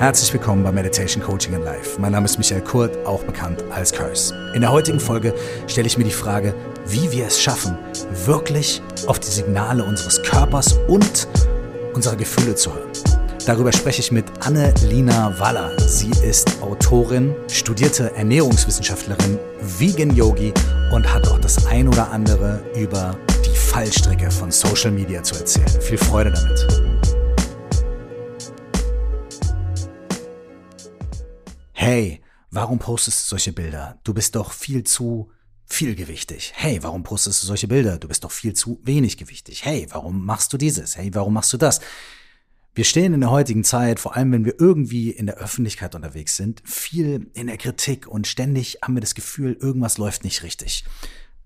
Herzlich willkommen bei Meditation Coaching in Life. Mein Name ist Michael Kurt, auch bekannt als Curse. In der heutigen Folge stelle ich mir die Frage, wie wir es schaffen, wirklich auf die Signale unseres Körpers und unserer Gefühle zu hören. Darüber spreche ich mit Anne-Lina Waller. Sie ist Autorin, studierte Ernährungswissenschaftlerin, Vegan Yogi und hat auch das ein oder andere über die Fallstricke von Social Media zu erzählen. Viel Freude damit. Hey, warum postest du solche Bilder? Du bist doch viel zu vielgewichtig. Hey, warum postest du solche Bilder? Du bist doch viel zu wenig gewichtig. Hey, warum machst du dieses? Hey, warum machst du das? Wir stehen in der heutigen Zeit, vor allem wenn wir irgendwie in der Öffentlichkeit unterwegs sind, viel in der Kritik und ständig haben wir das Gefühl, irgendwas läuft nicht richtig.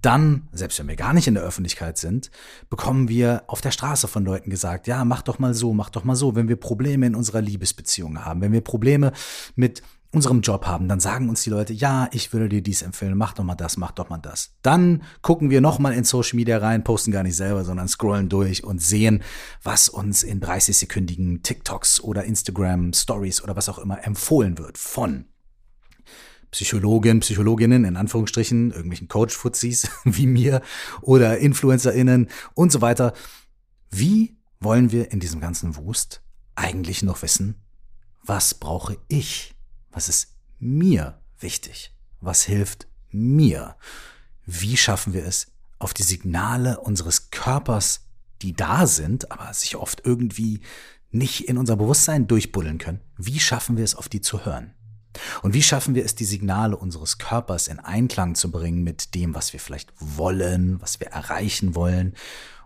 Dann, selbst wenn wir gar nicht in der Öffentlichkeit sind, bekommen wir auf der Straße von Leuten gesagt, ja, mach doch mal so, mach doch mal so. Wenn wir Probleme in unserer Liebesbeziehung haben, wenn wir Probleme mit unserem Job haben, dann sagen uns die Leute, ja, ich würde dir dies empfehlen, mach doch mal das, mach doch mal das. Dann gucken wir nochmal in Social Media rein, posten gar nicht selber, sondern scrollen durch und sehen, was uns in 30-sekündigen TikToks oder Instagram Stories oder was auch immer empfohlen wird von Psychologen, Psychologinnen in Anführungsstrichen, irgendwelchen Coach-Fuzis wie mir oder InfluencerInnen und so weiter. Wie wollen wir in diesem ganzen Wust eigentlich noch wissen, was brauche ich? Was ist mir wichtig? Was hilft mir? Wie schaffen wir es, auf die Signale unseres Körpers, die da sind, aber sich oft irgendwie nicht in unser Bewusstsein durchbuddeln können, wie schaffen wir es, auf die zu hören? Und wie schaffen wir es, die Signale unseres Körpers in Einklang zu bringen mit dem, was wir vielleicht wollen, was wir erreichen wollen?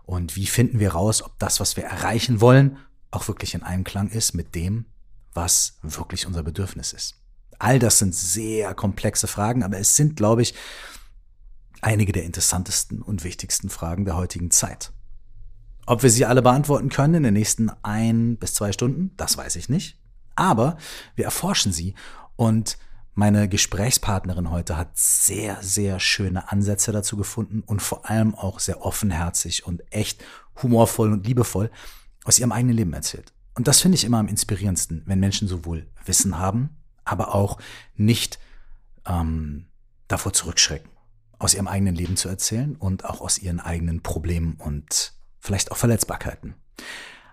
Und wie finden wir raus, ob das, was wir erreichen wollen, auch wirklich in Einklang ist mit dem, was wirklich unser Bedürfnis ist? All das sind sehr komplexe Fragen, aber es sind, glaube ich, einige der interessantesten und wichtigsten Fragen der heutigen Zeit. Ob wir sie alle beantworten können in den nächsten ein bis zwei Stunden, das weiß ich nicht. Aber wir erforschen sie und meine Gesprächspartnerin heute hat sehr, sehr schöne Ansätze dazu gefunden und vor allem auch sehr offenherzig und echt humorvoll und liebevoll aus ihrem eigenen Leben erzählt. Und das finde ich immer am inspirierendsten, wenn Menschen sowohl Wissen haben, aber auch nicht ähm, davor zurückschrecken, aus ihrem eigenen Leben zu erzählen und auch aus ihren eigenen Problemen und vielleicht auch Verletzbarkeiten.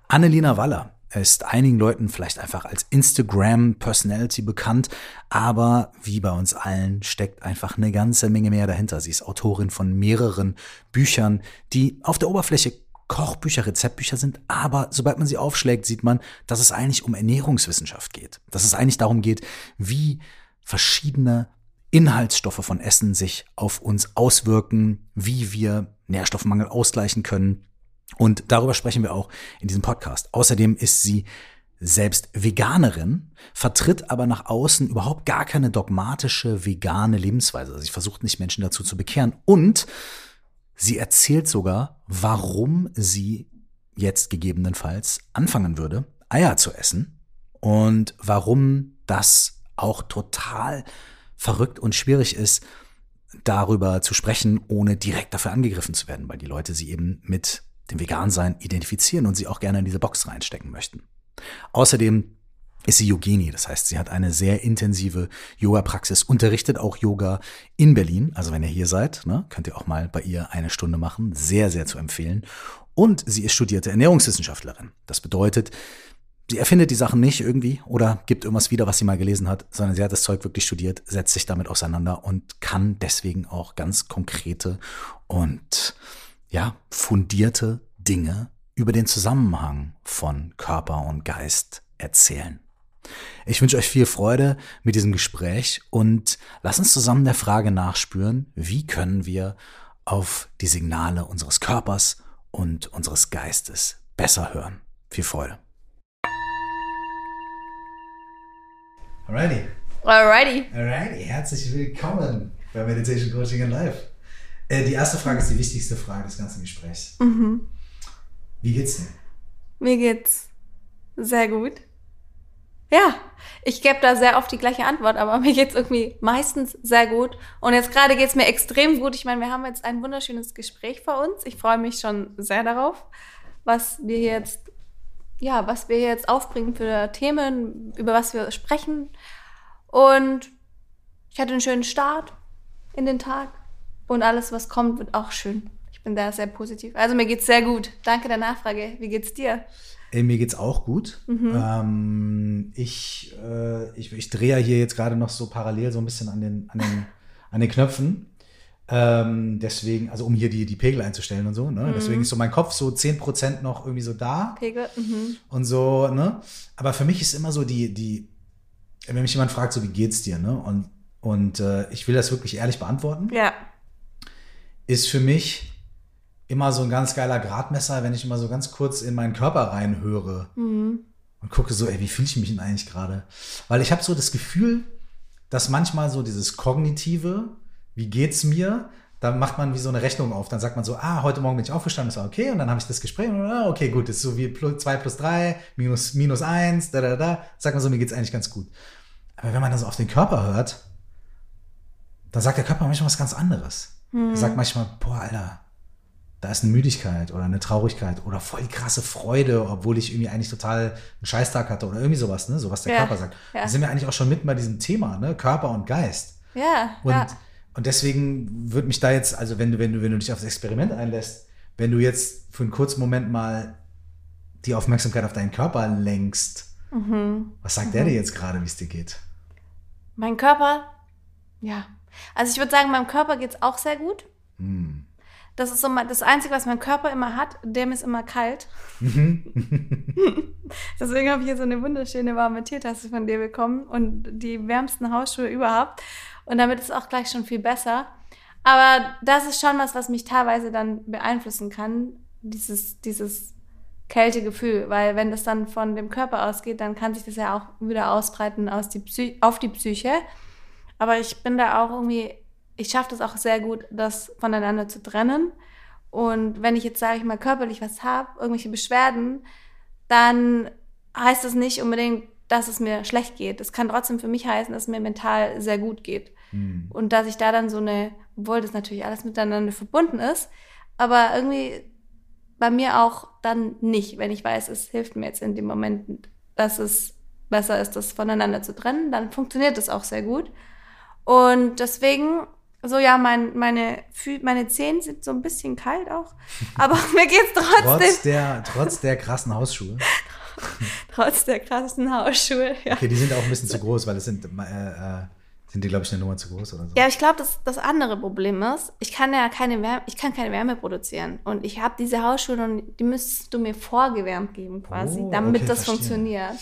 Annelina Waller ist einigen Leuten vielleicht einfach als Instagram-Personality bekannt, aber wie bei uns allen steckt einfach eine ganze Menge mehr dahinter. Sie ist Autorin von mehreren Büchern, die auf der Oberfläche Kochbücher, Rezeptbücher sind, aber sobald man sie aufschlägt, sieht man, dass es eigentlich um Ernährungswissenschaft geht. Dass es eigentlich darum geht, wie verschiedene Inhaltsstoffe von Essen sich auf uns auswirken, wie wir Nährstoffmangel ausgleichen können. Und darüber sprechen wir auch in diesem Podcast. Außerdem ist sie selbst Veganerin, vertritt aber nach außen überhaupt gar keine dogmatische vegane Lebensweise. Also sie versucht nicht Menschen dazu zu bekehren und Sie erzählt sogar, warum sie jetzt gegebenenfalls anfangen würde, Eier zu essen und warum das auch total verrückt und schwierig ist, darüber zu sprechen, ohne direkt dafür angegriffen zu werden, weil die Leute sie eben mit dem Vegansein identifizieren und sie auch gerne in diese Box reinstecken möchten. Außerdem ist sie Yogini. Das heißt, sie hat eine sehr intensive Yoga-Praxis, unterrichtet auch Yoga in Berlin. Also wenn ihr hier seid, ne, könnt ihr auch mal bei ihr eine Stunde machen. Sehr, sehr zu empfehlen. Und sie ist studierte Ernährungswissenschaftlerin. Das bedeutet, sie erfindet die Sachen nicht irgendwie oder gibt irgendwas wieder, was sie mal gelesen hat, sondern sie hat das Zeug wirklich studiert, setzt sich damit auseinander und kann deswegen auch ganz konkrete und ja, fundierte Dinge über den Zusammenhang von Körper und Geist erzählen. Ich wünsche euch viel Freude mit diesem Gespräch und lasst uns zusammen der Frage nachspüren, wie können wir auf die Signale unseres Körpers und unseres Geistes besser hören. Viel Freude. Alrighty. Alrighty. Alrighty. Herzlich willkommen bei Meditation Coaching in Life. Äh, die erste Frage ist die wichtigste Frage des ganzen Gesprächs. Mhm. Wie geht's dir? Mir geht's sehr gut. Ja, ich gebe da sehr oft die gleiche Antwort, aber mir geht's irgendwie meistens sehr gut. Und jetzt gerade geht's mir extrem gut. Ich meine, wir haben jetzt ein wunderschönes Gespräch vor uns. Ich freue mich schon sehr darauf, was wir jetzt ja, was wir jetzt aufbringen für Themen, über was wir sprechen. Und ich hatte einen schönen Start in den Tag. Und alles, was kommt, wird auch schön. Ich bin da sehr positiv. Also mir geht's sehr gut. Danke der Nachfrage. Wie geht's dir? Ey, mir geht's auch gut. Mhm. Ähm, ich, äh, ich, ich drehe ja hier jetzt gerade noch so parallel so ein bisschen an den, an den, an den Knöpfen. Ähm, deswegen, also um hier die, die Pegel einzustellen und so, ne? Mhm. Deswegen ist so mein Kopf so 10% noch irgendwie so da. Pegel, mhm. Und so, ne? Aber für mich ist immer so die, die, wenn mich jemand fragt, so wie geht's dir, ne? Und, und äh, ich will das wirklich ehrlich beantworten. Ja. Ist für mich immer so ein ganz geiler Gradmesser, wenn ich immer so ganz kurz in meinen Körper reinhöre mhm. und gucke so, ey, wie fühle ich mich denn eigentlich gerade? Weil ich habe so das Gefühl, dass manchmal so dieses kognitive wie geht's mir? Dann macht man wie so eine Rechnung auf. Dann sagt man so, ah, heute Morgen bin ich aufgestanden, das war okay. Und dann habe ich das Gespräch und ah, okay, gut, das ist so wie 2 plus 3, minus, minus 1, da, da, da. Sagt man so, mir geht's eigentlich ganz gut. Aber wenn man das auf den Körper hört, dann sagt der Körper manchmal was ganz anderes. Hm. Er sagt manchmal, boah, Alter, da ist eine Müdigkeit oder eine Traurigkeit oder voll die krasse Freude, obwohl ich irgendwie eigentlich total einen Scheißtag hatte oder irgendwie sowas, ne? So was der ja, Körper sagt. Ja. Da sind wir eigentlich auch schon mitten bei diesem Thema, ne? Körper und Geist. Ja. Und ja. Und deswegen würde mich da jetzt, also wenn du, wenn du, wenn du dich auf das Experiment einlässt, wenn du jetzt für einen kurzen Moment mal die Aufmerksamkeit auf deinen Körper lenkst, mhm. was sagt mhm. der dir jetzt gerade, wie es dir geht? Mein Körper, ja. Also ich würde sagen, meinem Körper geht es auch sehr gut. Mhm. Das ist so das Einzige, was mein Körper immer hat. Dem ist immer kalt. Mhm. Deswegen habe ich hier so eine wunderschöne warme Teetasse von dir bekommen und die wärmsten Hausschuhe überhaupt. Und damit ist es auch gleich schon viel besser. Aber das ist schon was, was mich teilweise dann beeinflussen kann, dieses, dieses Kältegefühl. Weil wenn das dann von dem Körper ausgeht, dann kann sich das ja auch wieder ausbreiten aus die Psy auf die Psyche. Aber ich bin da auch irgendwie, ich schaffe das auch sehr gut, das voneinander zu trennen. Und wenn ich jetzt, sage ich mal, körperlich was habe, irgendwelche Beschwerden, dann heißt das nicht unbedingt, dass es mir schlecht geht. Es kann trotzdem für mich heißen, dass es mir mental sehr gut geht. Mhm. Und dass ich da dann so eine, obwohl das natürlich alles miteinander verbunden ist, aber irgendwie bei mir auch dann nicht, wenn ich weiß, es hilft mir jetzt in dem Moment, dass es besser ist, das voneinander zu trennen, dann funktioniert das auch sehr gut. Und deswegen, so ja, mein, meine, meine Zehen sind so ein bisschen kalt auch, aber mir geht's trotzdem. Trotz der, trotz der krassen Hausschuhe. trotz der krassen Hausschuhe, ja. Okay, die sind auch ein bisschen zu groß, weil es sind äh, äh sind die, glaube ich, eine Nummer zu groß oder so? Ja, ich glaube, das, das andere Problem ist, ich kann ja keine Wärme, ich kann keine Wärme produzieren. Und ich habe diese Hausschuhe und die müsstest du mir vorgewärmt geben quasi, oh, damit okay, das verstehe. funktioniert.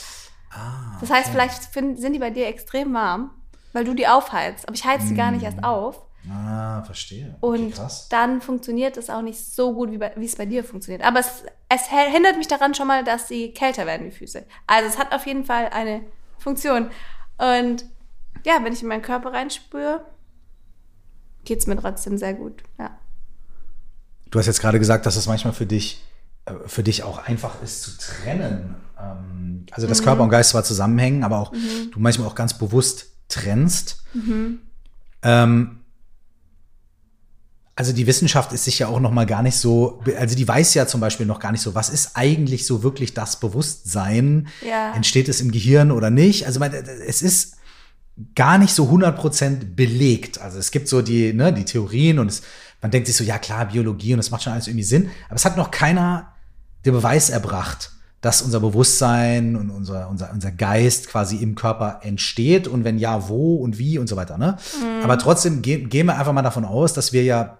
Ah, das heißt, okay. vielleicht find, sind die bei dir extrem warm, weil du die aufheizt. Aber ich heiz die mm. gar nicht erst mm. auf. Ah, verstehe. Okay, und krass. dann funktioniert es auch nicht so gut, wie, bei, wie es bei dir funktioniert. Aber es, es hindert mich daran schon mal, dass sie kälter werden, die Füße. Also es hat auf jeden Fall eine Funktion. Und ja, wenn ich in meinen Körper reinspüre, geht es mir trotzdem sehr gut. Ja. Du hast jetzt gerade gesagt, dass es manchmal für dich, äh, für dich auch einfach ist zu trennen. Ähm, also dass mhm. Körper und Geist zwar zusammenhängen, aber auch mhm. du manchmal auch ganz bewusst trennst. Mhm. Ähm, also die Wissenschaft ist sich ja auch noch mal gar nicht so, also die weiß ja zum Beispiel noch gar nicht so, was ist eigentlich so wirklich das Bewusstsein? Ja. Entsteht es im Gehirn oder nicht? Also es ist gar nicht so 100% belegt. Also es gibt so die, ne, die Theorien und es, man denkt sich so, ja klar, Biologie und es macht schon alles irgendwie Sinn. Aber es hat noch keiner den Beweis erbracht, dass unser Bewusstsein und unser, unser, unser Geist quasi im Körper entsteht und wenn ja, wo und wie und so weiter. Ne? Mhm. Aber trotzdem ge gehen wir einfach mal davon aus, dass wir ja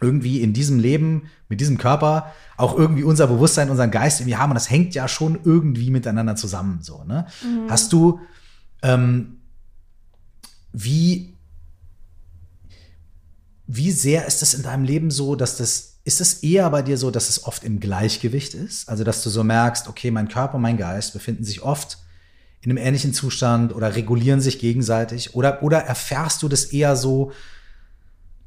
irgendwie in diesem Leben, mit diesem Körper, auch irgendwie unser Bewusstsein, unseren Geist irgendwie haben. Und das hängt ja schon irgendwie miteinander zusammen. So, ne? Mhm. Hast du ähm, wie, wie sehr ist das in deinem Leben so, dass das, ist es eher bei dir so, dass es oft im Gleichgewicht ist? Also, dass du so merkst, okay, mein Körper mein Geist befinden sich oft in einem ähnlichen Zustand oder regulieren sich gegenseitig? Oder, oder erfährst du das eher so,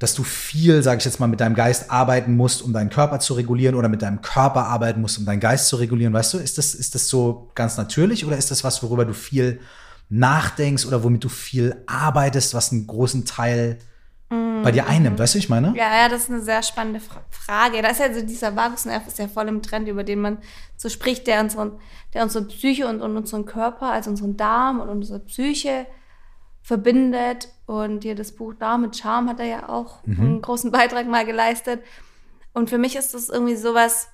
dass du viel, sage ich jetzt mal, mit deinem Geist arbeiten musst, um deinen Körper zu regulieren oder mit deinem Körper arbeiten musst, um deinen Geist zu regulieren? Weißt du, ist das, ist das so ganz natürlich oder ist das was, worüber du viel nachdenkst oder womit du viel arbeitest, was einen großen Teil bei dir einnimmt. Weißt du, ich meine? Ja, ja, das ist eine sehr spannende Frage. Da ist ja so dieser Vagusnerv ist ja voll im Trend, über den man so spricht, der unseren, der unsere Psyche und, und unseren Körper, also unseren Darm und unsere Psyche verbindet. Und hier das Buch Darm mit Charme hat er ja auch mhm. einen großen Beitrag mal geleistet. Und für mich ist das irgendwie sowas,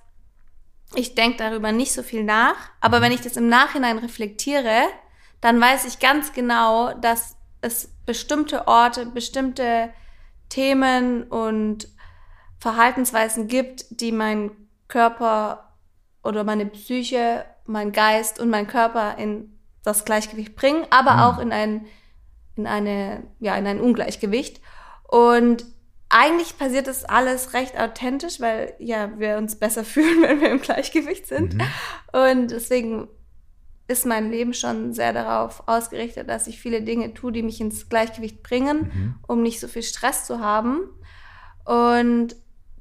ich denke darüber nicht so viel nach, aber mhm. wenn ich das im Nachhinein reflektiere, dann weiß ich ganz genau, dass es bestimmte Orte, bestimmte Themen und Verhaltensweisen gibt, die mein Körper oder meine Psyche, mein Geist und mein Körper in das Gleichgewicht bringen, aber mhm. auch in ein, in eine, ja, in ein Ungleichgewicht. Und eigentlich passiert das alles recht authentisch, weil ja wir uns besser fühlen, wenn wir im Gleichgewicht sind. Mhm. Und deswegen ist mein Leben schon sehr darauf ausgerichtet, dass ich viele Dinge tue, die mich ins Gleichgewicht bringen, mhm. um nicht so viel Stress zu haben. Und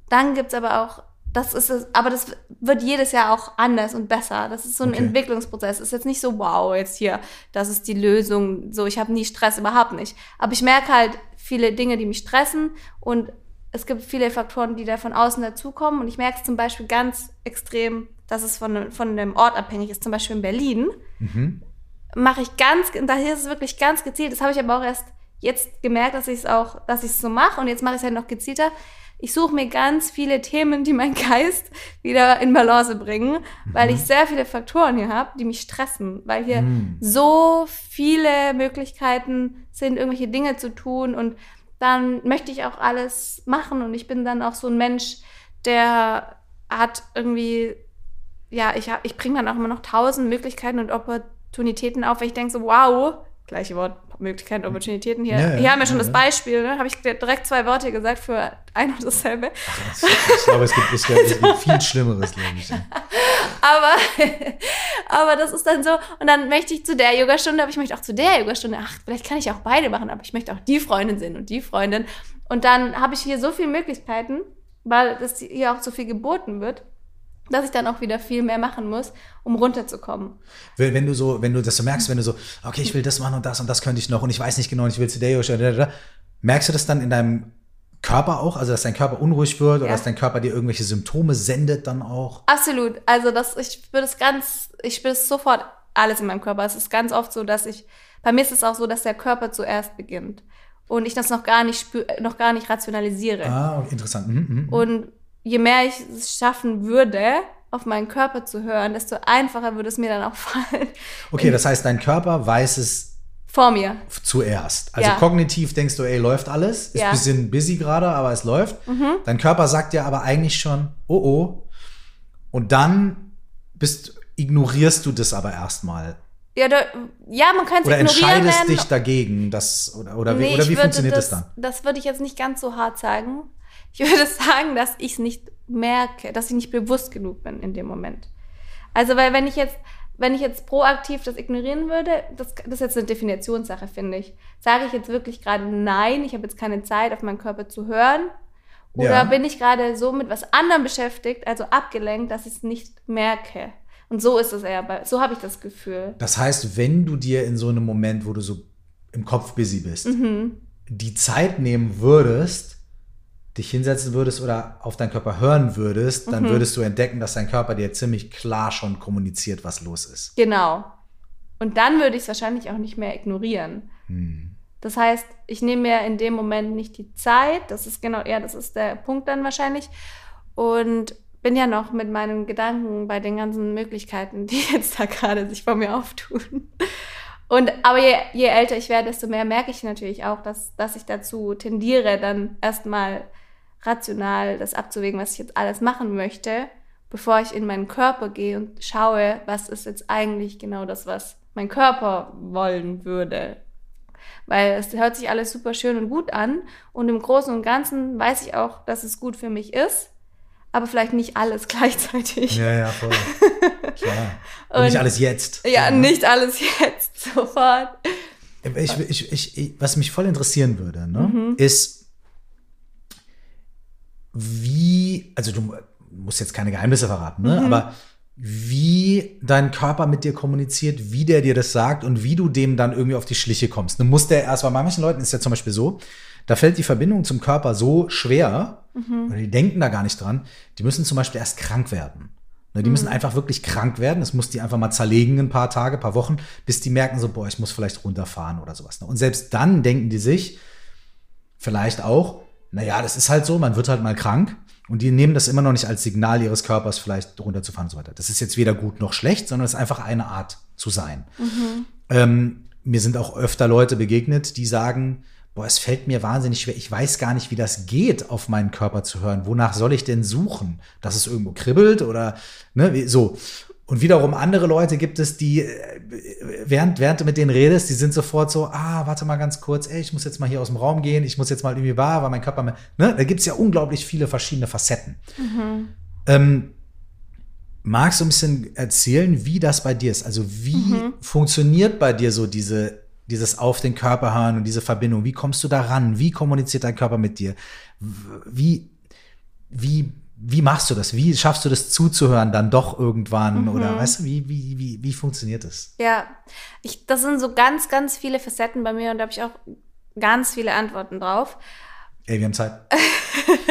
dann gibt's aber auch, das ist es, aber das wird jedes Jahr auch anders und besser. Das ist so ein okay. Entwicklungsprozess. Es ist jetzt nicht so, wow, jetzt hier, das ist die Lösung. So, ich habe nie Stress, überhaupt nicht. Aber ich merke halt viele Dinge, die mich stressen und es gibt viele Faktoren, die da von außen dazukommen. Und ich merke es zum Beispiel ganz extrem dass es von, von dem Ort abhängig ist, zum Beispiel in Berlin, mhm. mache ich ganz, da ist es wirklich ganz gezielt. Das habe ich aber auch erst jetzt gemerkt, dass ich es auch, dass ich es so mache und jetzt mache ich es halt noch gezielter. Ich suche mir ganz viele Themen, die meinen Geist wieder in Balance bringen, mhm. weil ich sehr viele Faktoren hier habe, die mich stressen, weil hier mhm. so viele Möglichkeiten sind, irgendwelche Dinge zu tun und dann möchte ich auch alles machen und ich bin dann auch so ein Mensch, der hat irgendwie ja, ich, ich bringe dann auch immer noch tausend Möglichkeiten und Opportunitäten auf, weil ich denke so, wow, gleiche Wort, Möglichkeiten, Opportunitäten. Hier, ja, hier haben wir schon ja, das Beispiel, ne? habe ich direkt zwei Worte gesagt für ein und dasselbe. Ach, ich glaube, es gibt, es gibt, es gibt viel Schlimmeres, glaube ich. aber, aber das ist dann so, und dann möchte ich zu der Yogastunde, aber ich möchte auch zu der Yogastunde, ach, vielleicht kann ich auch beide machen, aber ich möchte auch die Freundin sehen und die Freundin. Und dann habe ich hier so viele Möglichkeiten, weil das hier auch so viel geboten wird dass ich dann auch wieder viel mehr machen muss, um runterzukommen. Wenn, wenn du so, wenn du das so merkst, wenn du so, okay, ich will das machen und das und das könnte ich noch und ich weiß nicht genau, und ich will zu der oder merkst du das dann in deinem Körper auch, also dass dein Körper unruhig wird oder dass dein Körper dir irgendwelche Symptome sendet dann auch? Absolut. Also das, ich spüre das ganz, ich spüre sofort alles in meinem Körper. Es ist ganz oft so, dass ich, bei mir ist es auch so, dass der Körper zuerst beginnt und ich das noch gar nicht spür, noch gar nicht rationalisiere. Ah, interessant. Mhm, mhm, mhm. Und je mehr ich es schaffen würde, auf meinen Körper zu hören, desto einfacher würde es mir dann auch fallen. Okay, das heißt, dein Körper weiß es vor mir. Zuerst. Also ja. kognitiv denkst du, ey, läuft alles. Ist ja. ein bisschen busy gerade, aber es läuft. Mhm. Dein Körper sagt ja aber eigentlich schon, oh oh. Und dann bist, ignorierst du das aber erstmal. Ja, da, ja, man könnte es ignorieren. Oder entscheidest dich dagegen, das, oder, oder, nee, wie, oder wie funktioniert das, das dann? Das würde ich jetzt nicht ganz so hart sagen. Ich würde sagen, dass ich es nicht merke, dass ich nicht bewusst genug bin in dem Moment. Also, weil wenn ich jetzt, wenn ich jetzt proaktiv das ignorieren würde, das, das ist jetzt eine Definitionssache, finde ich. Sage ich jetzt wirklich gerade nein, ich habe jetzt keine Zeit, auf meinen Körper zu hören? Oder ja. bin ich gerade so mit was anderem beschäftigt, also abgelenkt, dass ich es nicht merke? Und so ist es eher, so habe ich das Gefühl. Das heißt, wenn du dir in so einem Moment, wo du so im Kopf busy bist, mhm. die Zeit nehmen würdest, dich hinsetzen würdest oder auf deinen Körper hören würdest, dann mhm. würdest du entdecken, dass dein Körper dir ziemlich klar schon kommuniziert, was los ist. Genau. Und dann würde ich es wahrscheinlich auch nicht mehr ignorieren. Hm. Das heißt, ich nehme mir in dem Moment nicht die Zeit. Das ist genau, ja, das ist der Punkt dann wahrscheinlich. Und bin ja noch mit meinen Gedanken bei den ganzen Möglichkeiten, die jetzt da gerade sich vor mir auftun. Und aber je, je älter ich werde, desto mehr merke ich natürlich auch, dass, dass ich dazu tendiere, dann erstmal rational das abzuwägen, was ich jetzt alles machen möchte, bevor ich in meinen Körper gehe und schaue, was ist jetzt eigentlich genau das, was mein Körper wollen würde. Weil es hört sich alles super schön und gut an und im Großen und Ganzen weiß ich auch, dass es gut für mich ist, aber vielleicht nicht alles gleichzeitig. Ja, ja, voll. Klar. Und, und nicht alles jetzt. Ja, ja, nicht alles jetzt, sofort. Ich, ich, ich, was mich voll interessieren würde, ne, mhm. ist, wie, also du musst jetzt keine Geheimnisse verraten, ne? Mhm. aber wie dein Körper mit dir kommuniziert, wie der dir das sagt und wie du dem dann irgendwie auf die Schliche kommst. Du musst der erstmal, bei manchen Leuten ist ja zum Beispiel so, da fällt die Verbindung zum Körper so schwer, mhm. oder die denken da gar nicht dran, die müssen zum Beispiel erst krank werden. Ne, die müssen mhm. einfach wirklich krank werden. Das muss die einfach mal zerlegen ein paar Tage, ein paar Wochen, bis die merken so, boah, ich muss vielleicht runterfahren oder sowas. Ne? Und selbst dann denken die sich vielleicht auch, naja, das ist halt so, man wird halt mal krank. Und die nehmen das immer noch nicht als Signal ihres Körpers, vielleicht runterzufahren und so weiter. Das ist jetzt weder gut noch schlecht, sondern es ist einfach eine Art zu sein. Mhm. Ähm, mir sind auch öfter Leute begegnet, die sagen, boah, es fällt mir wahnsinnig schwer. Ich weiß gar nicht, wie das geht, auf meinen Körper zu hören. Wonach soll ich denn suchen? Dass es irgendwo kribbelt oder ne, so. Und wiederum andere Leute gibt es, die, äh, während, während du mit denen redest, die sind sofort so, ah, warte mal ganz kurz, ey, ich muss jetzt mal hier aus dem Raum gehen, ich muss jetzt mal irgendwie wahr, weil mein Körper, ne? Da gibt es ja unglaublich viele verschiedene Facetten. Mhm. Ähm, magst du ein bisschen erzählen, wie das bei dir ist? Also wie mhm. funktioniert bei dir so diese, dieses auf den Körper hören und diese Verbindung? Wie kommst du daran? Wie kommuniziert dein Körper mit dir? Wie, wie wie machst du das? Wie schaffst du das zuzuhören dann doch irgendwann? Mhm. Oder weißt du, wie, wie, wie, wie funktioniert das? Ja, ich, das sind so ganz, ganz viele Facetten bei mir und da habe ich auch ganz viele Antworten drauf. Ey, wir haben Zeit.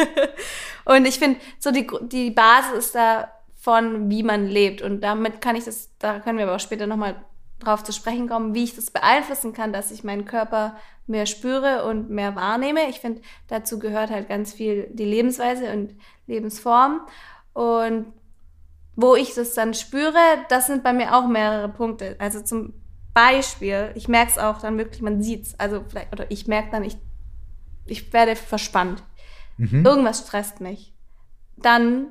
und ich finde, so die, die Basis ist da von, wie man lebt. Und damit kann ich das, da können wir aber auch später nochmal drauf zu sprechen kommen, wie ich das beeinflussen kann, dass ich meinen Körper mehr spüre und mehr wahrnehme. Ich finde, dazu gehört halt ganz viel die Lebensweise und Lebensform. Und wo ich das dann spüre, das sind bei mir auch mehrere Punkte. Also zum Beispiel, ich merke es auch dann wirklich, man sieht es. Also vielleicht, oder ich merke dann, ich, ich werde verspannt. Mhm. Irgendwas stresst mich. Dann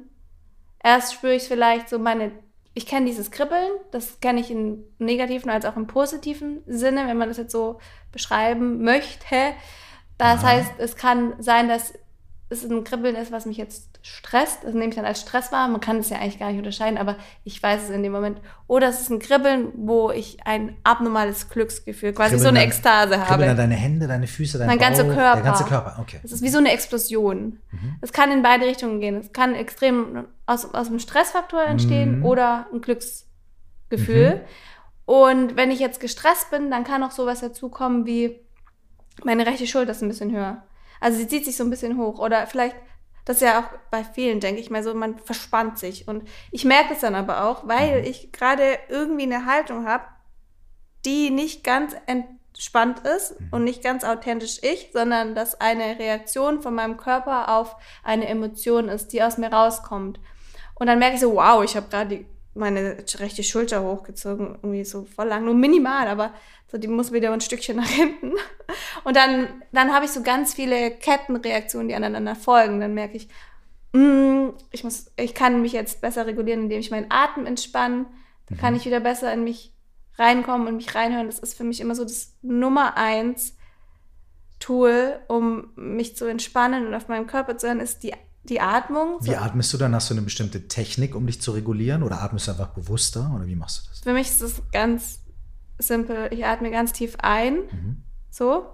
erst spüre ich vielleicht so meine ich kenne dieses Kribbeln, das kenne ich im negativen als auch im positiven Sinne, wenn man das jetzt so beschreiben möchte. Das Aha. heißt, es kann sein, dass es ein Kribbeln ist, was mich jetzt stresst. Das nehme ich dann als Stress wahr. Man kann es ja eigentlich gar nicht unterscheiden, aber ich weiß es in dem Moment. Oder es ist ein Kribbeln, wo ich ein abnormales Glücksgefühl, quasi kribbeln so eine Ekstase dann, habe. Kribbeln dann deine Hände, deine Füße, dein mein ganzer Bauch, Körper. Der ganze Körper, okay. Es ist wie so eine Explosion. Mhm. Es kann in beide Richtungen gehen. Es kann extrem aus, aus einem Stressfaktor entstehen mhm. oder ein Glücksgefühl. Mhm. Und wenn ich jetzt gestresst bin, dann kann auch sowas dazukommen wie meine rechte Schulter ist ein bisschen höher. Also sie zieht sich so ein bisschen hoch. Oder vielleicht, das ist ja auch bei vielen, denke ich mal so, man verspannt sich. Und ich merke es dann aber auch, weil mhm. ich gerade irgendwie eine Haltung habe, die nicht ganz entspannt ist mhm. und nicht ganz authentisch ich, sondern dass eine Reaktion von meinem Körper auf eine Emotion ist, die aus mir rauskommt. Und dann merke ich so, wow, ich habe gerade meine rechte Schulter hochgezogen, irgendwie so voll lang, nur minimal, aber so, die muss wieder ein Stückchen nach hinten. Und dann, dann habe ich so ganz viele Kettenreaktionen, die aneinander folgen. Dann merke ich, mm, ich, muss, ich kann mich jetzt besser regulieren, indem ich meinen Atem entspanne. Da kann mhm. ich wieder besser in mich reinkommen und mich reinhören. Das ist für mich immer so das Nummer eins Tool, um mich zu entspannen und auf meinem Körper zu hören, ist die, die Atmung. Wie atmest du dann? Hast du eine bestimmte Technik, um dich zu regulieren? Oder atmest du einfach bewusster? Oder wie machst du das? Für mich ist es ganz simpel. Ich atme ganz tief ein. Mhm. So.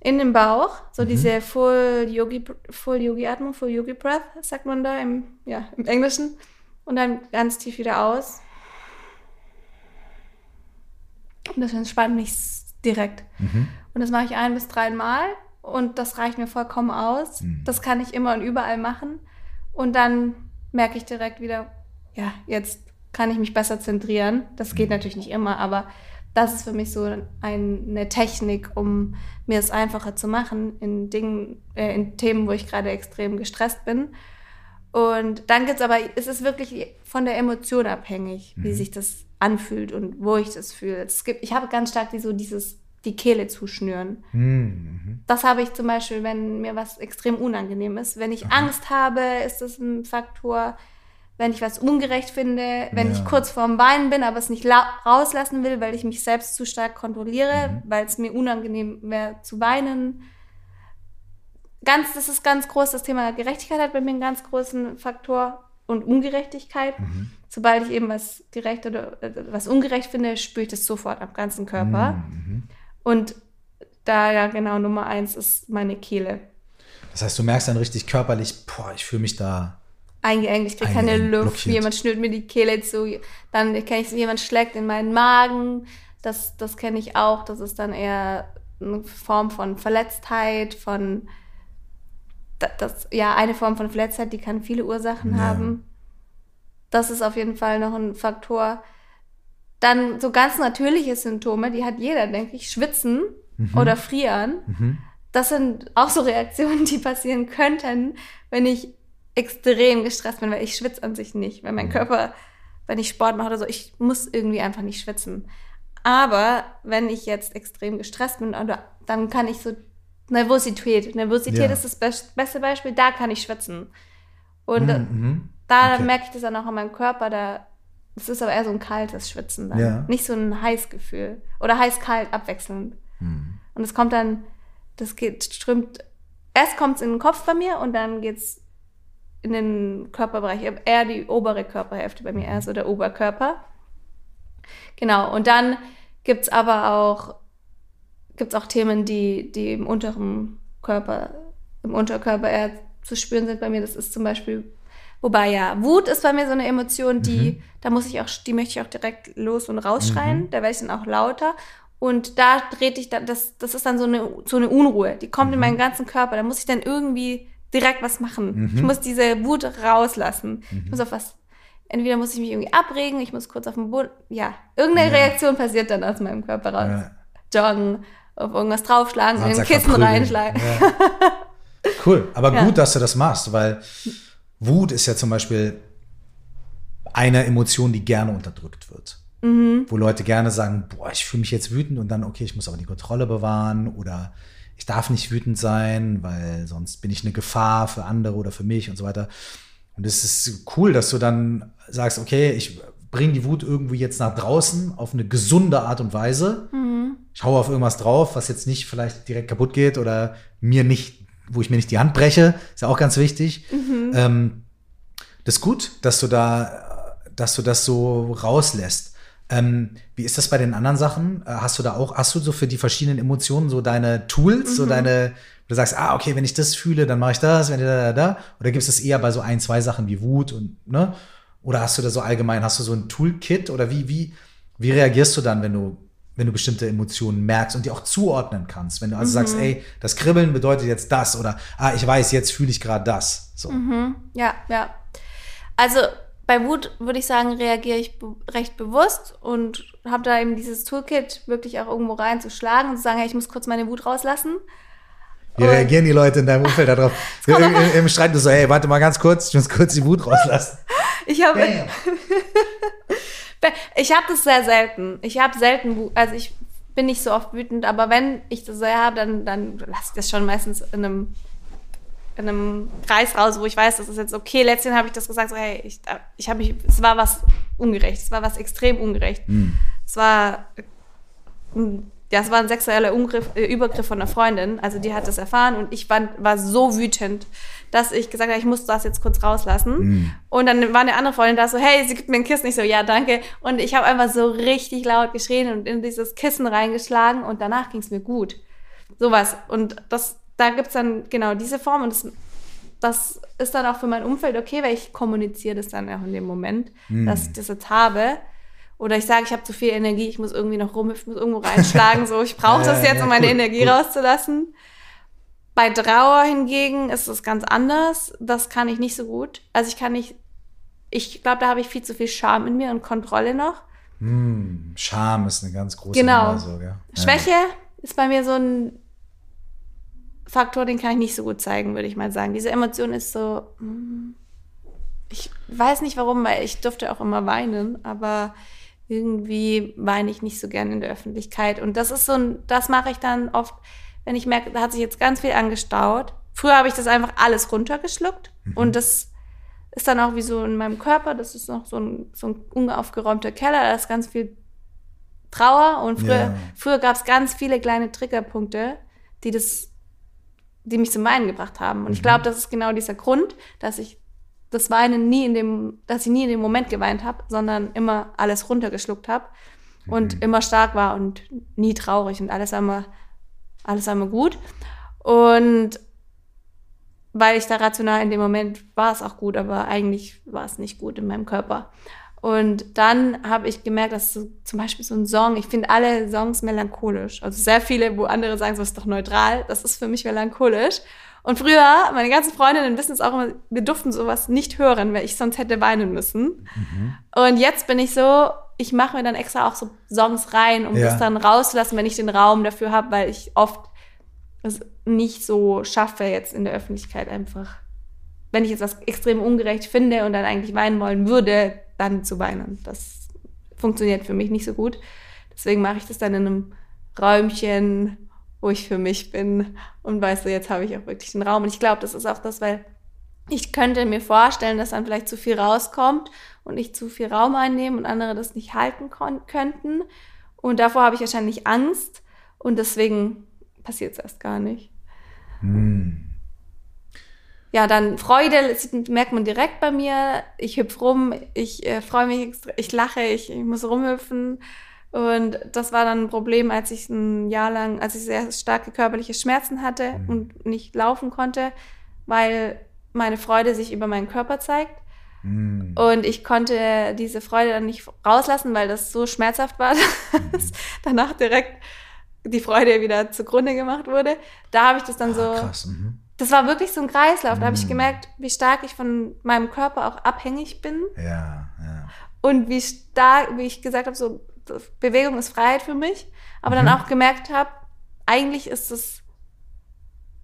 In den Bauch. So mhm. diese Full Yogi, Full Yogi Atmung, Full Yogi Breath, sagt man da im, ja, im Englischen. Und dann ganz tief wieder aus. Und das entspannt mich direkt. Mhm. Und das mache ich ein bis dreimal. Und das reicht mir vollkommen aus. Mhm. Das kann ich immer und überall machen. Und dann merke ich direkt wieder, ja, jetzt kann ich mich besser zentrieren. Das geht mhm. natürlich nicht immer, aber das ist für mich so eine Technik, um mir es einfacher zu machen in Dingen, äh, in Themen, wo ich gerade extrem gestresst bin. Und dann gibt es aber, es ist wirklich von der Emotion abhängig, mhm. wie sich das anfühlt und wo ich das fühle. Es gibt, ich habe ganz stark die, so dieses, die Kehle zuschnüren. Mhm. Das habe ich zum Beispiel, wenn mir was extrem unangenehm ist. Wenn ich Aha. Angst habe, ist das ein Faktor wenn ich was ungerecht finde, wenn ja. ich kurz vorm Weinen bin, aber es nicht rauslassen will, weil ich mich selbst zu stark kontrolliere, mhm. weil es mir unangenehm wäre zu weinen. Ganz, das ist ganz groß. Das Thema Gerechtigkeit hat bei mir einen ganz großen Faktor und Ungerechtigkeit. Mhm. Sobald ich eben was gerecht oder äh, was ungerecht finde, spüre ich das sofort am ganzen Körper. Mhm. Und da ja genau Nummer eins ist meine Kehle. Das heißt, du merkst dann richtig körperlich, boah, ich fühle mich da eingeengt, ich kriege keine Luft, blockiert. jemand schnürt mir die Kehle zu, dann kenne ich, jemand schlägt in meinen Magen, das, das kenne ich auch, das ist dann eher eine Form von Verletztheit, von das, ja, eine Form von Verletztheit, die kann viele Ursachen ja. haben. Das ist auf jeden Fall noch ein Faktor. Dann so ganz natürliche Symptome, die hat jeder, denke ich, schwitzen mhm. oder frieren. Mhm. Das sind auch so Reaktionen, die passieren könnten, wenn ich extrem gestresst bin, weil ich schwitze an sich nicht, weil mein mhm. Körper, wenn ich Sport mache oder so, ich muss irgendwie einfach nicht schwitzen. Aber wenn ich jetzt extrem gestresst bin, dann kann ich so Nervosität. Nervosität ja. ist das beste Beispiel, da kann ich schwitzen. Und mhm. mhm. da okay. merke ich das dann auch an meinem Körper, da es ist aber eher so ein kaltes Schwitzen dann. Ja. Nicht so ein Heißgefühl. Oder heiß-kalt abwechselnd. Mhm. Und es kommt dann, das geht, strömt, erst kommt es in den Kopf bei mir und dann geht es in den Körperbereich, eher die obere Körperhälfte bei mir, eher so der Oberkörper. Genau, und dann gibt es aber auch, gibt's auch Themen, die, die im unteren Körper, im Unterkörper eher zu spüren sind bei mir. Das ist zum Beispiel, wobei ja, Wut ist bei mir so eine Emotion, die, mhm. da muss ich auch, die möchte ich auch direkt los und rausschreien. Mhm. Da werde ich dann auch lauter. Und da dreht ich dann, das, das ist dann so eine, so eine Unruhe. Die kommt mhm. in meinen ganzen Körper. Da muss ich dann irgendwie direkt was machen. Mhm. Ich muss diese Wut rauslassen. Mhm. Ich muss auf was, entweder muss ich mich irgendwie abregen, ich muss kurz auf den Boden, ja, irgendeine ja. Reaktion passiert dann aus meinem Körper raus. Ja. Joggen, auf irgendwas draufschlagen, in ein Kissen reinschlagen. Ja. Cool, aber gut, dass du das machst, weil Wut ist ja zum Beispiel eine Emotion, die gerne unterdrückt wird. Mhm. Wo Leute gerne sagen, boah, ich fühle mich jetzt wütend und dann, okay, ich muss aber die Kontrolle bewahren oder ich darf nicht wütend sein, weil sonst bin ich eine Gefahr für andere oder für mich und so weiter. Und es ist cool, dass du dann sagst, okay, ich bringe die Wut irgendwie jetzt nach draußen auf eine gesunde Art und Weise. Mhm. Ich haue auf irgendwas drauf, was jetzt nicht vielleicht direkt kaputt geht oder mir nicht, wo ich mir nicht die Hand breche. Ist ja auch ganz wichtig. Mhm. Ähm, das ist gut, dass du da, dass du das so rauslässt. Ähm, wie ist das bei den anderen Sachen? Äh, hast du da auch, hast du so für die verschiedenen Emotionen so deine Tools, mhm. so deine, du sagst, ah, okay, wenn ich das fühle, dann mache ich das, wenn ich da, da, da. Oder gibt es das eher bei so ein, zwei Sachen wie Wut und, ne? Oder hast du da so allgemein, hast du so ein Toolkit oder wie, wie, wie reagierst du dann, wenn du, wenn du bestimmte Emotionen merkst und die auch zuordnen kannst? Wenn du also mhm. sagst, ey, das Kribbeln bedeutet jetzt das oder, ah, ich weiß, jetzt fühle ich gerade das. So. Mhm. Ja, ja. Also, bei Wut würde ich sagen, reagiere ich be recht bewusst und habe da eben dieses Toolkit wirklich auch irgendwo reinzuschlagen und zu sagen, hey, ich muss kurz meine Wut rauslassen. Wie und reagieren die Leute in deinem Umfeld darauf? Im, im, Im Streit du so, hey, warte mal ganz kurz, ich muss kurz die Wut rauslassen. ich habe ich habe das sehr selten. Ich habe selten also ich bin nicht so oft wütend, aber wenn ich das sehr habe, dann, dann lasse ich das schon meistens in einem in einem Kreis raus, wo ich weiß, das ist jetzt okay. Letztens habe ich das gesagt, so, hey, ich, ich habe mich, es war was ungerecht, es war was extrem ungerecht. Mhm. Es war, ja, es war ein sexueller Ungriff, äh, Übergriff von einer Freundin, also die hat das erfahren und ich war, war so wütend, dass ich gesagt habe, ich muss das jetzt kurz rauslassen. Mhm. Und dann war eine andere Freundin da so, hey, sie gibt mir ein Kissen. Ich so, ja, danke. Und ich habe einfach so richtig laut geschrien und in dieses Kissen reingeschlagen und danach ging es mir gut. Sowas. Und das, da gibt es dann genau diese Form und das, das ist dann auch für mein Umfeld okay, weil ich kommuniziere das dann auch in dem Moment, mm. dass ich das jetzt habe. Oder ich sage, ich habe zu viel Energie, ich muss irgendwie noch rum, ich muss irgendwo reinschlagen, so ich brauche das jetzt, um meine Energie rauszulassen. Bei Trauer hingegen ist es ganz anders. Das kann ich nicht so gut. Also ich kann nicht, ich glaube, da habe ich viel zu viel Scham in mir und Kontrolle noch. Mm, Scham ist eine ganz große genau. Nummer. So, ja. Schwäche ist bei mir so ein Faktor, den kann ich nicht so gut zeigen, würde ich mal sagen. Diese Emotion ist so, hm, ich weiß nicht warum, weil ich durfte auch immer weinen, aber irgendwie weine ich nicht so gern in der Öffentlichkeit. Und das ist so ein, das mache ich dann oft, wenn ich merke, da hat sich jetzt ganz viel angestaut. Früher habe ich das einfach alles runtergeschluckt mhm. und das ist dann auch wie so in meinem Körper, das ist noch so ein, so ein unaufgeräumter Keller, da ist ganz viel Trauer und früher, ja. früher gab es ganz viele kleine Triggerpunkte, die das die mich zum Weinen gebracht haben. Und mhm. ich glaube, das ist genau dieser Grund, dass ich das Weinen nie in dem, dass ich nie in dem Moment geweint habe, sondern immer alles runtergeschluckt habe mhm. und immer stark war und nie traurig und alles einmal, alles einmal gut. Und weil ich da rational in dem Moment war es auch gut, aber eigentlich war es nicht gut in meinem Körper. Und dann habe ich gemerkt, dass so, zum Beispiel so ein Song, ich finde alle Songs melancholisch. Also sehr viele, wo andere sagen, so ist doch neutral. Das ist für mich melancholisch. Und früher, meine ganzen Freundinnen wissen es auch immer, wir durften sowas nicht hören, weil ich sonst hätte weinen müssen. Mhm. Und jetzt bin ich so, ich mache mir dann extra auch so Songs rein, um ja. das dann rauszulassen, wenn ich den Raum dafür habe, weil ich oft es nicht so schaffe, jetzt in der Öffentlichkeit einfach, wenn ich jetzt was extrem ungerecht finde und dann eigentlich weinen wollen würde, dann zu weinen. Das funktioniert für mich nicht so gut. Deswegen mache ich das dann in einem Räumchen, wo ich für mich bin und weißt du, jetzt habe ich auch wirklich den Raum. Und ich glaube, das ist auch das, weil ich könnte mir vorstellen, dass dann vielleicht zu viel rauskommt und ich zu viel Raum einnehme und andere das nicht halten könnten. Und davor habe ich wahrscheinlich Angst und deswegen passiert es erst gar nicht. Hm. Ja, dann Freude merkt man direkt bei mir. Ich hüpf rum, ich äh, freue mich, ich lache, ich, ich muss rumhüpfen. Und das war dann ein Problem, als ich ein Jahr lang, als ich sehr starke körperliche Schmerzen hatte mhm. und nicht laufen konnte, weil meine Freude sich über meinen Körper zeigt. Mhm. Und ich konnte diese Freude dann nicht rauslassen, weil das so schmerzhaft war, dass mhm. danach direkt die Freude wieder zugrunde gemacht wurde. Da habe ich das dann ah, so. Krass, mhm. Das war wirklich so ein Kreislauf. Da habe ich mhm. gemerkt, wie stark ich von meinem Körper auch abhängig bin. Ja, ja. Und wie stark, wie ich gesagt habe, so Bewegung ist Freiheit für mich, aber mhm. dann auch gemerkt habe, eigentlich ist es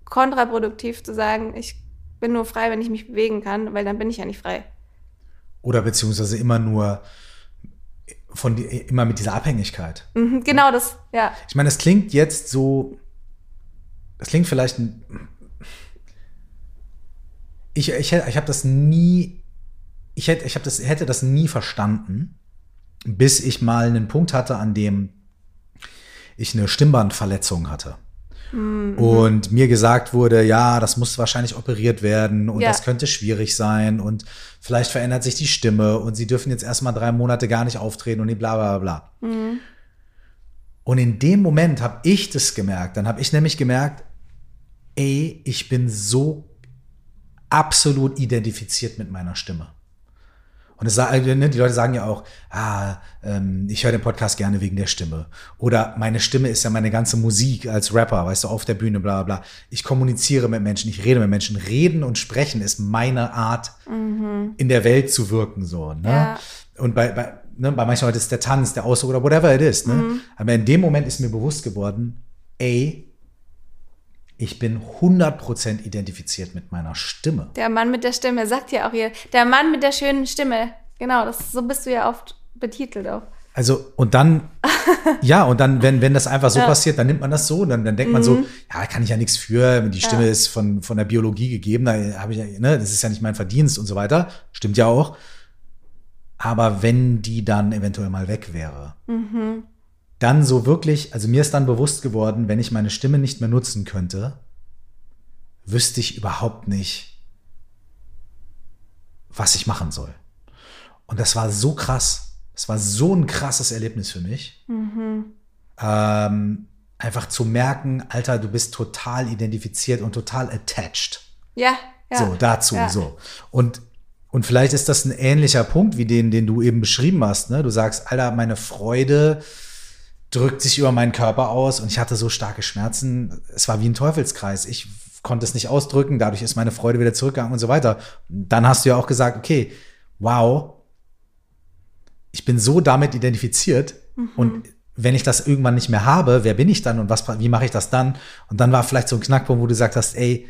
kontraproduktiv zu sagen, ich bin nur frei, wenn ich mich bewegen kann, weil dann bin ich ja nicht frei. Oder beziehungsweise immer nur von die, immer mit dieser Abhängigkeit. Mhm, genau das, ja. Ich meine, es klingt jetzt so, es klingt vielleicht, ich, ich, ich habe das nie, ich hätte, ich das, hätte das nie verstanden, bis ich mal einen Punkt hatte, an dem ich eine Stimmbandverletzung hatte. Mhm. Und mir gesagt wurde, ja, das muss wahrscheinlich operiert werden und ja. das könnte schwierig sein und vielleicht verändert sich die Stimme und sie dürfen jetzt erstmal drei Monate gar nicht auftreten und bla bla bla. Mhm. Und in dem Moment habe ich das gemerkt. Dann habe ich nämlich gemerkt, ey, ich bin so absolut identifiziert mit meiner Stimme. Und es, ne, die Leute sagen ja auch, ah, ähm, ich höre den Podcast gerne wegen der Stimme. Oder meine Stimme ist ja meine ganze Musik als Rapper, weißt du, auf der Bühne, bla bla. Ich kommuniziere mit Menschen, ich rede mit Menschen. Reden und sprechen ist meine Art, mhm. in der Welt zu wirken. so. Ne? Ja. Und bei, bei, ne, bei manchen Leuten ist der Tanz, der Ausdruck oder whatever it is. Ne? Mhm. Aber in dem Moment ist mir bewusst geworden, ey, ich bin 100% identifiziert mit meiner Stimme. Der Mann mit der Stimme, sagt ja auch hier, der Mann mit der schönen Stimme. Genau, das, so bist du ja oft betitelt auch. Also, und dann, ja, und dann, wenn, wenn das einfach so ja. passiert, dann nimmt man das so, dann, dann denkt mhm. man so, mhm. ja, da kann ich ja nichts für, die Stimme ja. ist von, von der Biologie gegeben, da habe ich ja, ne, das ist ja nicht mein Verdienst und so weiter. Stimmt ja auch. Aber wenn die dann eventuell mal weg wäre, mhm dann so wirklich, also mir ist dann bewusst geworden, wenn ich meine Stimme nicht mehr nutzen könnte, wüsste ich überhaupt nicht, was ich machen soll. Und das war so krass. Das war so ein krasses Erlebnis für mich. Mhm. Ähm, einfach zu merken, Alter, du bist total identifiziert und total attached. Ja, ja. So, dazu, ja. so. Und, und vielleicht ist das ein ähnlicher Punkt wie den, den du eben beschrieben hast. Ne? Du sagst, Alter, meine Freude, drückt sich über meinen Körper aus und ich hatte so starke Schmerzen. Es war wie ein Teufelskreis. Ich konnte es nicht ausdrücken, dadurch ist meine Freude wieder zurückgegangen und so weiter. Dann hast du ja auch gesagt, okay, wow, ich bin so damit identifiziert mhm. und wenn ich das irgendwann nicht mehr habe, wer bin ich dann und was, wie mache ich das dann? Und dann war vielleicht so ein Knackpunkt, wo du gesagt hast, ey,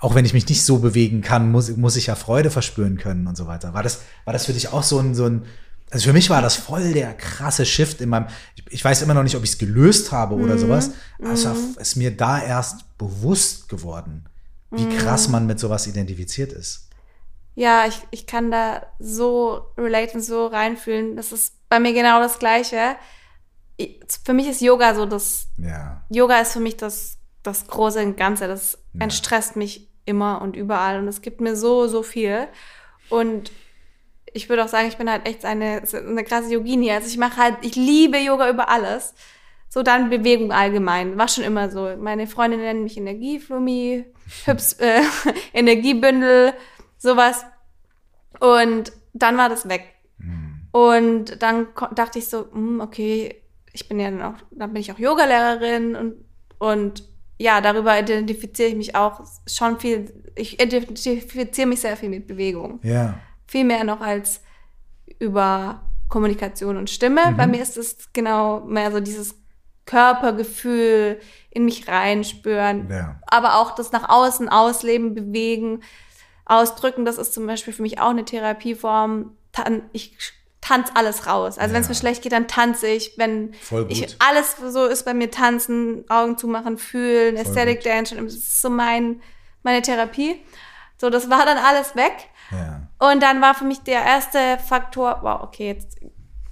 auch wenn ich mich nicht so bewegen kann, muss, muss ich ja Freude verspüren können und so weiter. War das, war das für dich auch so ein, so ein, also für mich war das voll der krasse Shift in meinem, ich, ich weiß immer noch nicht, ob ich es gelöst habe oder mhm. sowas, aber es mhm. ist mir da erst bewusst geworden, wie mhm. krass man mit sowas identifiziert ist. Ja, ich, ich kann da so relaten, so reinfühlen. Das ist bei mir genau das Gleiche. Ich, für mich ist Yoga so das, ja. Yoga ist für mich das, das große und Ganze. Das ja. entstresst mich immer und überall und es gibt mir so, so viel. Und ich würde auch sagen, ich bin halt echt eine, eine krasse Yogini. Also ich mache halt, ich liebe Yoga über alles. So dann Bewegung allgemein. War schon immer so. Meine Freunde nennen mich Energieflummi, Hübs, äh, Energiebündel, sowas. Und dann war das weg. Mhm. Und dann dachte ich so, hm, okay, ich bin ja dann auch, dann bin ich auch Yogalehrerin und, und ja, darüber identifiziere ich mich auch schon viel, ich identifiziere mich sehr viel mit Bewegung. Ja. Viel mehr noch als über Kommunikation und Stimme. Mhm. Bei mir ist es genau mehr so dieses Körpergefühl in mich reinspüren, ja. aber auch das nach außen ausleben, bewegen, ausdrücken. Das ist zum Beispiel für mich auch eine Therapieform. Ich tanze alles raus. Also ja. wenn es mir schlecht geht, dann tanze ich. Wenn ich alles so ist bei mir tanzen, Augen zumachen, fühlen, Voll Aesthetic gut. Dance, das ist so mein meine Therapie. So, das war dann alles weg. Und dann war für mich der erste Faktor, wow, okay, jetzt,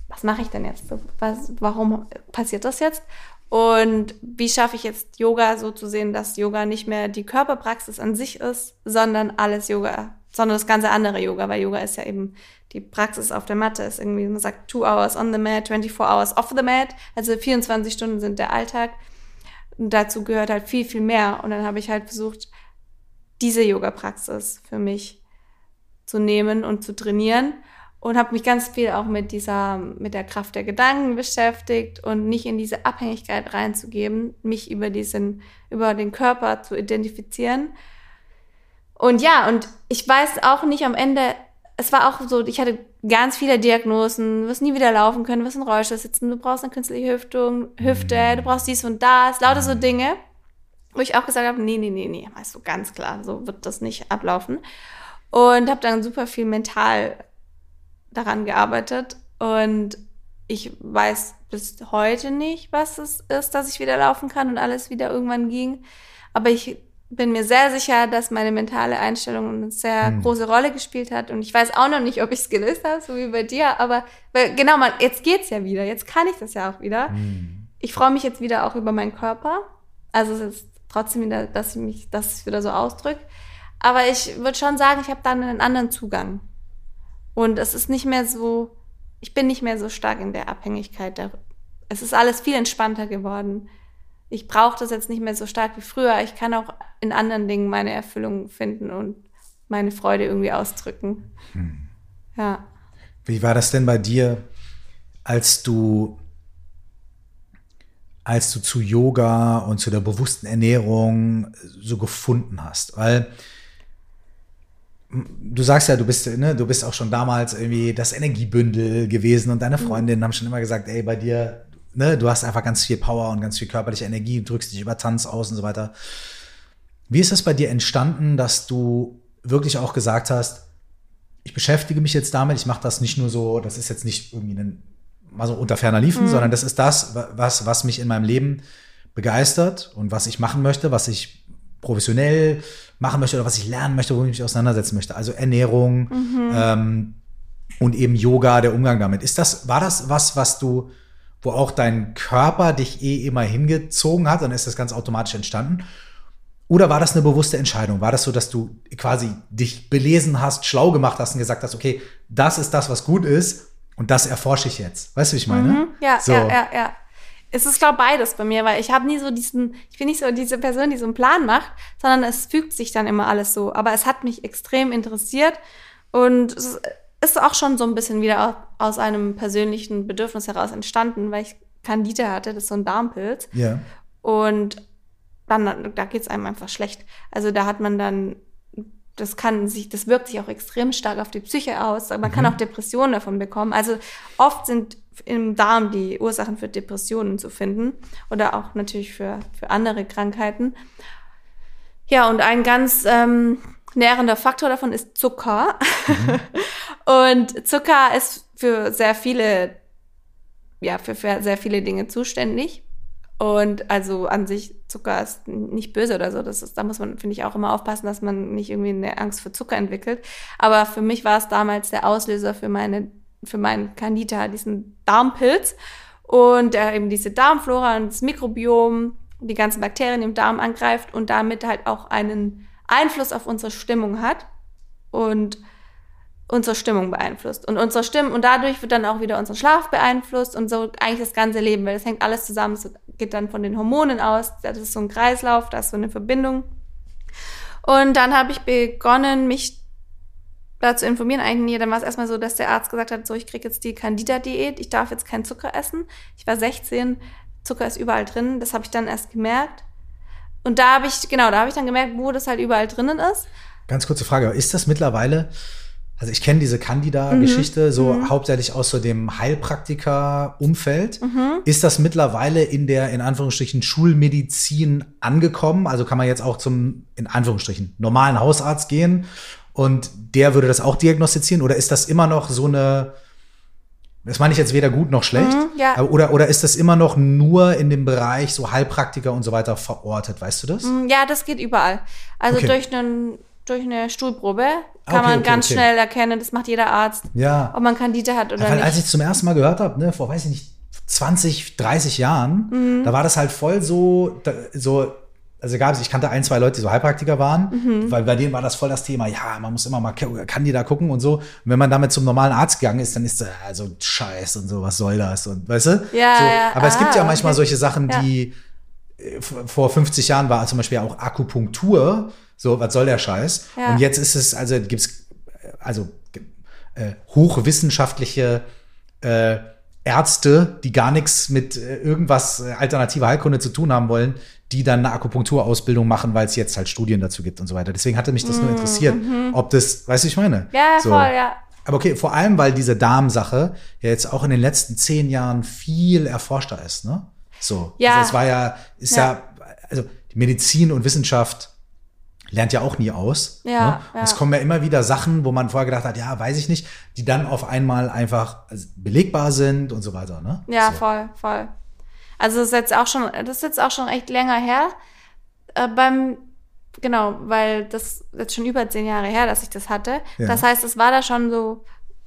was mache ich denn jetzt? Was, warum passiert das jetzt? Und wie schaffe ich jetzt Yoga so zu sehen, dass Yoga nicht mehr die Körperpraxis an sich ist, sondern alles Yoga, sondern das ganze andere Yoga, weil Yoga ist ja eben die Praxis auf der Matte, ist irgendwie, man sagt, two hours on the mat, 24 hours off the mat, also 24 Stunden sind der Alltag. Und dazu gehört halt viel, viel mehr. Und dann habe ich halt versucht, diese Yoga-Praxis für mich zu nehmen und zu trainieren und habe mich ganz viel auch mit dieser mit der Kraft der Gedanken beschäftigt und nicht in diese Abhängigkeit reinzugeben, mich über diesen über den Körper zu identifizieren. Und ja, und ich weiß auch nicht am Ende, es war auch so, ich hatte ganz viele Diagnosen, du wirst nie wieder laufen können, du wirst in Rollstuhl sitzen, du brauchst eine künstliche Hüftung, Hüfte, du brauchst dies und das, lauter so Dinge, wo ich auch gesagt habe, nee, nee, nee, nee, weißt du, ganz klar, so wird das nicht ablaufen. Und habe dann super viel mental daran gearbeitet. Und ich weiß bis heute nicht, was es ist, dass ich wieder laufen kann und alles wieder irgendwann ging. Aber ich bin mir sehr sicher, dass meine mentale Einstellung eine sehr mhm. große Rolle gespielt hat. Und ich weiß auch noch nicht, ob ich es gelöst habe, so wie bei dir. Aber genau, man, jetzt geht's ja wieder. Jetzt kann ich das ja auch wieder. Mhm. Ich freue mich jetzt wieder auch über meinen Körper. Also es ist trotzdem wieder, dass ich mich, dass ich wieder so ausdrücke. Aber ich würde schon sagen, ich habe dann einen anderen Zugang. Und es ist nicht mehr so, ich bin nicht mehr so stark in der Abhängigkeit. Es ist alles viel entspannter geworden. Ich brauche das jetzt nicht mehr so stark wie früher. Ich kann auch in anderen Dingen meine Erfüllung finden und meine Freude irgendwie ausdrücken. Hm. Ja. Wie war das denn bei dir, als du als du zu Yoga und zu der bewussten Ernährung so gefunden hast? Weil du sagst ja, du bist, ne, du bist auch schon damals irgendwie das Energiebündel gewesen und deine mhm. Freundinnen haben schon immer gesagt, ey, bei dir, ne, du hast einfach ganz viel Power und ganz viel körperliche Energie, drückst dich über Tanz aus und so weiter. Wie ist das bei dir entstanden, dass du wirklich auch gesagt hast, ich beschäftige mich jetzt damit, ich mache das nicht nur so, das ist jetzt nicht irgendwie ein, mal so unter ferner Liefen, mhm. sondern das ist das, was, was mich in meinem Leben begeistert und was ich machen möchte, was ich professionell machen möchte oder was ich lernen möchte, womit ich mich auseinandersetzen möchte. Also Ernährung mhm. ähm, und eben Yoga, der Umgang damit. Ist das, war das was, was du, wo auch dein Körper dich eh immer hingezogen hat, dann ist das ganz automatisch entstanden? Oder war das eine bewusste Entscheidung? War das so, dass du quasi dich belesen hast, schlau gemacht hast und gesagt hast, okay, das ist das, was gut ist und das erforsche ich jetzt? Weißt du, wie ich meine? Mhm. Ja, so. ja, ja, ja es ist, glaube beides bei mir, weil ich habe nie so diesen, ich bin nicht so diese Person, die so einen Plan macht, sondern es fügt sich dann immer alles so. Aber es hat mich extrem interessiert und es ist auch schon so ein bisschen wieder aus einem persönlichen Bedürfnis heraus entstanden, weil ich Candida hatte, das ist so ein Darmpilz. Ja. Und dann, da geht es einem einfach schlecht. Also da hat man dann das kann sich, das wirkt sich auch extrem stark auf die Psyche aus. Man mhm. kann auch Depressionen davon bekommen. Also oft sind im Darm die Ursachen für Depressionen zu finden oder auch natürlich für, für andere Krankheiten. Ja, und ein ganz ähm, nährender Faktor davon ist Zucker. Mhm. und Zucker ist für sehr viele, ja, für, für sehr viele Dinge zuständig. Und also an sich, Zucker ist nicht böse oder so. Das ist, da muss man, finde ich, auch immer aufpassen, dass man nicht irgendwie eine Angst vor Zucker entwickelt. Aber für mich war es damals der Auslöser für meine, für meinen Candida, diesen Darmpilz. Und der eben diese Darmflora und das Mikrobiom, die ganzen Bakterien im Darm angreift und damit halt auch einen Einfluss auf unsere Stimmung hat. Und unsere Stimmung beeinflusst. Und unsere Stimmung, und dadurch wird dann auch wieder unser Schlaf beeinflusst und so eigentlich das ganze Leben, weil das hängt alles zusammen. Es geht dann von den Hormonen aus. Das ist so ein Kreislauf, da ist so eine Verbindung. Und dann habe ich begonnen, mich da zu informieren, eigentlich nie. Dann war es erstmal so, dass der Arzt gesagt hat, so, ich kriege jetzt die Candida-Diät, ich darf jetzt keinen Zucker essen. Ich war 16, Zucker ist überall drin. Das habe ich dann erst gemerkt. Und da habe ich, genau, da habe ich dann gemerkt, wo das halt überall drinnen ist. Ganz kurze Frage, ist das mittlerweile, also ich kenne diese Candida-Geschichte mhm. so mhm. hauptsächlich aus so dem Heilpraktiker-Umfeld. Mhm. Ist das mittlerweile in der, in Anführungsstrichen, Schulmedizin angekommen? Also kann man jetzt auch zum, in Anführungsstrichen, normalen Hausarzt gehen und der würde das auch diagnostizieren? Oder ist das immer noch so eine, das meine ich jetzt weder gut noch schlecht. Mhm, ja. oder, oder ist das immer noch nur in dem Bereich so Heilpraktiker und so weiter verortet? Weißt du das? Mhm, ja, das geht überall. Also okay. durch, einen, durch eine Stuhlprobe kann okay, man okay, ganz schnell erkennen, das macht jeder Arzt, ja. ob man Candida hat oder Weil, nicht. Als ich zum ersten Mal gehört habe, ne, vor weiß ich nicht, 20, 30 Jahren, mhm. da war das halt voll so, so also gab es, ich kannte ein, zwei Leute, die so Heilpraktiker waren, mhm. weil bei denen war das voll das Thema, ja, man muss immer mal Candida gucken und so. Und wenn man damit zum normalen Arzt gegangen ist, dann ist da also Scheiß und so, was soll das? Und weißt du? Ja, so, ja. Aber ah, es gibt ja ah, manchmal okay. solche Sachen, die ja. Äh, vor 50 Jahren war zum Beispiel auch Akupunktur. So, was soll der Scheiß? Ja. Und jetzt ist es, also gibt's also äh, hochwissenschaftliche äh, Ärzte, die gar nichts mit äh, irgendwas äh, alternativer Heilkunde zu tun haben wollen, die dann eine Akupunkturausbildung machen, weil es jetzt halt Studien dazu gibt und so weiter. Deswegen hatte mich das nur interessiert, mhm. ob das, weißt du, ich meine? Ja, so. voll, ja. Aber okay, vor allem, weil diese Darmsache ja jetzt auch in den letzten zehn Jahren viel erforschter ist, ne? So. Ja. Also es war ja, ist ja, ja also die Medizin und Wissenschaft lernt ja auch nie aus. Ja, ne? ja. Es kommen ja immer wieder Sachen, wo man vorher gedacht hat, ja, weiß ich nicht, die dann auf einmal einfach belegbar sind und so weiter. Ne? Ja, so. voll, voll. Also das ist jetzt auch schon, das ist jetzt auch schon echt länger her. Äh, beim, genau, weil das jetzt schon über zehn Jahre her, dass ich das hatte. Ja. Das heißt, es war da schon so.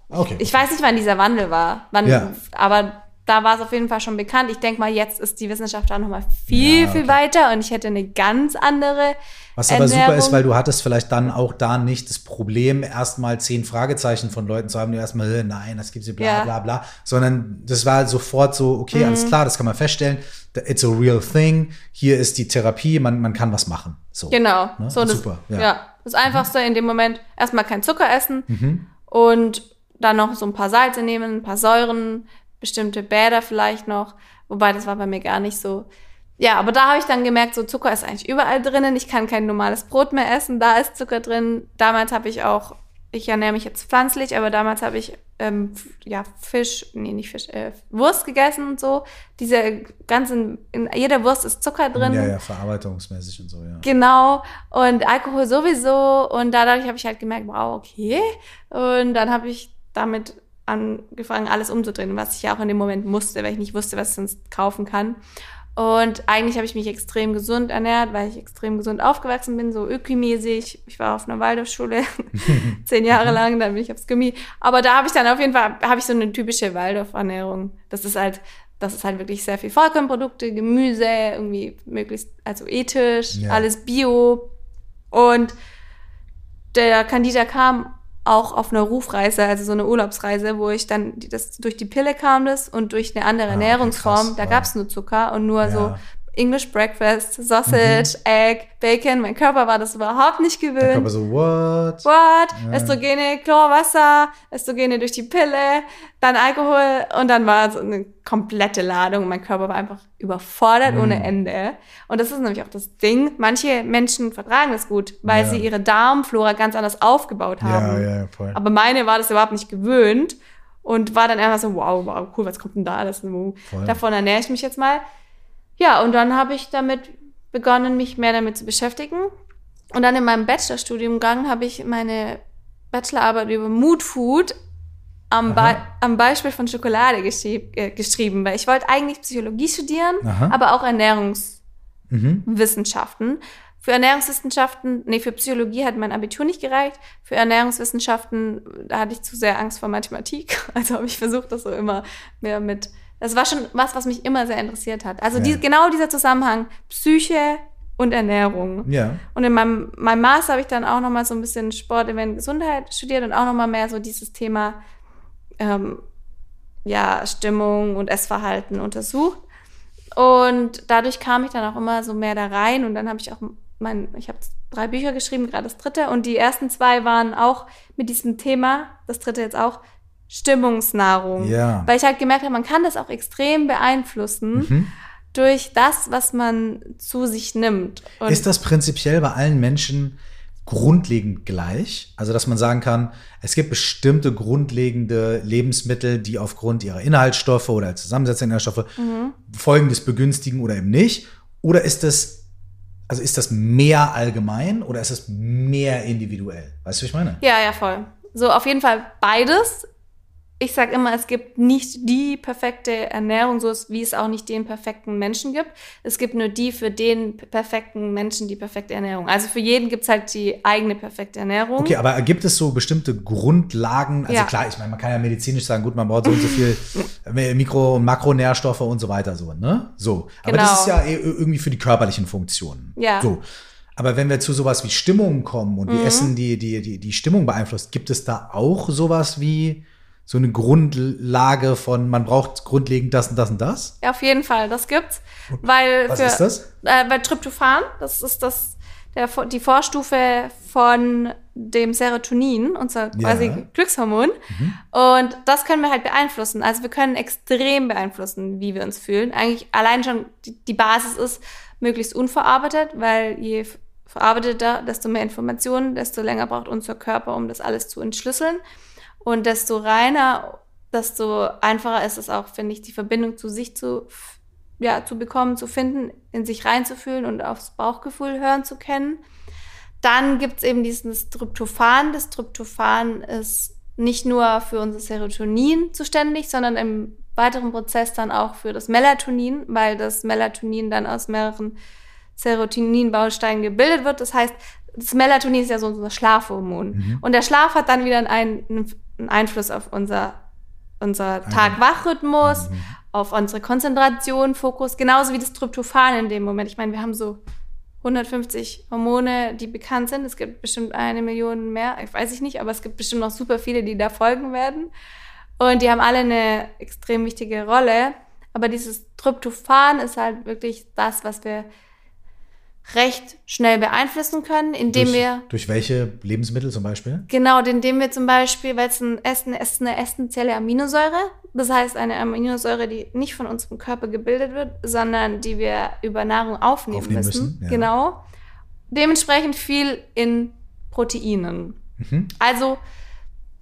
Okay. Ich weiß nicht, wann dieser Wandel war, wann, ja. aber da war es auf jeden Fall schon bekannt. Ich denke mal, jetzt ist die Wissenschaft da nochmal viel, ja, okay. viel weiter und ich hätte eine ganz andere. Was aber Ernährung. super ist, weil du hattest vielleicht dann auch da nicht das Problem, erstmal zehn Fragezeichen von Leuten zu haben, die erstmal, nein, das gibt's hier, bla, ja. bla, bla, sondern das war sofort so, okay, mhm. alles klar, das kann man feststellen. It's a real thing. Hier ist die Therapie, man, man kann was machen. So. Genau. Ne? So super. Das, ja. ja. Das Einfachste mhm. in dem Moment, erstmal kein Zucker essen mhm. und dann noch so ein paar Salze nehmen, ein paar Säuren, bestimmte Bäder vielleicht noch, wobei das war bei mir gar nicht so. Ja, aber da habe ich dann gemerkt, so Zucker ist eigentlich überall drinnen. Ich kann kein normales Brot mehr essen, da ist Zucker drin. Damals habe ich auch, ich ernähre mich jetzt pflanzlich, aber damals habe ich ähm, ja Fisch, nee nicht Fisch, äh, Wurst gegessen und so. Diese ganzen, in jeder Wurst ist Zucker drin. Ja, ja, verarbeitungsmäßig und so, ja. Genau. Und Alkohol sowieso. Und dadurch habe ich halt gemerkt, wow, okay. Und dann habe ich damit angefangen, alles umzudrehen, was ich ja auch in dem Moment musste, weil ich nicht wusste, was ich sonst kaufen kann. Und eigentlich habe ich mich extrem gesund ernährt, weil ich extrem gesund aufgewachsen bin, so ökomäßig. Ich war auf einer Waldorfschule zehn Jahre lang, dann bin ich aufs Gummi. Aber da habe ich dann auf jeden Fall, habe ich so eine typische Waldorf-Ernährung. Das ist halt, das ist halt wirklich sehr viel Vollkornprodukte, Gemüse, irgendwie möglichst, also ethisch, ja. alles bio. Und der Candida kam auch auf einer Rufreise, also so eine Urlaubsreise, wo ich dann das durch die Pille kam das und durch eine andere ah, Ernährungsform, okay, da gab es nur Zucker und nur ja. so English Breakfast, Sausage, mhm. Egg, Bacon. Mein Körper war das überhaupt nicht gewöhnt. Der Körper so, what? What? Ja. Östrogene, Chlorwasser, Östrogene durch die Pille, dann Alkohol und dann war so eine komplette Ladung. Mein Körper war einfach überfordert mhm. ohne Ende. Und das ist nämlich auch das Ding. Manche Menschen vertragen das gut, weil ja. sie ihre Darmflora ganz anders aufgebaut haben. Ja, ja, voll. Aber meine war das überhaupt nicht gewöhnt und war dann einfach so, wow, wow, cool, was kommt denn da alles? Davon ernähre ich mich jetzt mal. Ja, und dann habe ich damit begonnen, mich mehr damit zu beschäftigen. Und dann in meinem Bachelorstudiumgang habe ich meine Bachelorarbeit über Mood Food am, Be am Beispiel von Schokolade geschrieb, äh, geschrieben, weil ich wollte eigentlich Psychologie studieren, Aha. aber auch Ernährungswissenschaften. Mhm. Für Ernährungswissenschaften, nee, für Psychologie hat mein Abitur nicht gereicht. Für Ernährungswissenschaften, da hatte ich zu sehr Angst vor Mathematik. Also habe ich versucht, das so immer mehr mit das war schon was, was mich immer sehr interessiert hat. Also ja. die, genau dieser Zusammenhang Psyche und Ernährung. Ja. Und in meinem, meinem Master habe ich dann auch noch mal so ein bisschen Sport, Event, Gesundheit studiert und auch noch mal mehr so dieses Thema ähm, ja, Stimmung und Essverhalten untersucht. Und dadurch kam ich dann auch immer so mehr da rein und dann habe ich auch mein, ich habe drei Bücher geschrieben, gerade das dritte. Und die ersten zwei waren auch mit diesem Thema, das dritte jetzt auch, Stimmungsnahrung. Ja. Weil ich halt gemerkt habe, man kann das auch extrem beeinflussen Mhm. durch das, was man zu sich nimmt. Und Ist das prinzipiell bei allen Menschen grundlegend gleich? Also, dass man sagen kann, es gibt bestimmte grundlegende Lebensmittel, die aufgrund ihrer Inhaltsstoffe oder Zusammensetzung der Inhaltsstoffe Mhm. Folgendes begünstigen oder eben nicht? Oder ist das, also ist das mehr allgemein oder ist das mehr individuell? Weißt du, wie ich meine? ja, ja, voll. So, auf jeden Fall beides. Ich sage immer, es gibt nicht die perfekte Ernährung, so wie es auch nicht den perfekten Menschen gibt. Es gibt nur die für den perfekten Menschen die perfekte Ernährung. Also für jeden gibt es halt die eigene perfekte Ernährung. Okay, aber gibt es so bestimmte Grundlagen? Also Ja. klar, ich meine, man kann ja medizinisch sagen, gut, man braucht so und so viel Mikro- und Makronährstoffe und so weiter, so, ne? So. Aber Genau. das ist ja eh irgendwie für die körperlichen Funktionen. Ja. So. Aber wenn wir zu sowas wie Stimmung kommen und wie Mhm. Essen die, die, die, die Stimmung beeinflusst, gibt es da auch sowas wie so eine Grundlage von, man braucht grundlegend das und das und das? Ja, auf jeden Fall, das gibt's. Weil Was für, ist das? Äh, weil Tryptophan, das ist das, der, die Vorstufe von dem Serotonin, unser quasi Ja. Glückshormon. Und das können wir halt beeinflussen. Also wir können extrem beeinflussen, wie wir uns fühlen. Eigentlich allein schon die, die Basis ist möglichst unverarbeitet, weil je verarbeiteter, desto mehr Informationen, desto länger braucht unser Körper, um das alles zu entschlüsseln. Und desto reiner, desto einfacher ist es auch, finde ich, die Verbindung zu sich zu, ja, zu bekommen, zu finden, in sich reinzufühlen und aufs Bauchgefühl hören zu können. Dann gibt es eben dieses Tryptophan. Das Tryptophan ist nicht nur für unser Serotonin zuständig, sondern im weiteren Prozess dann auch für das Melatonin, weil das Melatonin dann aus mehreren Serotonin-Bausteinen gebildet wird. Das heißt, das Melatonin ist ja so unser Schlafhormon. Und der Schlaf hat dann wieder einen, einen Einfluss auf unser, unser Tag-Wach-Rhythmus, auf unsere Konzentration, Fokus, genauso wie das Tryptophan in dem Moment. Ich meine, wir haben so 150 Hormone, die bekannt sind. Es gibt bestimmt eine Million mehr, ich weiß ich nicht, aber es gibt bestimmt noch super viele, die da folgen werden. Und die haben alle eine extrem wichtige Rolle. Aber dieses Tryptophan ist halt wirklich das, was wir recht schnell beeinflussen können, indem durch, wir Durch welche Lebensmittel zum Beispiel? Genau, indem wir zum Beispiel, weil es ein Essen es ist eine essentielle Aminosäure, das heißt eine Aminosäure, die nicht von unserem Körper gebildet wird, sondern die wir über Nahrung aufnehmen, Aufnehmen müssen. müssen, ja. Genau. Dementsprechend viel in Proteinen. Mhm. Also,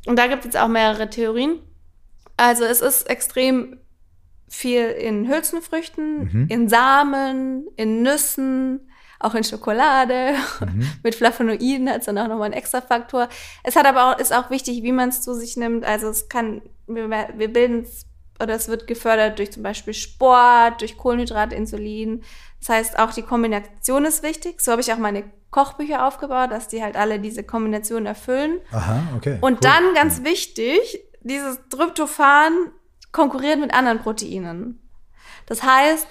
und da gibt es jetzt auch mehrere Theorien. Also es ist extrem viel in Hülsenfrüchten, Mhm. in Samen, in Nüssen, auch in Schokolade. Mhm. Mit Flavonoiden hat es dann auch nochmal einen extra Faktor. Es hat aber auch, ist auch wichtig, wie man es zu sich nimmt. Also es kann, wir, wir bilden es, oder es wird gefördert durch zum Beispiel Sport, durch Kohlenhydrate, Insulin. Das heißt, auch die Kombination ist wichtig. So habe ich auch meine Kochbücher aufgebaut, dass die halt alle diese Kombination erfüllen. Aha, okay. Und cool. dann ganz wichtig, dieses Tryptophan konkurriert mit anderen Proteinen. Das heißt,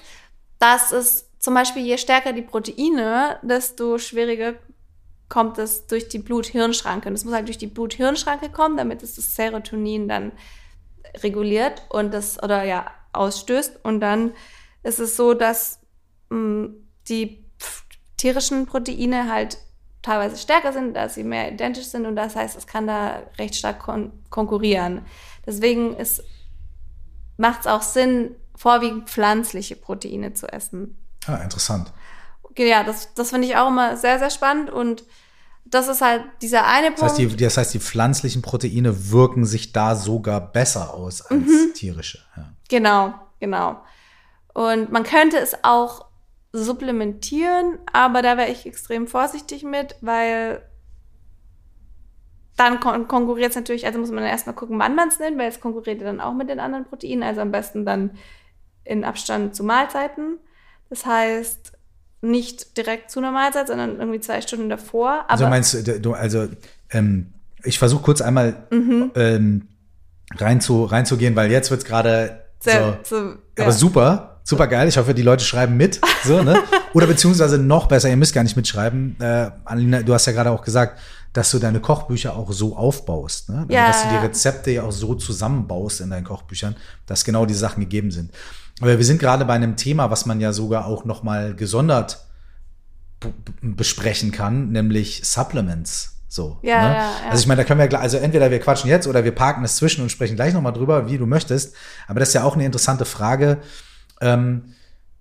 dass es zum Beispiel, je stärker die Proteine, desto schwieriger kommt es durch die Blut-Hirn-Schranke. Und es muss halt durch die Blut-Hirn-Schranke kommen, damit es das Serotonin dann reguliert und das oder ja ausstößt. Und dann ist es so, dass mh, die tierischen Proteine halt teilweise stärker sind, dass sie mehr identisch sind und das heißt, es kann da recht stark kon konkurrieren. Deswegen macht es auch Sinn, vorwiegend pflanzliche Proteine zu essen. Ah, interessant. Ja, das, das finde ich auch immer sehr, sehr spannend und das ist halt dieser eine Punkt. Das heißt, die, das heißt, die pflanzlichen Proteine wirken sich da sogar besser aus als Mhm. tierische. Ja. Genau, genau. Und man könnte es auch supplementieren, aber da wäre ich extrem vorsichtig mit, weil dann kon konkurriert es natürlich, also muss man dann erstmal gucken, wann man es nimmt, weil es konkurriert dann auch mit den anderen Proteinen, also am besten dann in Abstand zu Mahlzeiten. Das heißt, nicht direkt zu einer Mahlzeit, sondern irgendwie zwei Stunden davor. Also meinst du, also ähm, ich versuche kurz einmal Mhm. ähm, rein zu, reinzugehen, weil jetzt wird es gerade so, so, aber super, super geil. Ich hoffe, die Leute schreiben mit, so, ne? Oder beziehungsweise noch besser, ihr müsst gar nicht mitschreiben. Äh, Alina, du hast ja gerade auch gesagt, dass du deine Kochbücher auch so aufbaust, ne? Also, Ja, dass du die. Rezepte ja auch so zusammenbaust in deinen Kochbüchern, dass genau die Sachen gegeben sind. Aber wir sind gerade bei einem Thema, was man ja sogar auch noch mal gesondert besprechen kann, nämlich Supplements. So. Ja, ne? ja, ja. Also ich meine, da können wir, also entweder wir quatschen jetzt oder wir parken es zwischen und sprechen gleich nochmal drüber, wie du möchtest. Aber das ist ja auch eine interessante Frage. Ähm,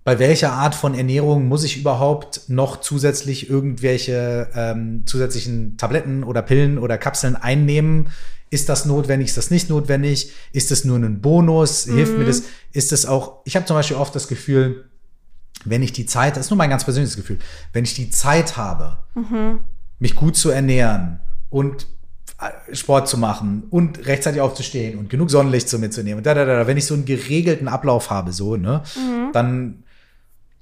bei welcher Art von Ernährung muss ich überhaupt noch zusätzlich irgendwelche ähm, zusätzlichen Tabletten oder Pillen oder Kapseln einnehmen? Ist das notwendig? Ist das nicht notwendig? Ist es nur ein Bonus? Hilft mir das? Ist es auch, ich habe zum Beispiel oft das Gefühl, wenn ich die Zeit, das ist nur mein ganz persönliches Gefühl, wenn ich die Zeit habe, mich gut zu ernähren und äh, Sport zu machen und rechtzeitig aufzustehen und genug Sonnenlicht zu mitzunehmen und da, da, da, da. wenn ich so einen geregelten Ablauf habe, so, ne, dann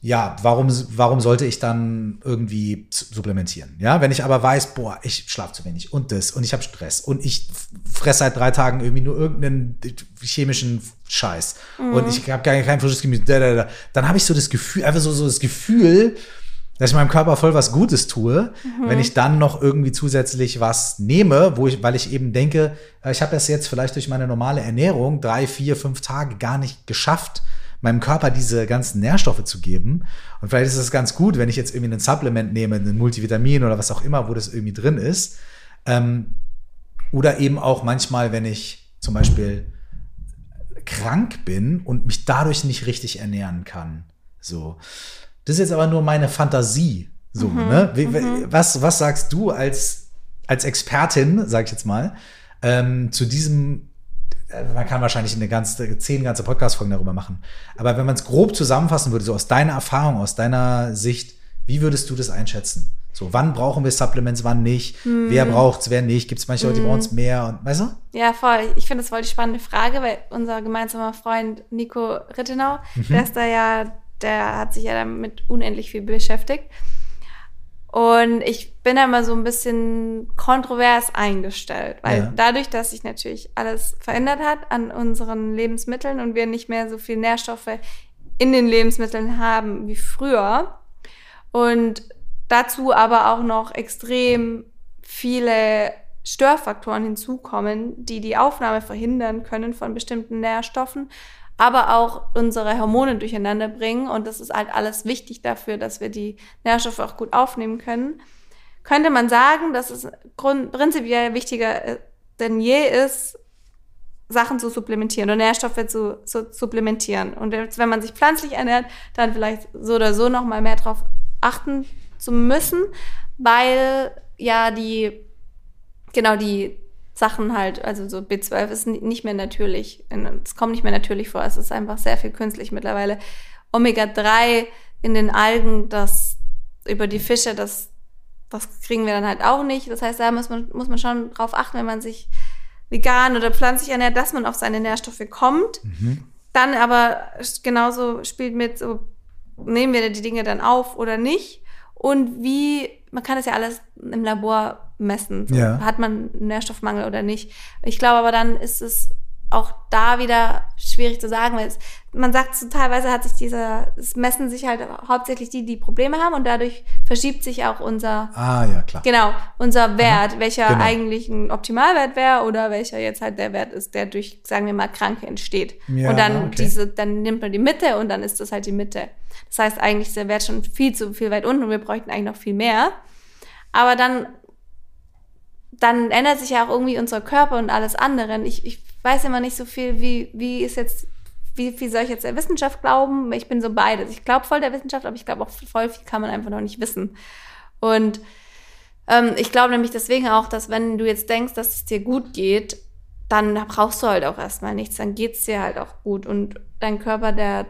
ja, warum, warum sollte ich dann irgendwie supplementieren? Ja, wenn ich aber weiß, boah, ich schlafe zu wenig und das und ich habe Stress und ich fresse seit drei Tagen irgendwie nur irgendeinen chemischen Scheiß und ich habe gar kein frisches Gemüse, da, da, da, dann habe ich so das Gefühl, einfach so, so das Gefühl, dass ich meinem Körper voll was Gutes tue, wenn ich dann noch irgendwie zusätzlich was nehme, wo ich, weil ich eben denke, äh, ich habe es jetzt vielleicht durch meine normale Ernährung drei, vier, fünf Tage gar nicht geschafft, meinem Körper diese ganzen Nährstoffe zu geben. Und vielleicht ist es ganz gut, wenn ich jetzt irgendwie ein Supplement nehme, ein Multivitamin oder was auch immer, wo das irgendwie drin ist. Ähm, oder eben auch manchmal, wenn ich zum Beispiel krank bin und mich dadurch nicht richtig ernähren kann. So. Das ist jetzt aber nur meine Fantasie. So, ne? Wie, wie- was, was sagst du als, als Expertin, sag ich jetzt mal, ähm, zu diesem, man kann wahrscheinlich eine ganze, zehn ganze Podcast-Folgen darüber machen. Aber wenn man es grob zusammenfassen würde, so aus deiner Erfahrung, aus deiner Sicht, wie würdest du das einschätzen? So, wann brauchen wir Supplements, wann nicht? Wer braucht's, wer nicht? Gibt es manche Leute, die brauchen es mehr? Und, weißt du? Ja, voll. Ich finde das voll die spannende Frage, weil unser gemeinsamer Freund Nico Rittenau, der ist da ja, der hat sich ja damit unendlich viel beschäftigt. Und ich bin da immer so ein bisschen kontrovers eingestellt, weil Ja. dadurch, dass sich natürlich alles verändert hat an unseren Lebensmitteln und wir nicht mehr so viel Nährstoffe in den Lebensmitteln haben wie früher und dazu aber auch noch extrem viele Störfaktoren hinzukommen, die die Aufnahme verhindern können von bestimmten Nährstoffen, aber auch unsere Hormone durcheinander bringen. Und das ist halt alles wichtig dafür, dass wir die Nährstoffe auch gut aufnehmen können. Könnte man sagen, dass es prinzipiell wichtiger äh, denn je ist, Sachen zu supplementieren und Nährstoffe zu, zu supplementieren. Und wenn man sich pflanzlich ernährt, dann vielleicht so oder so noch mal mehr drauf achten zu müssen, weil ja die genau die Sachen halt, also so B12 ist ni- nicht mehr natürlich, es kommt nicht mehr natürlich vor, es ist einfach sehr viel künstlich mittlerweile. Omega-3 in den Algen, das über die Fische, das, das kriegen wir dann halt auch nicht. Das heißt, da muss man, muss man schon drauf achten, wenn man sich vegan oder pflanzlich ernährt, dass man auf seine Nährstoffe kommt. Dann aber genauso spielt mit, so, nehmen wir die Dinge dann auf oder nicht? Und wie, man kann das ja alles im Labor messen. So, Ja. Hat man einen Nährstoffmangel oder nicht? Ich glaube aber dann ist es auch da wieder schwierig zu sagen, weil es, man sagt so, teilweise hat sich dieser, es messen sich halt hauptsächlich die, die Probleme haben und dadurch verschiebt sich auch unser, Ah, ja, klar. Genau, unser Wert, welcher genau. eigentlich ein Optimalwert wäre oder welcher jetzt halt der Wert ist, der durch, sagen wir mal, Kranke entsteht. Ja, und dann okay. diese, dann nimmt man die Mitte und dann ist das halt die Mitte. Das heißt, eigentlich ist der Wert schon viel zu viel weit unten und wir bräuchten eigentlich noch viel mehr. Aber dann, dann ändert sich ja auch irgendwie unser Körper und alles andere. Ich, ich weiß immer nicht so viel, wie, wie ist jetzt, wie viel soll ich jetzt der Wissenschaft glauben? Ich bin so beides. Ich glaube voll der Wissenschaft, aber ich glaube auch voll viel kann man einfach noch nicht wissen. Und ähm, ich glaube nämlich deswegen auch, dass wenn du jetzt denkst, dass es dir gut geht, dann brauchst du halt auch erstmal nichts. Dann geht's dir halt auch gut. Und dein Körper, der,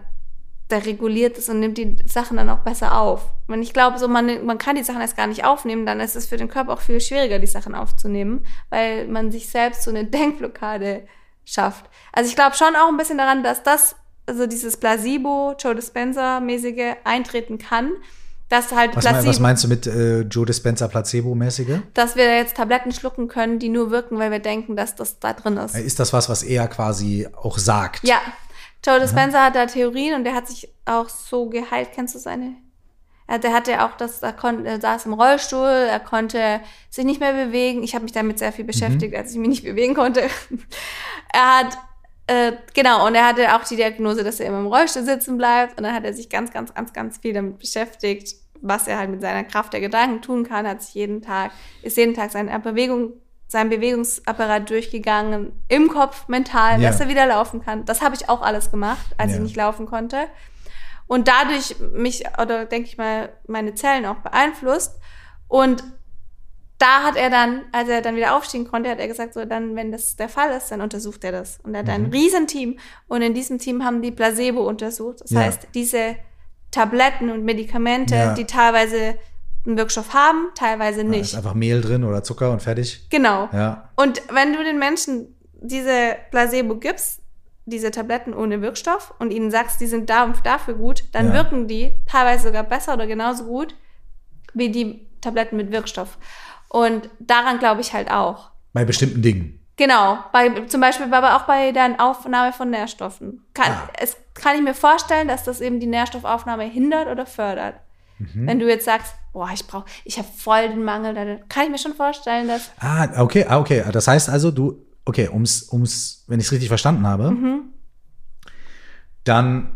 der reguliert es und nimmt die Sachen dann auch besser auf. Und ich glaube, so man, man kann die Sachen erst gar nicht aufnehmen, dann ist es für den Körper auch viel schwieriger, die Sachen aufzunehmen, weil man sich selbst so eine Denkblockade schafft. Also ich glaube schon auch ein bisschen daran, dass das, also dieses Placebo, Joe Dispenza-mäßige eintreten kann, dass halt Was, mein, was meinst du mit äh, Joe Dispenza Placebo-mäßige? dass wir jetzt Tabletten schlucken können, die nur wirken, weil wir denken, dass das da drin ist. Ist das was, was er quasi auch sagt? Ja, Joe Dispenza hat da Theorien und der hat sich auch so geheilt. Kennst du seine? Ja, der hatte auch das, er, kon, er saß im Rollstuhl, er konnte sich nicht mehr bewegen. Ich habe mich damit sehr viel beschäftigt, als ich mich nicht bewegen konnte. er hat, äh, genau, und er hatte auch die Diagnose, dass er immer im Rollstuhl sitzen bleibt. Und dann hat er sich ganz, ganz, ganz, ganz viel damit beschäftigt, was er halt mit seiner Kraft der Gedanken tun kann, hat sich jeden Tag, ist jeden Tag seine Bewegung, sein Bewegungsapparat durchgegangen, im Kopf, mental, Ja. dass er wieder laufen kann. Das habe ich auch alles gemacht, als Ja. ich nicht laufen konnte. Und dadurch mich, oder denke ich mal, meine Zellen auch beeinflusst. Und da hat er dann, als er dann wieder aufstehen konnte, hat er gesagt, so dann, wenn das der Fall ist, dann untersucht er das. Und er hat ein Riesenteam. Und in diesem Team haben die Placebo untersucht. Das Ja. heißt, diese Tabletten und Medikamente, die teilweise einen Wirkstoff haben, teilweise Da ist nicht. einfach Mehl drin oder Zucker und fertig. Genau. Ja. Und wenn du den Menschen diese Placebo gibst, diese Tabletten ohne Wirkstoff und ihnen sagst, die sind da und dafür gut, dann Ja. wirken die teilweise sogar besser oder genauso gut wie die Tabletten mit Wirkstoff. Und daran glaube ich halt auch. Bei bestimmten Dingen. Genau, bei, zum Beispiel aber auch bei der Aufnahme von Nährstoffen. Kann, Ah. Es kann ich mir vorstellen, dass das eben die Nährstoffaufnahme hindert oder fördert. Mhm. Wenn du jetzt sagst, boah, ich brauche, ich habe voll den Mangel, dann kann ich mir schon vorstellen, dass Ah, okay, ah, okay. Das heißt also, du, okay, ums, ums, wenn ich es richtig verstanden habe, Mhm. dann,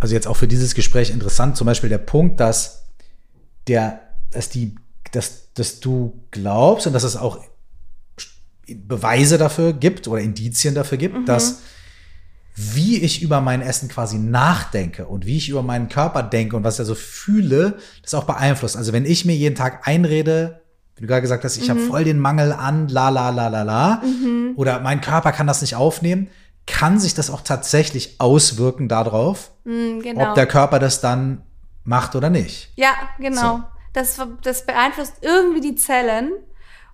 also jetzt auch für dieses Gespräch interessant, zum Beispiel der Punkt, dass der, dass die, dass, dass du glaubst und dass es auch Beweise dafür gibt oder Indizien dafür gibt, Mhm. dass wie ich über mein Essen quasi nachdenke und wie ich über meinen Körper denke und was ich also fühle, das auch beeinflusst. Also wenn ich mir jeden Tag einrede, wie du gerade gesagt hast, ich habe voll den Mangel an, la la la la la, oder mein Körper kann das nicht aufnehmen, kann sich das auch tatsächlich auswirken darauf, mh, genau. ob der Körper das dann macht oder nicht. Ja, genau. So. Das, das beeinflusst irgendwie die Zellen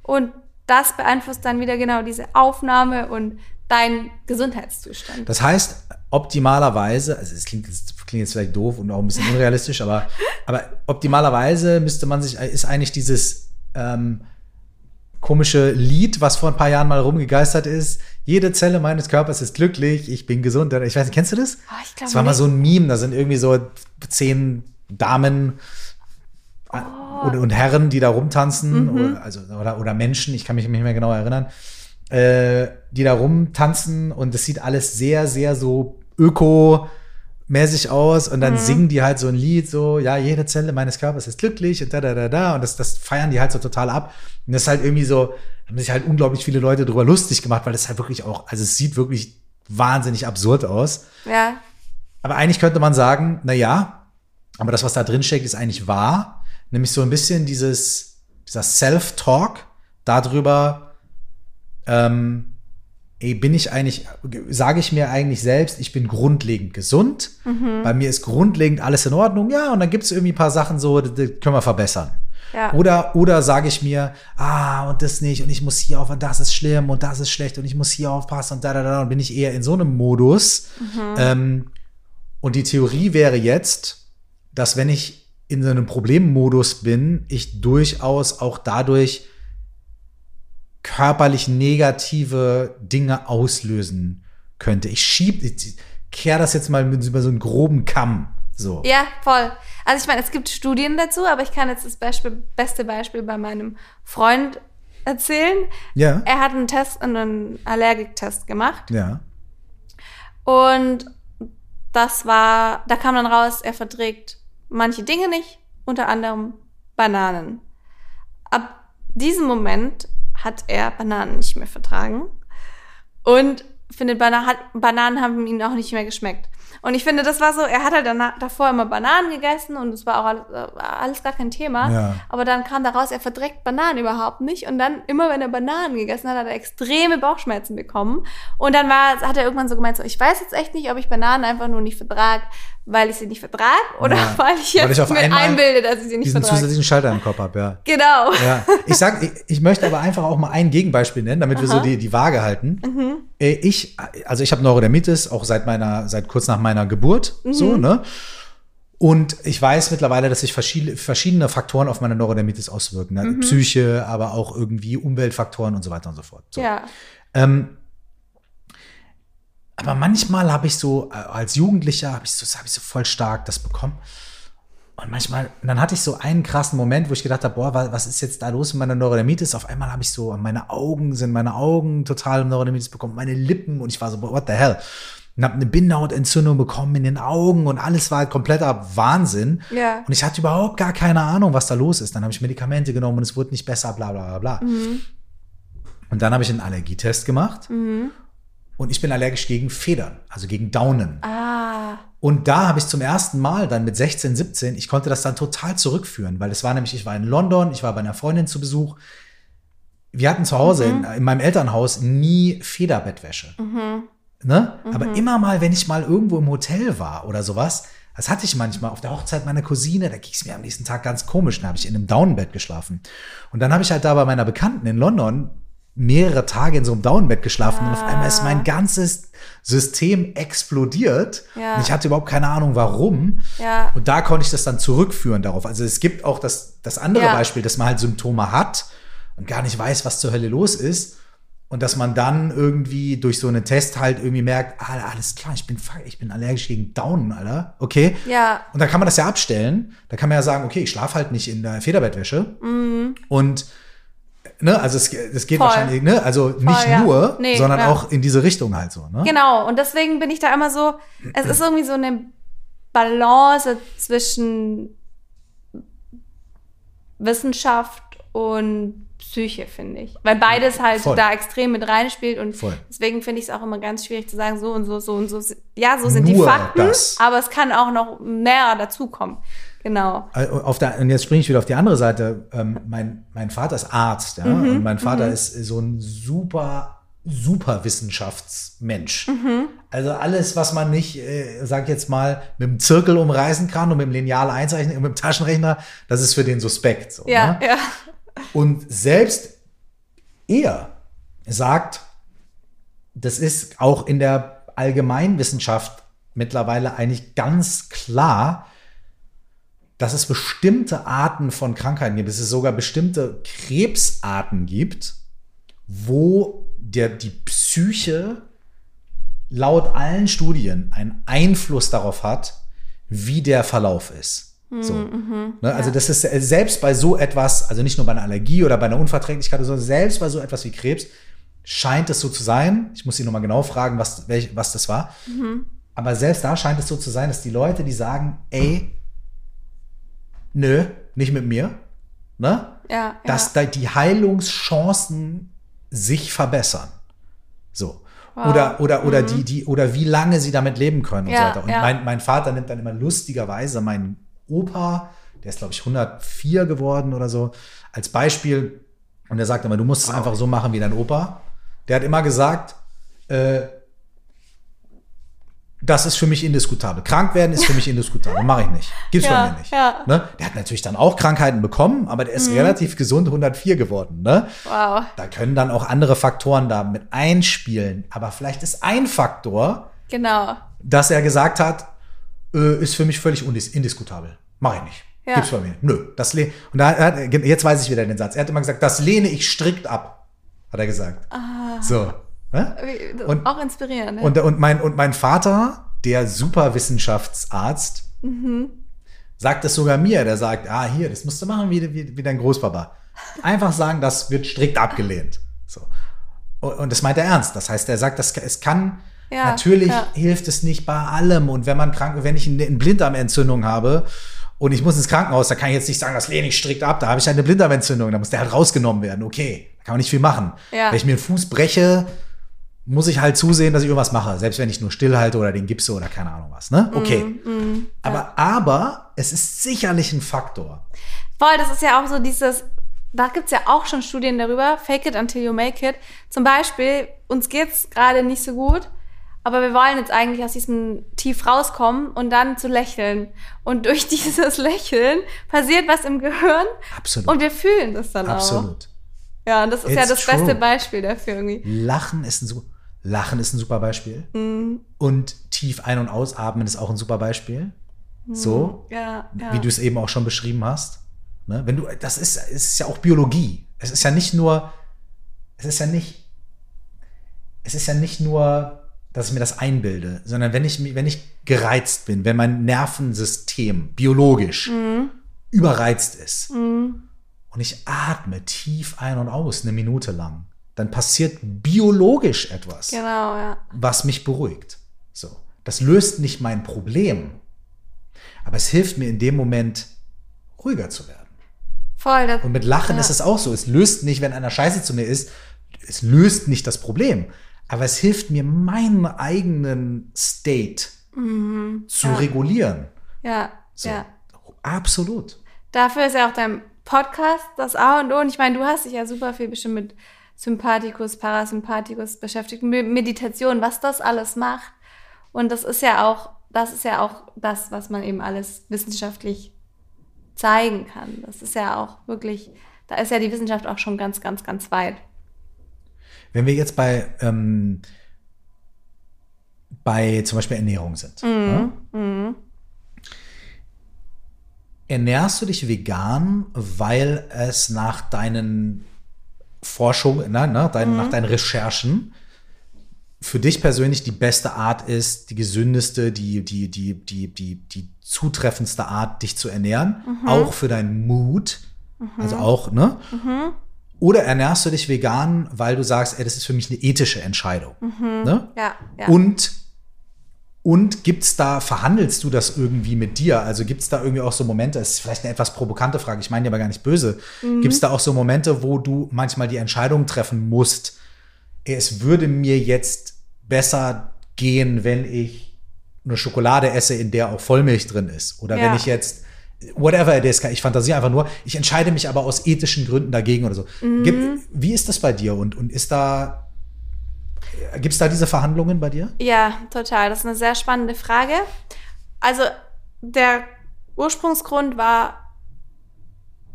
und das beeinflusst dann wieder genau diese Aufnahme und dein Gesundheitszustand. Das heißt, optimalerweise, also es klingt, klingt jetzt vielleicht doof und auch ein bisschen unrealistisch, aber, aber optimalerweise müsste man sich, ist eigentlich dieses ähm, komische Lied, was vor ein paar Jahren mal rumgegeistert ist. Jede Zelle meines Körpers ist glücklich, ich bin gesund. Ich weiß nicht, kennst du das? Ah, ich glaube Das war mal so ein Meme, da sind irgendwie so zehn Damen Oh. und, und Herren, die da rumtanzen, Mhm. oder, also, oder, oder Menschen, ich kann mich nicht mehr genau erinnern, äh, die da rumtanzen und es sieht alles sehr, sehr so öko-mäßig aus und dann Mhm. singen die halt so ein Lied, so, ja, jede Zelle meines Körpers ist glücklich und da, da, da, da und das, das feiern die halt so total ab und das ist halt irgendwie so, haben sich halt unglaublich viele Leute drüber lustig gemacht, weil das halt wirklich auch, also es sieht wirklich wahnsinnig absurd aus. Ja, Aber eigentlich könnte man sagen, na ja, aber das, was da drin steckt, ist eigentlich wahr. Nämlich so ein bisschen dieses, dieser Self-Talk darüber, ähm, ey, bin ich eigentlich, sage ich mir eigentlich selbst, ich bin grundlegend gesund. Bei mir ist grundlegend alles in Ordnung. Ja, und dann gibt es irgendwie ein paar Sachen so, die, die können wir verbessern. ja. Oder, oder sage ich mir, ah, und das nicht, und ich muss hier auf, und das ist schlimm, und das ist schlecht, und ich muss hier aufpassen, und da, da, da, und bin ich eher in so einem Modus. Ähm, und die Theorie wäre jetzt, dass wenn ich in so einem Problemmodus bin, ich durchaus auch dadurch körperlich negative Dinge auslösen könnte. Ich schieb, ich kehr das jetzt mal mit über so einen groben Kamm. So. Ja, voll. Also ich meine, es gibt Studien dazu, aber ich kann jetzt das Beispiel, beste Beispiel bei meinem Freund erzählen. Ja. Er hat einen Test, einen Allergiktest gemacht Ja. und das war, da kam dann raus, er verträgt manche Dinge nicht, unter anderem Bananen. Ab diesem Moment hat er Bananen nicht mehr vertragen und findet Bana hat, Bananen haben ihm auch nicht mehr geschmeckt. Und ich finde, das war so, er hat halt danach, davor immer Bananen gegessen und es war auch alles, äh, alles gar kein Thema. Ja. Aber dann kam daraus, er verdreckt Bananen überhaupt nicht. Und dann, immer wenn er Bananen gegessen hat, hat er extreme Bauchschmerzen bekommen. Und dann war, hat er irgendwann so gemeint, so, ich weiß jetzt echt nicht, ob ich Bananen einfach nur nicht vertrag, weil ich sie nicht vertrag oder Ja. weil ich Weil jetzt ich auf mir einbilde, dass ich sie nicht Diesen vertrage. zusätzlichen Schalter im Kopf habe, ja. Genau. Ja, ich sag, ich, ich möchte aber einfach auch mal ein Gegenbeispiel nennen, damit wir so die, die Waage halten. Äh, Ich, also ich habe Neurodermitis auch seit meiner, seit kurz nach meiner Geburt, so, ne? Und ich weiß mittlerweile, dass sich verschiedene, verschiedene Faktoren auf meine Neurodermitis auswirken. Ne? Psyche, aber auch irgendwie Umweltfaktoren und so weiter und so fort. So. Ja. Ähm, aber manchmal habe ich so, äh, als Jugendlicher, habe ich, so, hab ich so voll stark das bekommen. Und manchmal, und dann hatte ich so einen krassen Moment, wo ich gedacht habe, boah, wa- was ist jetzt da los mit meiner Neurodermitis? Auf einmal habe ich so, meine Augen sind meine Augen total Neurodermitis bekommen, meine Lippen und ich war so, what the hell? und habe eine Bindehautentzündung bekommen in den Augen und alles war kompletter Wahnsinn. Ja. Und ich hatte überhaupt gar keine Ahnung, was da los ist. Dann habe ich Medikamente genommen und es wurde nicht besser, bla bla bla bla. Mhm. Und dann habe ich einen Allergietest gemacht und ich bin allergisch gegen Federn, also gegen Daunen. Ah. Und da habe ich zum ersten Mal dann mit 16, 17, ich konnte das dann total zurückführen, weil es war nämlich, ich war in London, ich war bei einer Freundin zu Besuch. Wir hatten zu Hause in, in meinem Elternhaus nie Federbettwäsche. Ne? Aber immer mal, wenn ich mal irgendwo im Hotel war oder sowas, das hatte ich manchmal auf der Hochzeit meiner Cousine, da ging es mir am nächsten Tag ganz komisch, da habe ich in einem Downbett geschlafen. Und dann habe ich halt da bei meiner Bekannten in London mehrere Tage in so einem Downbett geschlafen und auf einmal ist mein ganzes System explodiert. Ja. Und ich hatte überhaupt keine Ahnung, warum. Ja. Und da konnte ich das dann zurückführen darauf. Also es gibt auch das, das andere Ja. Beispiel, dass man halt Symptome hat und gar nicht weiß, was zur Hölle los ist. Und dass man dann irgendwie durch so einen Test halt irgendwie merkt, ah, alles klar, ich bin, ich bin allergisch gegen Daunen, Alter. Okay. Ja. Und dann kann man das ja abstellen. Da kann man ja sagen, okay, ich schlafe halt nicht in der Federbettwäsche. Und ne, also es, es geht. Voll. wahrscheinlich, ne, also nicht ja. nur, Nee, sondern ja. auch in diese Richtung halt so, ne? Genau, und deswegen bin ich da immer so, es ist irgendwie so eine Balance zwischen Wissenschaft und Psyche, finde ich. Weil beides halt Voll. da extrem mit reinspielt und Voll. deswegen finde ich es auch immer ganz schwierig zu sagen, so und so, so und so. Ja, so sind die Nur Fakten, das. aber es kann auch noch mehr dazukommen. Genau. Äh, Auf der, und jetzt springe ich wieder auf die andere Seite. Ähm, mein, mein Vater ist Arzt, ja, Mhm, und mein Vater ist so ein super, super Wissenschaftsmensch. Mhm. Also alles, was man nicht, äh, sag ich jetzt mal, mit dem Zirkel umreißen kann und mit dem Lineal einzeichnen und mit dem Taschenrechner, das ist für den suspekt. So, Ja, ne? ja. Und selbst er sagt, das ist auch in der Allgemeinwissenschaft mittlerweile eigentlich ganz klar, dass es bestimmte Arten von Krankheiten gibt. Dass es sogar bestimmte Krebsarten gibt, wo der, die Psyche laut allen Studien einen Einfluss darauf hat, wie der Verlauf ist. So. ne? Also das ist äh, selbst bei so etwas, also nicht nur bei einer Allergie oder bei einer Unverträglichkeit, sondern selbst bei so etwas wie Krebs scheint es so zu sein. Ich muss Sie nochmal genau fragen, was, welch, was das war. Aber selbst da scheint es so zu sein, dass die Leute, die sagen, ey, nö, nicht mit mir, ne? Ja, dass ja. da die Heilungschancen sich verbessern. So. Wow. Oder, oder, oder die, die, oder wie lange sie damit leben können und Ja, so weiter. Und mein, mein Vater nimmt dann immer lustigerweise meinen Opa, der ist, glaube ich, 104 geworden oder so, als Beispiel. Und er sagt immer, du musst es einfach so machen wie dein Opa. Der hat immer gesagt, äh, das ist für mich indiskutabel. Krank werden ist für mich indiskutabel. Mache ich nicht. Gibt's Ja, von mir nicht. ja. Ne? Der hat natürlich dann auch Krankheiten bekommen, aber der ist relativ gesund 104 geworden. Ne? Wow. Da können dann auch andere Faktoren da mit einspielen. Aber vielleicht ist ein Faktor, Genau. dass er gesagt hat, äh, ist für mich völlig indiskutabel. Mache ich nicht. Ja. Gibt's bei mir. nicht. Nö. Das und da hat, jetzt weiß ich wieder den Satz. Er hat immer gesagt, das lehne ich strikt ab. Hat er gesagt. So. Und- auch inspirierend. Ne? Und, und, mein, und mein Vater, der Superwissenschaftsarzt, sagt es sogar mir. Der sagt, ah, hier, das musst du machen wie, wie, wie dein Großpapa. Einfach sagen, das wird strikt abgelehnt. So. Und, das meint er ernst. Das heißt, er sagt, das, es kann, Ja, natürlich ja. hilft es nicht bei allem. Und wenn man krank, wenn ich eine, Blinddarmentzündung habe und ich muss ins Krankenhaus, da kann ich jetzt nicht sagen, das lehne ich strikt ab. Da habe ich halt eine Blinddarmentzündung, da muss der halt rausgenommen werden. Okay, da kann man nicht viel machen. Ja. Wenn ich mir den Fuß breche, muss ich halt zusehen, dass ich irgendwas mache, selbst wenn ich nur stillhalte oder den gipse oder keine Ahnung was. Ne? Okay. Mm, aber, aber es ist sicherlich ein Faktor. Voll, das ist ja auch so dieses, da gibt's ja auch schon Studien darüber, fake it until you make it. Zum Beispiel, uns geht's gerade nicht so gut, aber wir wollen jetzt eigentlich aus diesem Tief rauskommen und dann zu lächeln. Und durch dieses Lächeln passiert was im Gehirn Absolut. und wir fühlen das dann auch. Absolut. Ja, und das ist ja It's das true. beste Beispiel dafür irgendwie. Lachen ist ein super, Lachen ist ein super Beispiel. Mhm. Und tief ein- und ausatmen ist auch ein super Beispiel. So, Ja, ja. wie du es eben auch schon beschrieben hast. Ne? Wenn du, das ist, ist ja auch Biologie. Es ist ja nicht nur, es ist ja nicht, es ist ja nicht nur, dass ich mir das einbilde, sondern wenn ich, wenn ich gereizt bin, wenn mein Nervensystem biologisch Mhm. überreizt ist und ich atme tief ein und aus eine Minute lang, dann passiert biologisch etwas Genau, ja. was mich beruhigt. So. Das löst nicht mein Problem. Aber es hilft mir in dem Moment, ruhiger zu werden. Voll. Und mit Lachen ja. ist es auch so. Es löst nicht, wenn einer scheiße zu mir ist, es löst nicht das Problem. Aber es hilft mir, meinen eigenen State mhm. zu ja. regulieren. Ja, so. ja. Absolut. Dafür ist ja auch dein Podcast das A und O. Und ich meine, du hast dich ja super viel bestimmt mit Sympathikus, Parasympathikus beschäftigt, Meditation, was das alles macht. Und das ist ja auch, das ist ja auch das, was man eben alles wissenschaftlich zeigen kann. Das ist ja auch wirklich, da ist ja die Wissenschaft auch schon ganz, ganz, ganz weit. Wenn wir jetzt bei, ähm, bei zum Beispiel Ernährung sind. Mhm. Ja? Mhm. Ernährst du dich vegan, weil es nach deinen Forschungen, ne, ne, dein, mhm. nach deinen Recherchen für dich persönlich die beste Art ist, die gesündeste, die, die, die, die, die, die zutreffendste Art, dich zu ernähren, mhm. auch für deinen Mut, mhm. also auch, ne? Mhm. Oder ernährst du dich vegan, weil du sagst, ey, das ist für mich eine ethische Entscheidung. Mhm. Ne? Ja, ja. Und und gibt's da, verhandelst du das irgendwie mit dir? Also gibt's da irgendwie auch so Momente, das ist vielleicht eine etwas provokante Frage, ich meine die aber gar nicht böse. Mhm. Gibt's da auch so Momente, wo du manchmal die Entscheidung treffen musst, es würde mir jetzt besser gehen, wenn ich eine Schokolade esse, in der auch Vollmilch drin ist? Oder ja. wenn ich jetzt whatever it is, ich fantasiere einfach nur, ich entscheide mich aber aus ethischen Gründen dagegen oder so. Mhm. Gibt, wie ist das bei dir und, und ist da Gibt es da diese Verhandlungen bei dir? Ja, total. Das ist eine sehr spannende Frage. Also der Ursprungsgrund war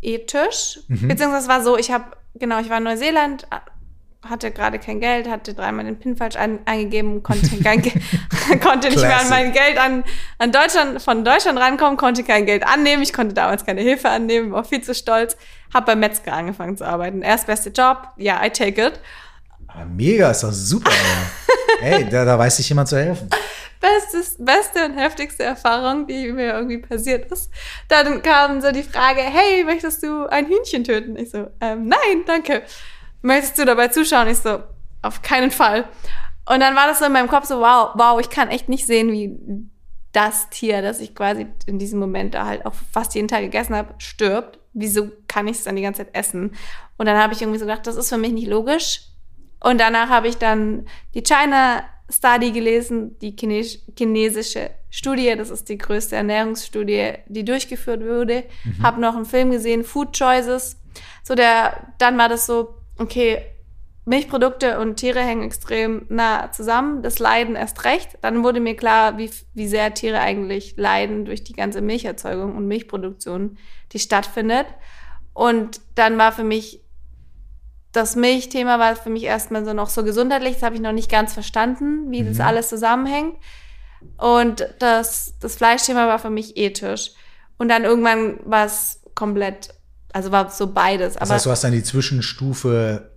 ethisch, mhm. beziehungsweise war so, ich habe, genau, ich war in Neuseeland, hatte gerade kein Geld, hatte dreimal den PIN falsch ein, eingegeben, konnte, kein, konnte nicht mehr an mein Geld an, an Deutschland, von Deutschland rankommen, konnte kein Geld annehmen. Ich konnte damals keine Hilfe annehmen, war viel zu stolz. Habe beim Metzger angefangen zu arbeiten. Erstbeste Job, ja, yeah, I take it. Ah, mega, ist doch super. Ey, da, da weiß sich jemand zu helfen. Bestes, beste und heftigste Erfahrung, die mir irgendwie passiert ist. Dann kam so die Frage, hey, möchtest du ein Hühnchen töten? Ich so, ähm, nein, danke. Möchtest du dabei zuschauen? Ich so, auf keinen Fall. Und dann war das so in meinem Kopf so, wow, wow, ich kann echt nicht sehen, wie das Tier, das ich quasi in diesem Moment da halt auch fast jeden Tag gegessen habe, stirbt. Wieso kann ich es dann die ganze Zeit essen? Und dann habe ich irgendwie so gedacht, das ist für mich nicht logisch und danach habe ich dann die China Study gelesen, die chinesische Studie. Das ist die größte Ernährungsstudie, die durchgeführt wurde. Mhm. Habe noch einen Film gesehen, Food Choices. So der, dann war das so, okay, Milchprodukte und Tiere hängen extrem nah zusammen. Das Leiden erst recht. Dann wurde mir klar, wie, wie sehr Tiere eigentlich leiden durch die ganze Milcherzeugung und Milchproduktion, die stattfindet. Und dann war für mich das Milchthema war für mich erstmal so noch so gesundheitlich, das habe ich noch nicht ganz verstanden, wie mhm. das alles zusammenhängt. Und das, das Fleischthema war für mich ethisch. Und dann irgendwann war es komplett, also war so beides. Das heißt, du hast dann die Zwischenstufe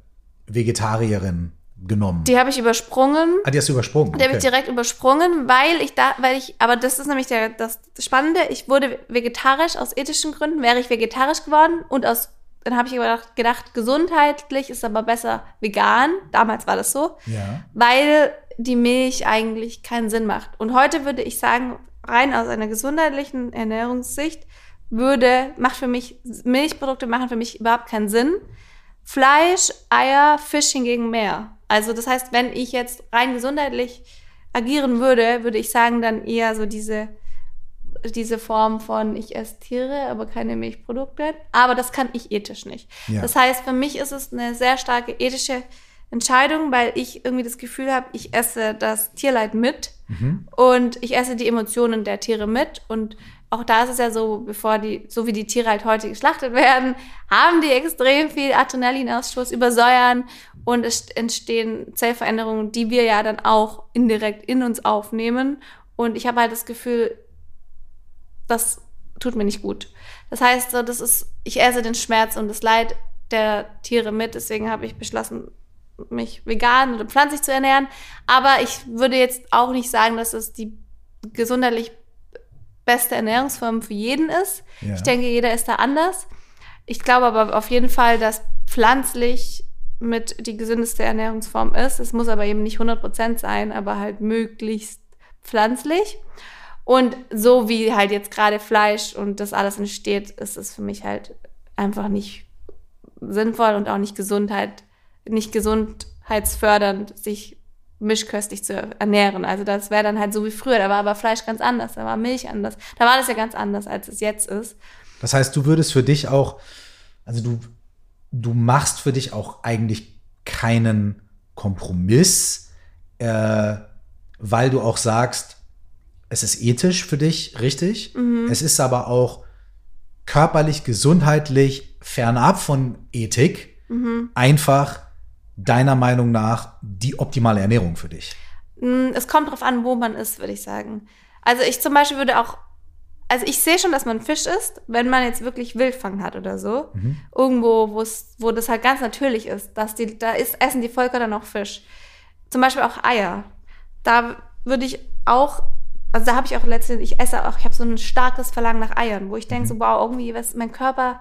Vegetarierin genommen. Die habe ich übersprungen. Ah, die hast du übersprungen. Die okay. habe ich direkt übersprungen, weil ich da, weil ich, aber das ist nämlich der, das Spannende, ich wurde vegetarisch aus ethischen Gründen, wäre ich vegetarisch geworden und aus dann habe ich gedacht, gedacht, gesundheitlich ist aber besser vegan. Damals war das so. Ja. Weil die Milch eigentlich keinen Sinn macht. Und heute würde ich sagen, rein aus einer gesundheitlichen Ernährungssicht, würde, macht für mich, Milchprodukte machen für mich überhaupt keinen Sinn. Fleisch, Eier, Fisch hingegen mehr. Also das heißt, wenn ich jetzt rein gesundheitlich agieren würde, würde ich sagen, dann eher so diese diese Form von ich esse Tiere, aber keine Milchprodukte. Aber das kann ich ethisch nicht. Ja. Das heißt, für mich ist es eine sehr starke ethische Entscheidung, weil ich irgendwie das Gefühl habe, ich esse das Tierleid mit mhm. und ich esse die Emotionen der Tiere mit und auch da ist es ja so, bevor die, so wie die Tiere halt heute geschlachtet werden, haben die extrem viel Adrenalinausstoß, übersäuern und es entstehen Zellveränderungen, die wir ja dann auch indirekt in uns aufnehmen. Und ich habe halt das Gefühl, das tut mir nicht gut. Das heißt, so, das ist, ich esse den Schmerz und das Leid der Tiere mit. Deswegen habe ich beschlossen, mich vegan oder pflanzlich zu ernähren. Aber ich würde jetzt auch nicht sagen, dass es die gesundheitlich beste Ernährungsform für jeden ist. Ja. Ich denke, jeder ist da anders. Ich glaube aber auf jeden Fall, dass pflanzlich mit die gesündeste Ernährungsform ist. Es muss aber eben nicht 100% sein, aber halt möglichst pflanzlich. Und so wie halt jetzt gerade Fleisch und das alles entsteht, ist es für mich halt einfach nicht sinnvoll und auch nicht Gesundheit, nicht gesundheitsfördernd, sich mischköstlich zu ernähren. Also das wäre dann halt so wie früher. Da war aber Fleisch ganz anders, da war Milch anders. Da war das ja ganz anders, als es jetzt ist. Das heißt, du würdest für dich auch, also du, du machst für dich auch eigentlich keinen Kompromiss, äh, weil du auch sagst, es ist ethisch für dich richtig. Mhm. Es ist aber auch körperlich, gesundheitlich, fernab von Ethik, mhm. einfach deiner Meinung nach die optimale Ernährung für dich? Mm, es kommt drauf an, wo man ist, würde ich sagen. Also ich zum Beispiel würde auch, also ich sehe schon, dass man Fisch isst, wenn man jetzt wirklich Wildfang hat oder so. Mhm. Irgendwo, wo es, wo das halt ganz natürlich ist, dass die, da ist, essen die Völker dann auch Fisch. Zum Beispiel auch Eier. Da würde ich auch, also da habe ich auch letztendlich, ich esse auch, ich habe so ein starkes Verlangen nach Eiern, wo ich denke, mhm. so wow, irgendwie, was, mein Körper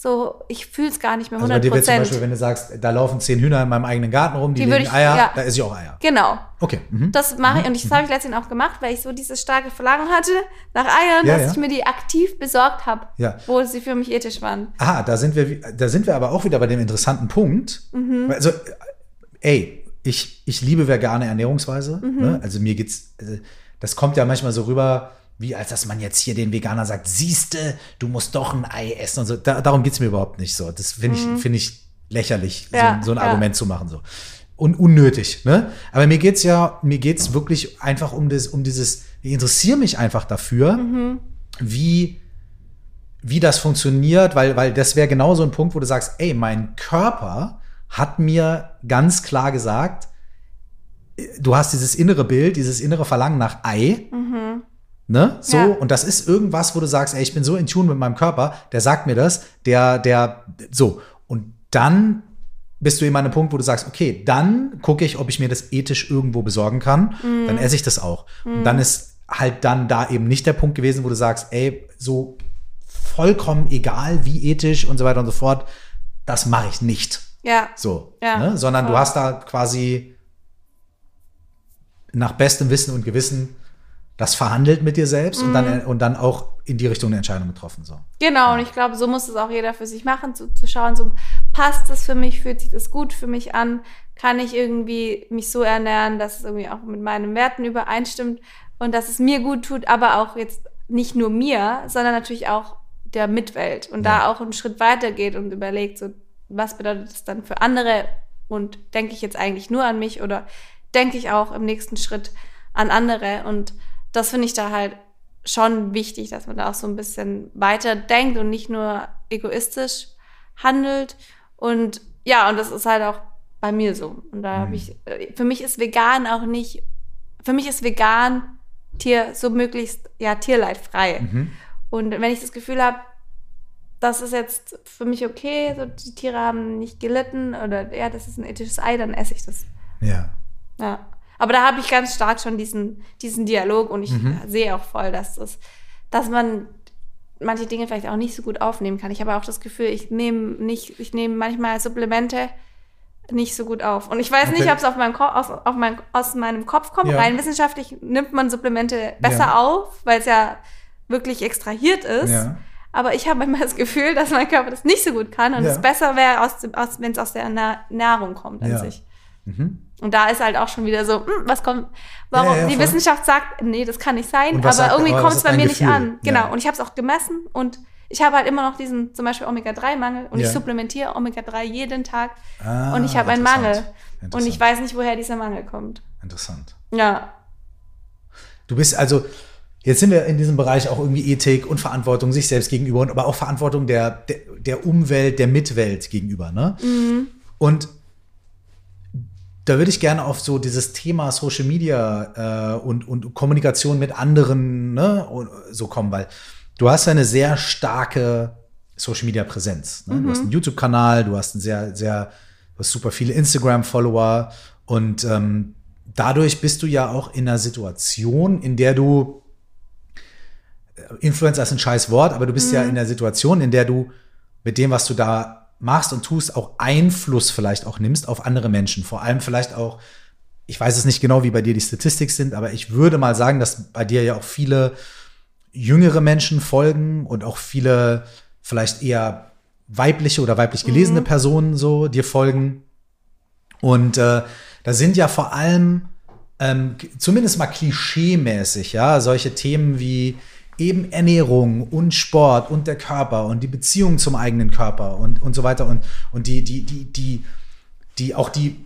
so, ich fühle es gar nicht mehr 100%. Also bei dir wird zum Beispiel, wenn du sagst, da laufen zehn Hühner in meinem eigenen Garten rum, die, die legen ich, Eier, ja. da esse ich auch Eier. Genau. Okay. Mhm. Das mache ich und das habe ich letztens auch gemacht, weil ich so dieses starke Verlangen hatte nach Eiern, ja, dass ja. ich mir die aktiv besorgt habe, wo sie für mich ethisch waren. Ah, da sind wir, da sind wir aber auch wieder bei dem interessanten Punkt. Mhm. Also, ey, ich, ich liebe vegane Ernährungsweise. Mhm. Ne? Also mir geht's, also, das kommt ja manchmal so rüber, wie als dass man jetzt hier den Veganer sagt, siehste, du musst doch ein Ei essen und so. Da, darum geht's mir überhaupt nicht so. Das finde ich, mhm. finde ich lächerlich, ja, so, so, ein ja. Argument zu machen. So. Und unnötig, ne? Aber mir geht's ja, mir geht's wirklich einfach um das, um dieses, ich interessiere mich einfach dafür, mhm. wie, wie das funktioniert, weil, weil das wäre genau so ein Punkt, wo du sagst, ey, mein Körper hat mir ganz klar gesagt, du hast dieses innere Bild, dieses innere Verlangen nach Ei. Mhm. Ne? So, ja. und das ist irgendwas, wo du sagst, ey, ich bin so in Tune mit meinem Körper, der sagt mir das, der, der, so. Und dann bist du eben an einem Punkt, wo du sagst, okay, dann gucke ich, ob ich mir das ethisch irgendwo besorgen kann, mm. dann esse ich das auch. Mm. Und dann mhm. ist halt dann da eben nicht der Punkt gewesen, wo du sagst, ey, so vollkommen egal, wie ethisch und so weiter und so fort, das mache ich nicht. Ja. So. Ja. Ne? Sondern Voll. du hast da quasi nach bestem Wissen und Gewissen das verhandelt mit dir selbst mhm. und, dann, mhm. und dann auch in die Richtung eine Entscheidung getroffen. So. Genau, ja. und ich glaube, so muss es auch jeder für sich machen, zu, zu schauen, so passt es für mich, fühlt sich das gut für mich an, kann ich irgendwie mich so ernähren, dass es irgendwie auch mit meinen Werten übereinstimmt und dass es mir gut tut, aber auch jetzt nicht nur mir, sondern natürlich auch der Mitwelt und ja. da auch einen Schritt weiter geht und überlegt, so was bedeutet das dann für andere und denke ich jetzt eigentlich nur an mich oder denke ich auch im nächsten Schritt an andere und das finde ich da halt schon wichtig, dass man da auch so ein bisschen weiter denkt und nicht nur egoistisch handelt. Und ja, und das ist halt auch bei mir so. Und da habe mhm. ich, äh, für mich ist vegan auch nicht, für mich ist vegan Tier so möglichst, ja, tierleidfrei. Mhm. Und wenn ich das Gefühl habe, das ist jetzt für mich okay, so die Tiere haben nicht gelitten oder ja, das ist ein ethisches Ei, dann esse ich das. Ja. Ja. Aber da habe ich ganz stark schon diesen, diesen Dialog und ich mhm. sehe auch voll, dass das, dass man manche Dinge vielleicht auch nicht so gut aufnehmen kann. Ich habe auch das Gefühl, ich nehme nicht, ich nehme manchmal Supplemente nicht so gut auf. Und ich weiß okay. nicht, ob es auf meinem aus, auf mein, aus meinem Kopf kommt. Ja. Rein wissenschaftlich nimmt man Supplemente besser ja. auf, weil es ja wirklich extrahiert ist. Ja. Aber ich habe manchmal das Gefühl, dass mein Körper das nicht so gut kann und es besser wäre, aus, aus, wenn es aus der Nahrung kommt an sich. Mhm. Und da ist halt auch schon wieder so, hm, was kommt, warum ja, ja, die Wissenschaft sagt, nee, das kann nicht sein, aber sagt, irgendwie kommt es bei mir Gefühl? nicht an. Genau. Ja. Und ich habe es auch gemessen und ich habe halt immer noch diesen zum Beispiel Omega-3-Mangel und ich supplementiere Omega-3 jeden Tag ah, und ich habe einen Mangel. Und ich weiß nicht, woher dieser Mangel kommt. Interessant. Ja. Du bist also, jetzt sind wir in diesem Bereich auch irgendwie Ethik und Verantwortung sich selbst gegenüber und aber auch Verantwortung der, der, der Umwelt, der Mitwelt gegenüber. Ne? Mhm. Und da würde ich gerne auf so dieses Thema Social Media äh, und, und Kommunikation mit anderen ne, so kommen, weil du hast eine sehr starke Social Media Präsenz. Ne? Mhm. Du hast einen YouTube-Kanal, du hast ein sehr, sehr, du hast super viele Instagram-Follower und ähm, dadurch bist du ja auch in einer Situation, in der du äh, Influencer ist ein scheiß Wort, aber du bist mhm. ja in der Situation, in der du mit dem, was du da machst und tust, auch Einfluss vielleicht auch nimmst auf andere Menschen. Vor allem vielleicht auch ich weiß es nicht genau, wie bei dir die Statistik sind, aber ich würde mal sagen, dass bei dir ja auch viele jüngere Menschen folgen und auch viele vielleicht eher weibliche oder weiblich gelesene mhm. Personen so dir folgen. Und äh, da sind ja vor allem ähm, zumindest mal klischeemäßig, ja, solche Themen wie eben Ernährung und Sport und der Körper und die Beziehung zum eigenen Körper und, und so weiter und, und die, die, die, die, die, auch die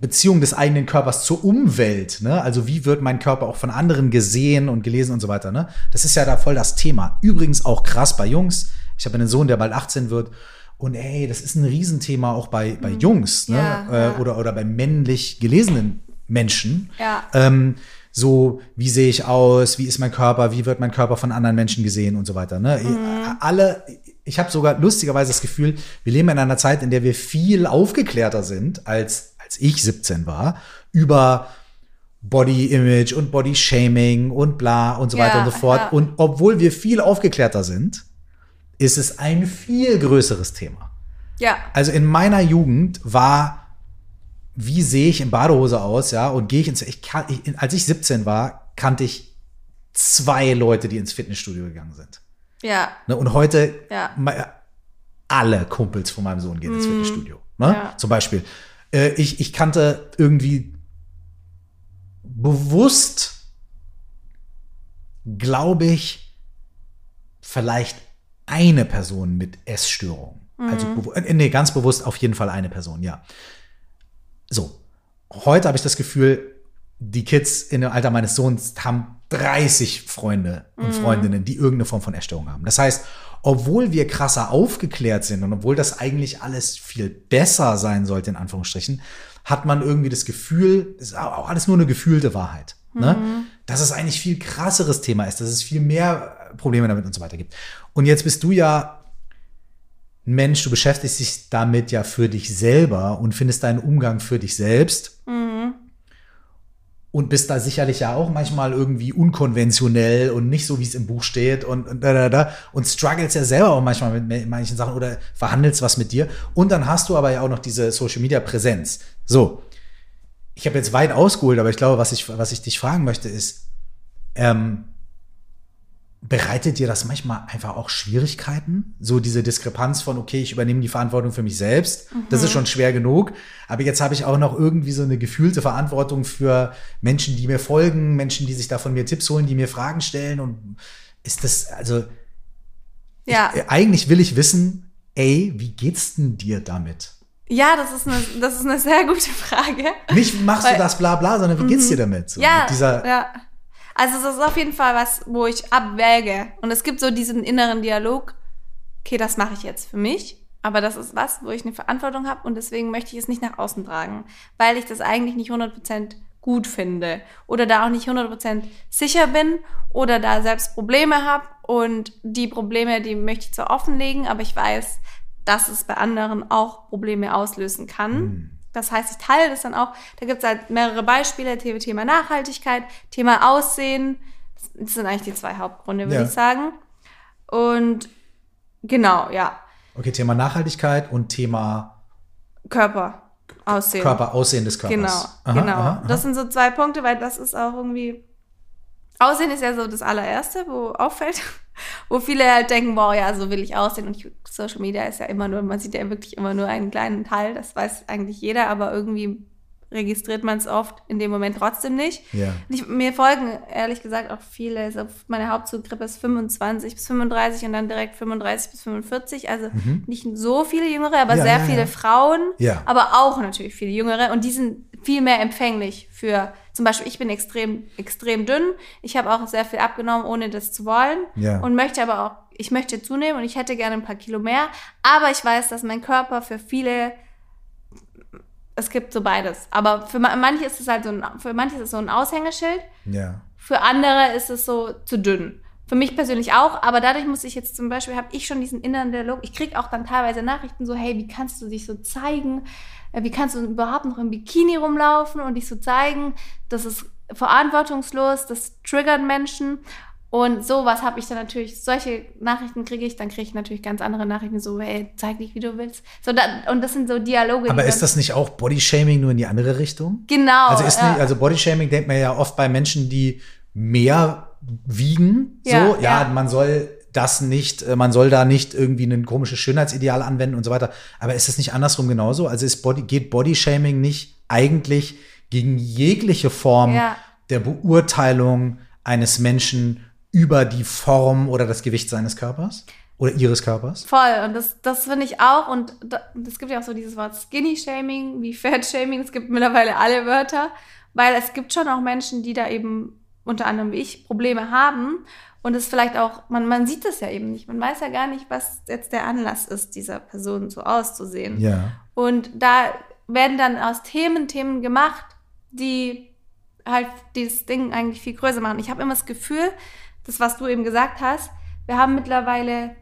Beziehung des eigenen Körpers zur Umwelt, ne? Also wie wird mein Körper auch von anderen gesehen und gelesen und so weiter, ne? Das ist ja da voll das Thema. Übrigens auch krass bei Jungs. Ich habe einen Sohn, der bald 18 wird. Und ey, das ist ein Riesenthema auch bei, bei mhm. Jungs, ne? Ja, äh, ja. Oder, oder bei männlich gelesenen Menschen. Ja. Ähm, so, wie sehe ich aus, wie ist mein Körper, wie wird mein Körper von anderen Menschen gesehen und so weiter. Ne? Mhm. Alle, ich habe sogar lustigerweise das Gefühl, wir leben in einer Zeit, in der wir viel aufgeklärter sind als als ich 17 war, über Body Image und Body Shaming und bla und so weiter ja, und so fort. Ja. Und obwohl wir viel aufgeklärter sind, ist es ein viel größeres Thema. Ja. Also in meiner Jugend war, wie sehe ich in Badehose aus, ja, und gehe ich ins, ich, ich, als ich 17 war, kannte ich zwei Leute, die ins Fitnessstudio gegangen sind. Ja. Ne, und heute, ja. alle Kumpels von meinem Sohn gehen ins mhm. Fitnessstudio. Ne? Ja. Zum Beispiel. Äh, ich, ich kannte irgendwie bewusst, glaube ich, vielleicht eine Person mit Essstörung. Also mhm. Also, nee, ganz bewusst auf jeden Fall eine Person, ja. So. Heute habe ich das Gefühl, die Kids in dem Alter meines Sohns haben 30 Freunde und mhm. Freundinnen, die irgendeine Form von Essstörung haben. Das heißt, obwohl wir krasser aufgeklärt sind und obwohl das eigentlich alles viel besser sein sollte, in Anführungsstrichen, hat man irgendwie das Gefühl, ist auch alles nur eine gefühlte Wahrheit. Ne? Mhm. Dass es eigentlich viel krasseres Thema ist, dass es viel mehr Probleme damit und so weiter gibt. Und jetzt bist du ja Mensch, du beschäftigst dich damit ja für dich selber und findest deinen Umgang für dich selbst. Mhm und bist da sicherlich ja auch manchmal irgendwie unkonventionell und nicht so, wie es im Buch steht und, und da, da, da und struggles ja selber auch manchmal mit manchen Sachen oder verhandelst was mit dir. Und dann hast du aber ja auch noch diese Social Media Präsenz. So. Ich habe jetzt weit ausgeholt, aber ich glaube, was ich, was ich dich fragen möchte, ist, ähm, Bereitet dir das manchmal einfach auch Schwierigkeiten? So diese Diskrepanz von, okay, ich übernehme die Verantwortung für mich selbst. Mhm. Das ist mhm. schon schwer genug. Aber jetzt habe ich auch noch irgendwie so eine gefühlte Verantwortung für Menschen, die mir folgen, Menschen, die sich da von mir Tipps holen, die mir Fragen stellen. Und ist das, also, ja. Ich, eigentlich will ich wissen, ey, wie geht's denn dir damit? Ja, das ist eine, das ist eine sehr gute Frage. Nicht machst Weil, du das bla bla, sondern wie geht's mhm. dir damit? So, ja, mit dieser, ja also es ist auf jeden Fall was, wo ich abwäge. Und es gibt so diesen inneren Dialog, okay, das mache ich jetzt für mich. Aber das ist was, wo ich eine Verantwortung habe und deswegen möchte ich es nicht nach außen tragen, weil ich das eigentlich nicht 100% gut finde oder da auch nicht 100% sicher bin oder da selbst Probleme habe und die Probleme, die möchte ich zwar offenlegen, aber ich weiß, dass es bei anderen auch Probleme auslösen kann. Mhm. Das heißt, ich teile das dann auch. Da gibt es halt mehrere Beispiele, Thema Nachhaltigkeit, Thema Aussehen. Das sind eigentlich die zwei Hauptgründe, würde ja. ich sagen. Und genau, ja. Okay, Thema Nachhaltigkeit und Thema Körper. Aussehen. Körper, Aussehen des Körpers. Genau, aha, genau. Aha, aha. Das sind so zwei Punkte, weil das ist auch irgendwie. Aussehen ist ja so das allererste, wo auffällt wo viele halt denken, wow, ja, so will ich aussehen. Und Social Media ist ja immer nur, man sieht ja wirklich immer nur einen kleinen Teil, das weiß eigentlich jeder, aber irgendwie registriert man es oft in dem Moment trotzdem nicht. Ja. Ich, mir folgen ehrlich gesagt auch viele. Also meine Hauptzugrippe ist 25 bis 35 und dann direkt 35 bis 45. Also mhm. nicht so viele Jüngere, aber ja, sehr ja, viele Frauen. Aber auch natürlich viele Jüngere. Und die sind viel mehr empfänglich für, zum Beispiel, ich bin extrem, extrem dünn. Ich habe auch sehr viel abgenommen, ohne das zu wollen. Ja. Und möchte aber auch, ich möchte zunehmen und ich hätte gerne ein paar Kilo mehr. Aber ich weiß, dass mein Körper für viele, es gibt so beides. Aber für manche ist es halt so ein, für manche ist es so ein Aushängeschild. Ja. Für andere ist es so zu dünn. Für mich persönlich auch, aber dadurch muss ich jetzt zum Beispiel, habe ich schon diesen inneren Dialog. Ich kriege auch dann teilweise Nachrichten so, hey, wie kannst du dich so zeigen? Äh, wie kannst du überhaupt noch im Bikini rumlaufen und dich so zeigen? Das ist verantwortungslos, das triggert Menschen. Und sowas habe ich dann natürlich, solche Nachrichten kriege ich, dann kriege ich natürlich ganz andere Nachrichten, so, hey, zeig dich, wie du willst. So, da, und das sind so Dialoge. Aber ist das nicht auch Bodyshaming nur in die andere Richtung? Genau. Also, ist ja. nicht, also Bodyshaming denkt man ja oft bei Menschen, die mehr wiegen. So, ja, ja, ja. man soll das nicht, äh, man soll da nicht irgendwie ein komisches Schönheitsideal anwenden und so weiter. Aber ist es nicht andersrum genauso? Also ist Body, geht Bodyshaming nicht eigentlich gegen jegliche Form ja. der Beurteilung eines Menschen über die Form oder das Gewicht seines Körpers? Oder ihres Körpers? Voll, und das, das finde ich auch. Und es gibt ja auch so dieses Wort Skinny-Shaming, wie Fat-Shaming. Es gibt mittlerweile alle Wörter, weil es gibt schon auch Menschen, die da eben unter anderem wie ich Probleme haben. Und es vielleicht auch, man, man sieht das ja eben nicht. Man weiß ja gar nicht, was jetzt der Anlass ist, dieser Person so auszusehen. Ja. Und da werden dann aus Themen Themen gemacht, die halt dieses Ding eigentlich viel größer machen. Ich habe immer das Gefühl, das, was du eben gesagt hast, wir haben mittlerweile,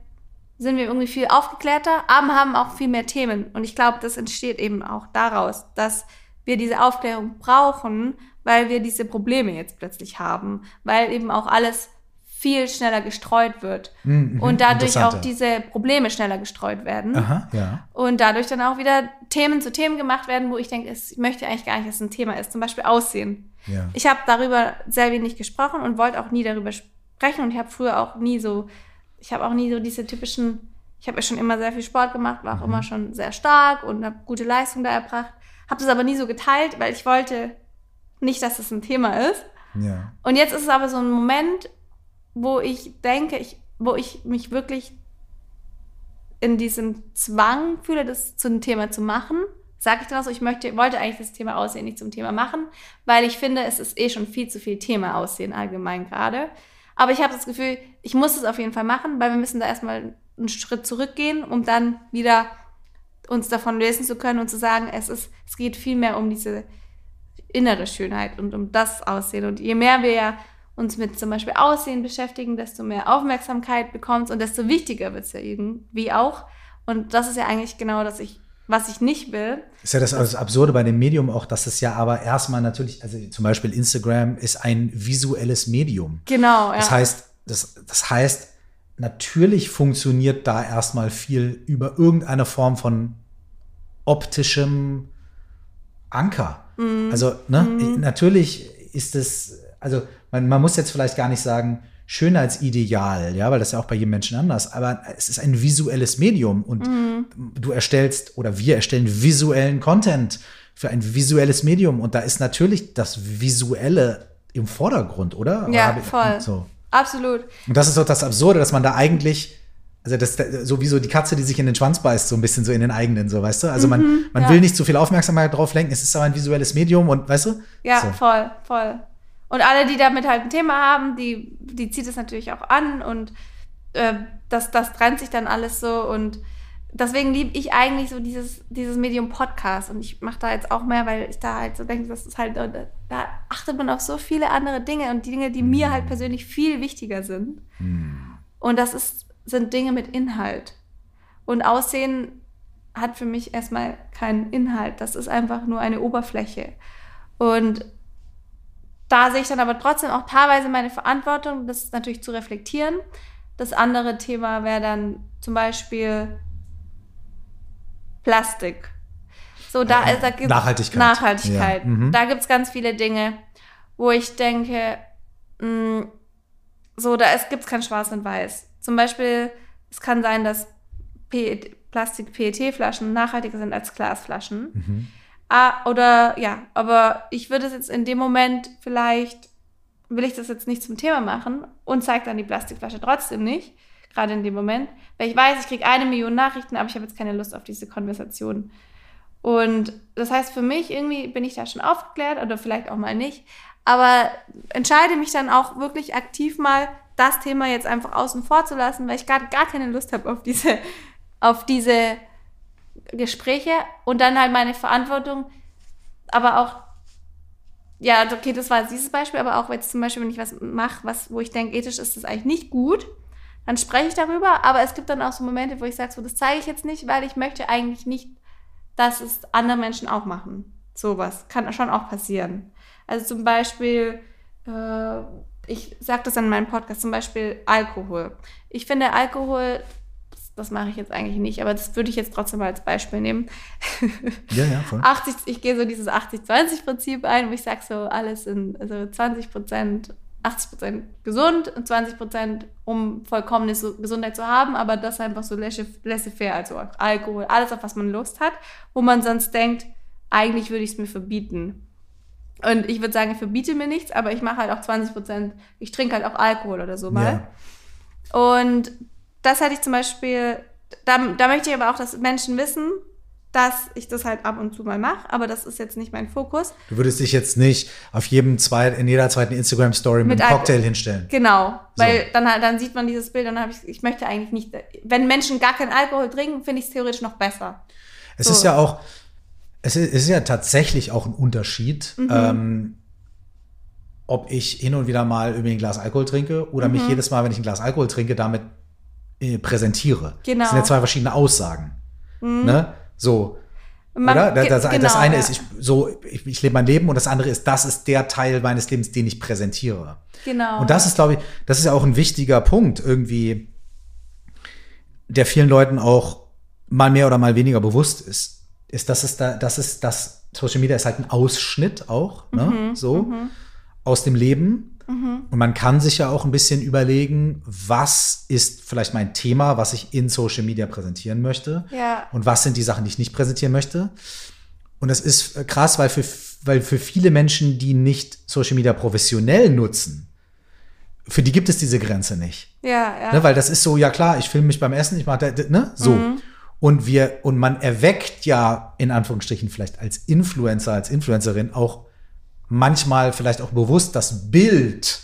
sind wir irgendwie viel aufgeklärter, aber haben auch viel mehr Themen. Und ich glaube, das entsteht eben auch daraus, dass wir diese Aufklärung brauchen, weil wir diese Probleme jetzt plötzlich haben, weil eben auch alles viel schneller gestreut wird mhm, und dadurch auch diese Probleme schneller gestreut werden Aha, ja. und dadurch dann auch wieder Themen zu Themen gemacht werden, wo ich denke, ich möchte eigentlich gar nicht, dass es ein Thema ist, zum Beispiel Aussehen. Ja. Ich habe darüber sehr wenig gesprochen und wollte auch nie darüber sprechen sprechen und ich habe früher auch nie so, ich habe auch nie so diese typischen, ich habe ja schon immer sehr viel Sport gemacht, war auch mhm. immer schon sehr stark und habe gute Leistung da erbracht, habe das aber nie so geteilt, weil ich wollte nicht, dass das ein Thema ist. Ja. Und jetzt ist es aber so ein Moment, wo ich denke, ich, wo ich mich wirklich in diesem Zwang fühle, das zu einem Thema zu machen. Sage ich dann auch so, ich möchte, wollte eigentlich das Thema Aussehen nicht zum Thema machen, weil ich finde, es ist eh schon viel zu viel Thema Aussehen allgemein gerade. Aber ich habe das Gefühl, ich muss es auf jeden Fall machen, weil wir müssen da erstmal einen Schritt zurückgehen, um dann wieder uns davon lösen zu können und zu sagen, es ist, es geht viel mehr um diese innere Schönheit und um das Aussehen. Und je mehr wir uns mit zum Beispiel Aussehen beschäftigen, desto mehr Aufmerksamkeit bekommt und desto wichtiger wird es ja irgendwie auch. Und das ist ja eigentlich genau, dass ich was ich nicht will. Ist ja das, das Absurde bei dem Medium auch, dass es ja aber erstmal natürlich, also zum Beispiel Instagram ist ein visuelles Medium. Genau, ja. Das heißt, das, das heißt, natürlich funktioniert da erstmal viel über irgendeine Form von optischem Anker. Mm. Also, ne, mm. natürlich ist es, also man, man muss jetzt vielleicht gar nicht sagen, Schönheitsideal, ja, weil das ist ja auch bei jedem Menschen anders, aber es ist ein visuelles Medium und mhm. du erstellst oder wir erstellen visuellen Content für ein visuelles Medium und da ist natürlich das Visuelle im Vordergrund, oder? Ja, voll. So. Absolut. Und das ist doch das Absurde, dass man da eigentlich also das sowieso die Katze, die sich in den Schwanz beißt, so ein bisschen so in den eigenen, so weißt du. Also man, mhm, man ja. will nicht zu viel Aufmerksamkeit drauf lenken. Es ist aber ein visuelles Medium und weißt du? Ja, so. voll, voll. Und alle, die damit halt ein Thema haben, die, die zieht es natürlich auch an und äh, das, das trennt sich dann alles so und deswegen liebe ich eigentlich so dieses, dieses Medium Podcast und ich mache da jetzt auch mehr, weil ich da halt so denke, das ist halt, da achtet man auf so viele andere Dinge und die Dinge, die mir halt persönlich viel wichtiger sind. Und das ist, sind Dinge mit Inhalt. Und Aussehen hat für mich erstmal keinen Inhalt. Das ist einfach nur eine Oberfläche. Und da sehe ich dann aber trotzdem auch teilweise meine Verantwortung, das natürlich zu reflektieren. Das andere Thema wäre dann zum Beispiel Plastik. So, da, äh, da gibt's Nachhaltigkeit. Nachhaltigkeit. Ja. Mhm. Da gibt es ganz viele Dinge, wo ich denke, mh, mm, so, da gibt es kein Schwarz und Weiß. Zum Beispiel, es kann sein, dass Plastik-PET-Flaschen nachhaltiger sind als Glasflaschen. Mhm. Ah, oder ja, aber ich würde es jetzt in dem Moment vielleicht, will ich das jetzt nicht zum Thema machen und zeige dann die Plastikflasche trotzdem nicht, gerade in dem Moment, weil ich weiß, ich kriege eine Million Nachrichten, aber ich habe jetzt keine Lust auf diese Konversation. Und das heißt, für mich irgendwie bin ich da schon aufgeklärt oder vielleicht auch mal nicht, aber entscheide mich dann auch wirklich aktiv mal, das Thema jetzt einfach außen vor zu lassen, weil ich gerade gar keine Lust habe auf diese, auf diese Gespräche und dann halt meine Verantwortung, aber auch, ja, okay, das war dieses Beispiel, aber auch jetzt zum Beispiel, wenn ich was mache, was, wo ich denke, ethisch ist das eigentlich nicht gut, dann spreche ich darüber, aber es gibt dann auch so Momente, wo ich sage, so, das zeige ich jetzt nicht, weil ich möchte eigentlich nicht, dass es andere Menschen auch machen. Sowas kann schon auch passieren. Also zum Beispiel, äh, ich sage das in meinem Podcast, zum Beispiel Alkohol. Ich finde Alkohol, das mache ich jetzt eigentlich nicht, aber das würde ich jetzt trotzdem mal als Beispiel nehmen. Ja, ja, voll. 80, ich gehe so dieses 80-20-Prinzip ein, wo ich sage so, alles in also 20 Prozent 80% gesund und 20% um vollkommene Gesundheit zu haben, aber das einfach so laissez-faire, also Alkohol, alles, auf was man Lust hat, wo man sonst denkt, eigentlich würde ich es mir verbieten. Und ich würde sagen, ich verbiete mir nichts, aber ich mache halt auch 20% ich trinke halt auch Alkohol oder so mal. Ja. Und das hatte ich zum Beispiel, da, da möchte ich aber auch, dass Menschen wissen, dass ich das halt ab und zu mal mache, aber das ist jetzt nicht mein Fokus. Du würdest dich jetzt nicht auf jedem zweiten, in jeder zweiten Instagram-Story mit, mit einem Cocktail hinstellen. Genau, weil so. dann, dann sieht man dieses Bild und dann habe ich, ich möchte eigentlich nicht, wenn Menschen gar keinen Alkohol trinken, finde ich es theoretisch noch besser. Es so. ist ja auch, es ist, es ist, ja tatsächlich auch ein Unterschied, mhm. ähm, ob ich hin und wieder mal irgendwie ein Glas Alkohol trinke oder mhm. mich jedes Mal, wenn ich ein Glas Alkohol trinke, damit äh, präsentiere. Genau. Das sind ja zwei verschiedene Aussagen. Mhm. Ne? So. Man, oder? Das, das, genau, das eine ja. ist, ich, so, ich, ich lebe mein Leben und das andere ist, das ist der Teil meines Lebens, den ich präsentiere. Genau. Und das ist, glaube ich, das ist ja auch ein wichtiger Punkt, irgendwie, der vielen Leuten auch mal mehr oder mal weniger bewusst ist, ist, dass es da, das ist, dass Social Media ist halt ein Ausschnitt auch, ne, mhm, so, mhm. aus dem Leben. Mhm. Und man kann sich ja auch ein bisschen überlegen, was ist vielleicht mein Thema, was ich in Social Media präsentieren möchte. Ja. Und was sind die Sachen, die ich nicht präsentieren möchte. Und das ist äh, krass, weil für, weil für viele Menschen, die nicht Social Media professionell nutzen, für die gibt es diese Grenze nicht. Ja, ja. Ne, weil das ist so, ja klar, ich filme mich beim Essen, ich mache, ne, so. Mhm. Und wir, und man erweckt ja in Anführungsstrichen vielleicht als Influencer, als Influencerin auch manchmal vielleicht auch bewusst das Bild,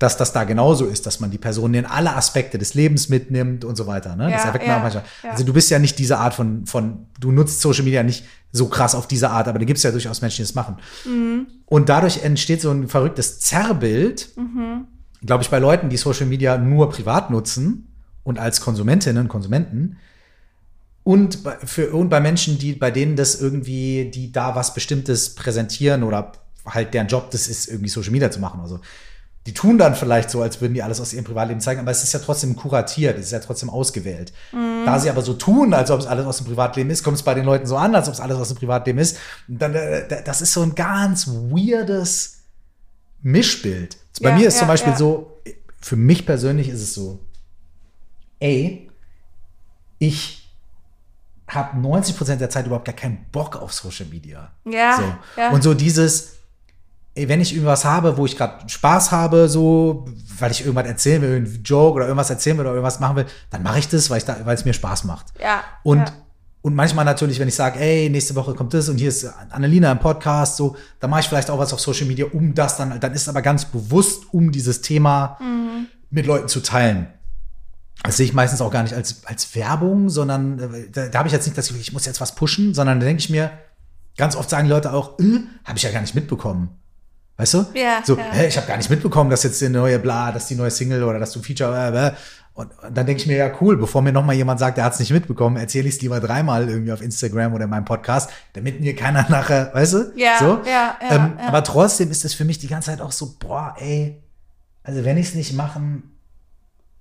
dass das da genauso ist, dass man die Person in alle Aspekte des Lebens mitnimmt und so weiter. Ne? Ja, das erweckt man auch manchmal. Ja. Also du bist ja nicht diese Art von, von, du nutzt Social Media nicht so krass auf diese Art, aber da gibt es ja durchaus Menschen, die das machen. Mhm. Und dadurch entsteht so ein verrücktes Zerrbild, mhm. glaube ich, bei Leuten, die Social Media nur privat nutzen und als Konsumentinnen und Konsumenten. Und bei, für, und bei Menschen, die, bei denen das irgendwie, die da was Bestimmtes präsentieren oder halt deren Job das ist, irgendwie Social Media zu machen. Also die tun dann vielleicht so, als würden die alles aus ihrem Privatleben zeigen, aber es ist ja trotzdem kuratiert, es ist ja trotzdem ausgewählt. Mhm. Da sie aber so tun, als ob es alles aus dem Privatleben ist, kommt es bei den Leuten so an, als ob es alles aus dem Privatleben ist. Und dann, äh, das ist so ein ganz weirdes Mischbild. Bei ja, mir ist ja, zum Beispiel ja. so, für mich persönlich ist es so, ey, ich habe 90 Prozent der Zeit überhaupt gar keinen Bock auf Social Media. Ja, so. ja. Und so dieses, ey, wenn ich irgendwas habe, wo ich gerade Spaß habe, so, weil ich irgendwas erzählen will, einen Joke oder irgendwas erzählen will oder irgendwas machen will, dann mache ich das, weil ich da, weil es mir Spaß macht. Ja. Und ja. Und manchmal natürlich, wenn ich sage, ey, nächste Woche kommt das und hier ist Annalena im Podcast, so, dann mache ich vielleicht auch was auf Social Media, um das dann, dann ist aber ganz bewusst, um dieses Thema mhm. mit Leuten zu teilen. Das sehe ich meistens auch gar nicht als, als Werbung, sondern äh, da, da habe ich jetzt nicht, dass ich, ich muss jetzt was pushen, sondern da denke ich mir, ganz oft sagen Leute auch, äh, habe ich ja gar nicht mitbekommen. Weißt du? Ja. So, ja. Hä, ich habe gar nicht mitbekommen, dass jetzt die neue Bla, dass die neue Single oder dass du Feature. Äh, und, und dann denke ich mir, ja, cool, bevor mir nochmal jemand sagt, der hat es nicht mitbekommen, erzähle ich es lieber dreimal irgendwie auf Instagram oder in meinem Podcast, damit mir keiner nachher, weißt du? Ja, so? ja, ja, ähm, ja. Aber trotzdem ist es für mich die ganze Zeit auch so, boah, ey, also wenn ich es nicht machen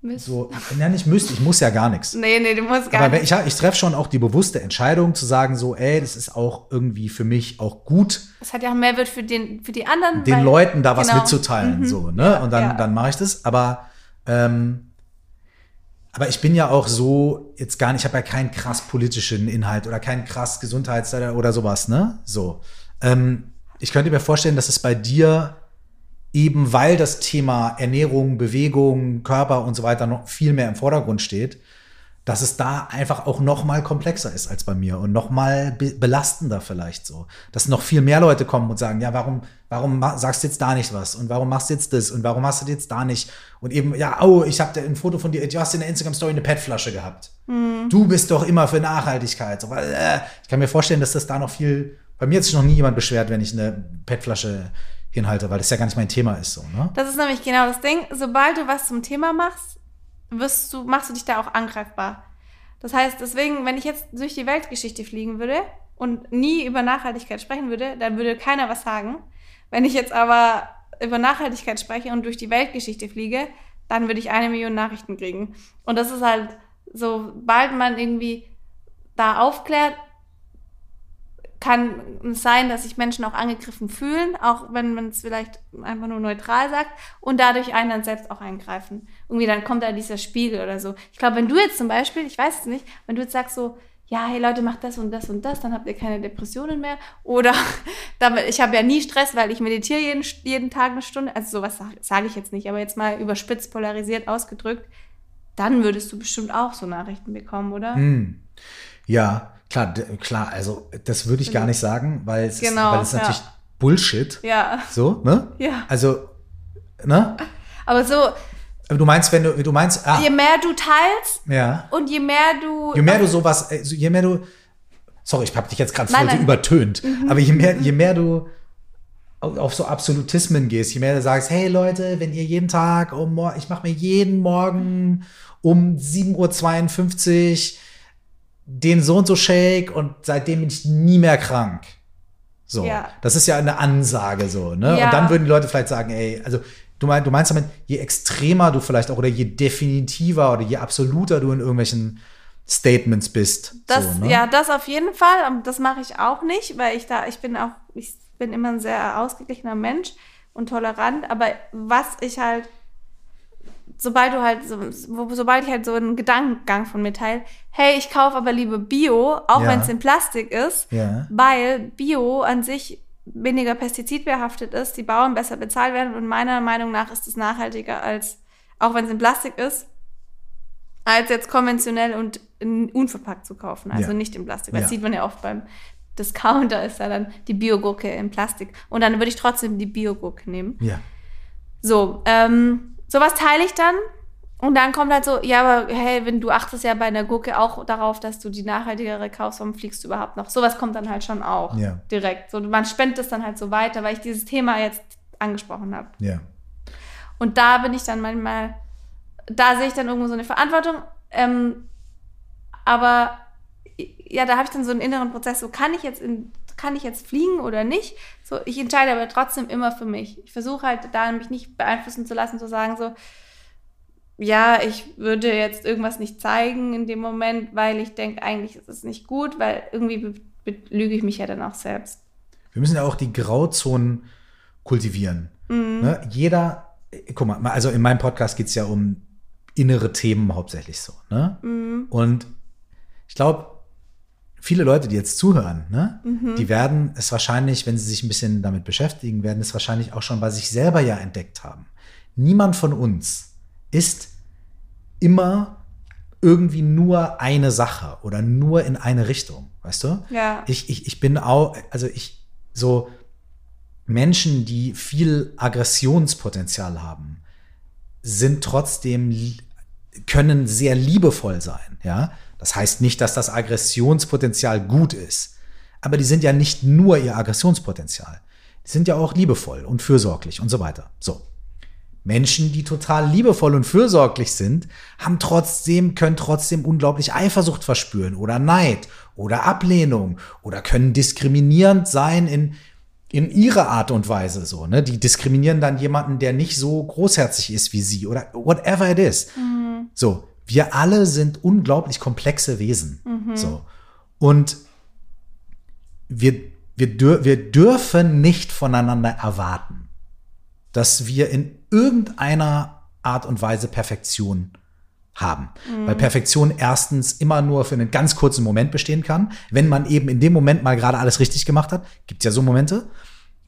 Mist. So, ja, nicht müsste, ich muss ja gar nichts. Nee, nee, du musst gar Aber nichts. ich, ich treffe schon auch die bewusste Entscheidung zu sagen, so, ey, das ist auch irgendwie für mich auch gut. Es hat ja auch Mehrwert für, den, für die anderen. Den weil, Leuten da was genau. mitzuteilen, Mhm. so, ne? Ja, Und dann, ja. dann mache ich das. Aber, ähm, aber ich bin ja auch so, jetzt gar nicht, ich habe ja keinen krass politischen Inhalt oder keinen krass Gesundheits- oder sowas, ne? So. Ähm, ich könnte mir vorstellen, dass es bei dir eben weil das Thema Ernährung, Bewegung, Körper und so weiter noch viel mehr im Vordergrund steht, dass es da einfach auch noch mal komplexer ist als bei mir und noch mal be belastender vielleicht so, dass noch viel mehr Leute kommen und sagen, ja, warum, warum sagst du jetzt da nicht was und warum machst du jetzt das und warum hast du das jetzt da nicht und eben, ja, oh, ich habe ein Foto von dir, du hast in der Instagram Story eine PET-Flasche gehabt. Mhm. Du bist doch immer für Nachhaltigkeit. So, weil, äh, ich kann mir vorstellen, dass das da noch viel, bei mir hat sich noch nie jemand beschwert, wenn ich eine PET-Flasche hinhalte, weil das ja gar nicht mein Thema ist so, ne? Das ist nämlich genau das Ding. Sobald du was zum Thema machst, wirst du, machst du dich da auch angreifbar. Das heißt, deswegen, wenn ich jetzt durch die Weltgeschichte fliegen würde und nie über Nachhaltigkeit sprechen würde, dann würde keiner was sagen. Wenn ich jetzt aber über Nachhaltigkeit spreche und durch die Weltgeschichte fliege, dann würde ich eine Million Nachrichten kriegen. Und das ist halt, sobald man irgendwie da aufklärt, kann es sein, dass sich Menschen auch angegriffen fühlen, auch wenn man es vielleicht einfach nur neutral sagt und dadurch einen dann selbst auch eingreifen. Irgendwie dann kommt da dieser Spiegel oder so. Ich glaube, wenn du jetzt zum Beispiel, ich weiß es nicht, wenn du jetzt sagst so, ja, hey Leute, macht das und das und das, dann habt ihr keine Depressionen mehr. Oder damit, ich habe ja nie Stress, weil ich meditiere jeden, jeden Tag eine Stunde. Also sowas sage sag ich jetzt nicht, aber jetzt mal überspitzt polarisiert ausgedrückt, dann würdest du bestimmt auch so Nachrichten bekommen, oder? Hm. Ja, klar, klar, also das würde ich gar nicht sagen, weil es genau, ist, weil es ja. natürlich Bullshit. Ja. So, ne? Ja. Also, ne? Aber so, Du meinst, wenn du, du meinst, ah, je mehr du teilst ja. und je mehr du. Je mehr du sowas, äh, je mehr du, sorry, ich habe dich jetzt gerade voll so übertönt, mhm. aber je mehr, je mehr du auf so Absolutismen gehst, je mehr du sagst, hey Leute, wenn ihr jeden Tag um, ich mache mir jeden Morgen um 7.52 Uhr den so und so Shake und seitdem bin ich nie mehr krank. So, ja. das ist ja eine Ansage so, ne? Ja. Und dann würden die Leute vielleicht sagen, ey, also Du, mein, du meinst damit, je extremer du vielleicht auch oder je definitiver oder je absoluter du in irgendwelchen Statements bist. Das, so, ne? Ja, das auf jeden Fall. Das mache ich auch nicht, weil ich da, ich bin auch, ich bin immer ein sehr ausgeglichener Mensch und tolerant. Aber was ich halt, sobald du halt, so, sobald ich halt so einen Gedankengang von mir teile, hey, ich kaufe aber lieber Bio, auch ja. wenn es in Plastik ist, ja. weil Bio an sich weniger pestizidbehaftet ist, die Bauern besser bezahlt werden und meiner Meinung nach ist es nachhaltiger als, auch wenn es in Plastik ist, als jetzt konventionell und unverpackt zu kaufen, also ja. nicht in Plastik. Das sieht man ja oft beim Discounter ist da dann die Biogurke in Plastik. Und dann würde ich trotzdem die Biogurke nehmen. Ja. So, ähm, sowas teile ich dann und dann kommt halt so, ja, aber hey, wenn du achtest ja bei einer Gurke auch darauf, dass du die nachhaltigere kaufst, warum fliegst du überhaupt noch? Sowas kommt dann halt schon auch ja. direkt. So, man spendet es dann halt so weiter, weil ich dieses Thema jetzt angesprochen habe. Ja. Und da bin ich dann manchmal, da sehe ich dann irgendwo so eine Verantwortung. Ähm, aber ja, da habe ich dann so einen inneren Prozess, so kann ich jetzt in, kann ich jetzt fliegen oder nicht? So, ich entscheide aber trotzdem immer für mich. Ich versuche halt da mich nicht beeinflussen zu lassen, zu sagen so, ja, ich würde jetzt irgendwas nicht zeigen in dem Moment, weil ich denke, eigentlich ist es nicht gut, weil irgendwie lüge ich mich ja dann auch selbst. Wir müssen ja auch die Grauzonen kultivieren. Mhm. Ne? Jeder, guck mal, also in meinem Podcast geht es ja um innere Themen hauptsächlich so. Ne? Mhm. Und ich glaube, viele Leute, die jetzt zuhören, ne, mhm. die werden es wahrscheinlich, wenn sie sich ein bisschen damit beschäftigen, werden es wahrscheinlich auch schon bei sich selber ja entdeckt haben. Niemand von uns ist immer irgendwie nur eine Sache oder nur in eine Richtung, weißt du? Ja. Ich, ich, ich bin auch, also ich, so Menschen, die viel Aggressionspotenzial haben, sind trotzdem, können sehr liebevoll sein, ja? Das heißt nicht, dass das Aggressionspotenzial gut ist, aber die sind ja nicht nur ihr Aggressionspotenzial. Die sind ja auch liebevoll und fürsorglich und so weiter. So. Menschen, die total liebevoll und fürsorglich sind, haben trotzdem, können trotzdem unglaublich Eifersucht verspüren oder Neid oder Ablehnung oder können diskriminierend sein in, in ihrer Art und Weise so, ne? Die diskriminieren dann jemanden, der nicht so großherzig ist wie sie oder whatever it is. Mhm. So. Wir alle sind unglaublich komplexe Wesen. Mhm. So. Und wir, wir, dür wir dürfen nicht voneinander erwarten dass wir in irgendeiner Art und Weise Perfektion haben. Mhm. Weil Perfektion erstens immer nur für einen ganz kurzen Moment bestehen kann. Wenn man eben in dem Moment mal gerade alles richtig gemacht hat, gibt ja so Momente.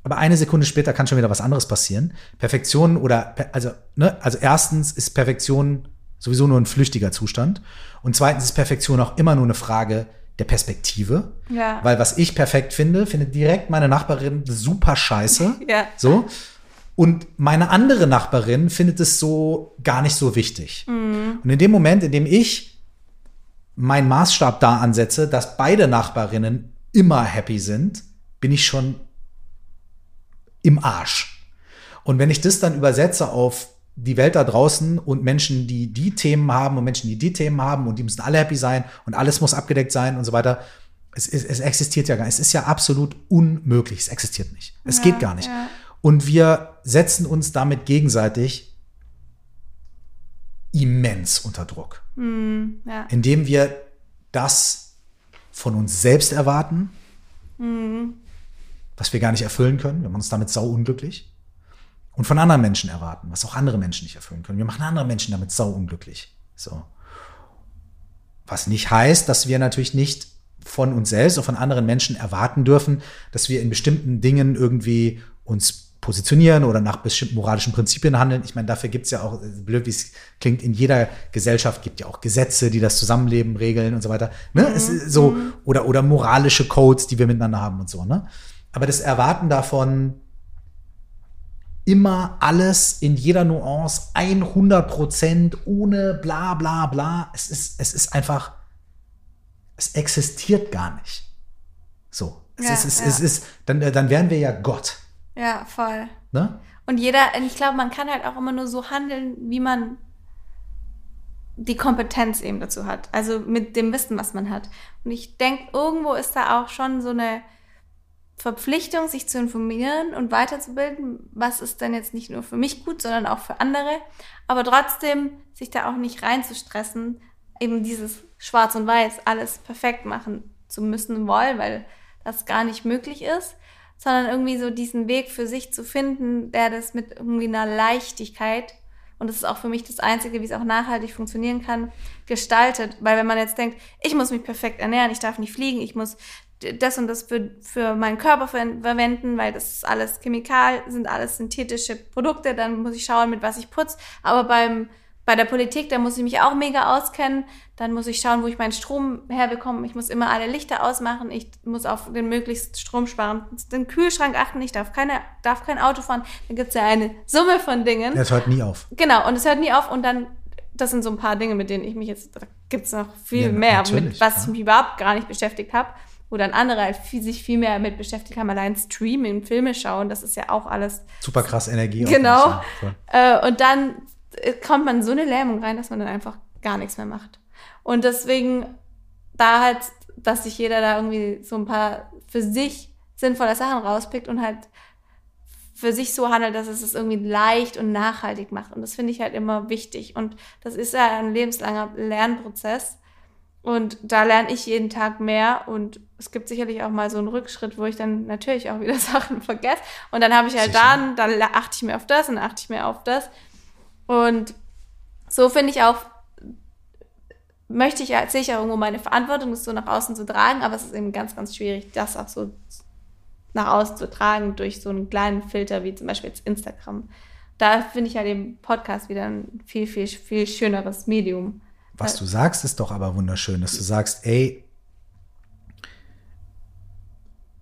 Aber eine Sekunde später kann schon wieder was anderes passieren. Perfektion oder, also, ne, also erstens ist Perfektion sowieso nur ein flüchtiger Zustand. Und zweitens ist Perfektion auch immer nur eine Frage der Perspektive. Ja. Weil was ich perfekt finde, findet direkt meine Nachbarin super scheiße. ja. So. Und meine andere Nachbarin findet es so gar nicht so wichtig. Mhm. Und in dem Moment, in dem ich meinen Maßstab da ansetze, dass beide Nachbarinnen immer happy sind, bin ich schon im Arsch. Und wenn ich das dann übersetze auf die Welt da draußen und Menschen, die die Themen haben und Menschen, die die Themen haben und die müssen alle happy sein und alles muss abgedeckt sein und so weiter. Es, es, es existiert ja gar nicht. Es ist ja absolut unmöglich. Es existiert nicht. Es ja, geht gar nicht. Ja. Und wir setzen uns damit gegenseitig immens unter Druck. Hm, ja. Indem wir das von uns selbst erwarten, Hm. was wir gar nicht erfüllen können. Wir machen uns damit sau unglücklich. Und von anderen Menschen erwarten, was auch andere Menschen nicht erfüllen können. Wir machen andere Menschen damit sau unglücklich. So. Was nicht heißt, dass wir natürlich nicht von uns selbst und von anderen Menschen erwarten dürfen, dass wir in bestimmten Dingen irgendwie uns positionieren oder nach bestimmten moralischen Prinzipien handeln. Ich meine, dafür gibt es ja auch, blöd wie es klingt, in jeder Gesellschaft gibt ja auch Gesetze, die das Zusammenleben regeln und so weiter. Ne? Ist so, oder, oder moralische Codes, die wir miteinander haben und so. Ne? Aber das Erwarten davon, immer alles in jeder Nuance 100 Prozent ohne bla bla bla. Es ist, es ist einfach, es existiert gar nicht. So. Es Ja, ist, es, ja. es ist, dann, dann wären wir ja Gott. Ja, voll. Ne? Und jeder, ich glaube, man kann halt auch immer nur so handeln, wie man die Kompetenz eben dazu hat. Also mit dem Wissen, was man hat. Und ich denke, irgendwo ist da auch schon so eine Verpflichtung, sich zu informieren und weiterzubilden, was ist denn jetzt nicht nur für mich gut, sondern auch für andere. Aber trotzdem sich da auch nicht reinzustressen, eben dieses Schwarz und Weiß alles perfekt machen zu müssen wollen, weil das gar nicht möglich ist, sondern irgendwie so diesen Weg für sich zu finden, der das mit irgendwie einer Leichtigkeit und das ist auch für mich das Einzige, wie es auch nachhaltig funktionieren kann, gestaltet. Weil wenn man jetzt denkt, ich muss mich perfekt ernähren, ich darf nicht fliegen, ich muss das und das für, für meinen Körper ver verwenden, weil das ist alles Chemikal, sind alles synthetische Produkte, dann muss ich schauen, mit was ich putze. Aber beim, bei der Politik, da muss ich mich auch mega auskennen. Dann muss ich schauen, wo ich meinen Strom herbekomme. Ich muss immer alle Lichter ausmachen. Ich muss auf den möglichst Strom sparen. Den Kühlschrank achten. Ich darf, keine, darf kein Auto fahren. Da gibt es ja eine Summe von Dingen. Das hört nie auf. Genau, und es hört nie auf. Und dann, das sind so ein paar Dinge, mit denen ich mich jetzt, da gibt es noch viel Ja, mehr, mit was ja. ich mich überhaupt gar nicht beschäftigt habe. Wo dann andere halt viel, sich viel mehr mit beschäftigt haben, allein Streaming, Filme schauen, das ist ja auch alles. Super krass Energie. Genau. Äh, und dann äh, kommt man in so eine Lähmung rein, dass man dann einfach gar nichts mehr macht. Und deswegen da halt, dass sich jeder da irgendwie so ein paar für sich sinnvolle Sachen rauspickt und halt für sich so handelt, dass es es irgendwie leicht und nachhaltig macht. Und das finde ich halt immer wichtig. Und das ist ja ein lebenslanger Lernprozess. Und da lerne ich jeden Tag mehr und es gibt sicherlich auch mal so einen Rückschritt, wo ich dann natürlich auch wieder Sachen vergesse. Und dann habe ich halt Sicher. dann, dann achte ich mehr auf das und achte ich mehr auf das. Und so finde ich auch, möchte ich, ja- sehe ich auch irgendwo meine Verantwortung, das so nach außen zu tragen, aber es ist eben ganz, ganz schwierig, das auch so nach außen zu tragen durch so einen kleinen Filter wie zum Beispiel jetzt Instagram. Da finde ich ja den Podcast wieder ein viel, viel, viel schöneres Medium. Was du sagst, ist doch aber wunderschön, dass du sagst, ey,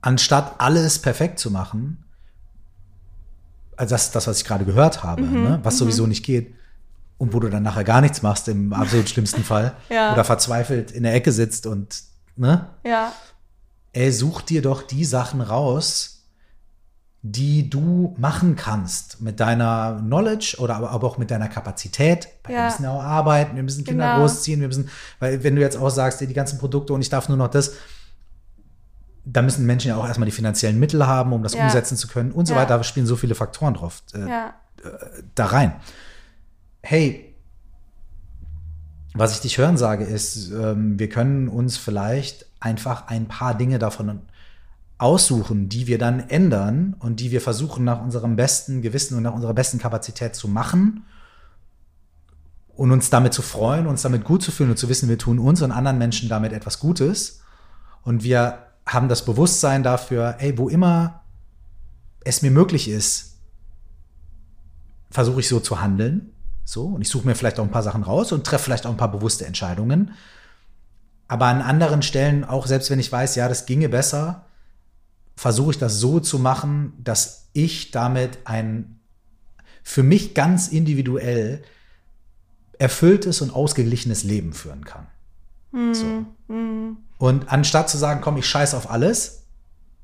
anstatt alles perfekt zu machen, also das, das was ich gerade gehört habe, Mhm, ne, was sowieso nicht geht, und wo du dann nachher gar nichts machst, im absolut schlimmsten Fall, Ja. oder verzweifelt in der Ecke sitzt und, ne, Ja, ey, such dir doch die Sachen raus, die du machen kannst mit deiner Knowledge oder aber, aber auch mit deiner Kapazität. Weil Wir Ja. müssen ja auch arbeiten, wir müssen Kinder Genau. großziehen, wir müssen, weil wenn du jetzt auch sagst, die ganzen Produkte und ich darf nur noch das, da müssen Menschen ja auch erstmal die finanziellen Mittel haben, um das Ja. umsetzen zu können und so Ja. weiter. Da spielen so viele Faktoren drauf äh, ja, da rein. Hey, was ich dich hören sage, ist, ähm, wir können uns vielleicht einfach ein paar Dinge davon aussuchen, die wir dann ändern und die wir versuchen nach unserem besten Gewissen und nach unserer besten Kapazität zu machen und uns damit zu freuen, uns damit gut zu fühlen und zu wissen, wir tun uns und anderen Menschen damit etwas Gutes und wir haben das Bewusstsein dafür, ey, wo immer es mir möglich ist, versuche ich so zu handeln. So, und ich suche mir vielleicht auch ein paar Sachen raus und treffe vielleicht auch ein paar bewusste Entscheidungen. Aber an anderen Stellen, auch selbst wenn ich weiß, ja, das ginge besser, versuche ich das so zu machen, dass ich damit ein für mich ganz individuell erfülltes und ausgeglichenes Leben führen kann. So. Und anstatt zu sagen, komm, ich scheiß auf alles,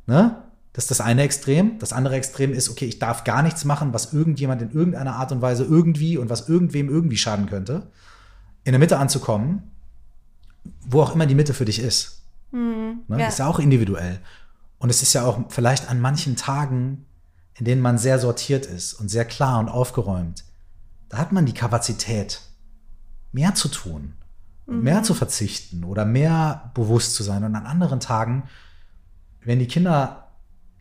ne? Das ist das eine Extrem. Das andere Extrem ist, okay, ich darf gar nichts machen, was irgendjemand in irgendeiner Art und Weise irgendwie und was irgendwem irgendwie schaden könnte. In der Mitte anzukommen, wo auch immer die Mitte für dich ist. Ne? ja. Ist ja auch individuell. Und es ist ja auch vielleicht an manchen Tagen in denen man sehr sortiert ist und sehr klar und aufgeräumt, da hat man die Kapazität, mehr zu tun, mhm. mehr zu verzichten oder mehr bewusst zu sein. Und an anderen Tagen, wenn die Kinder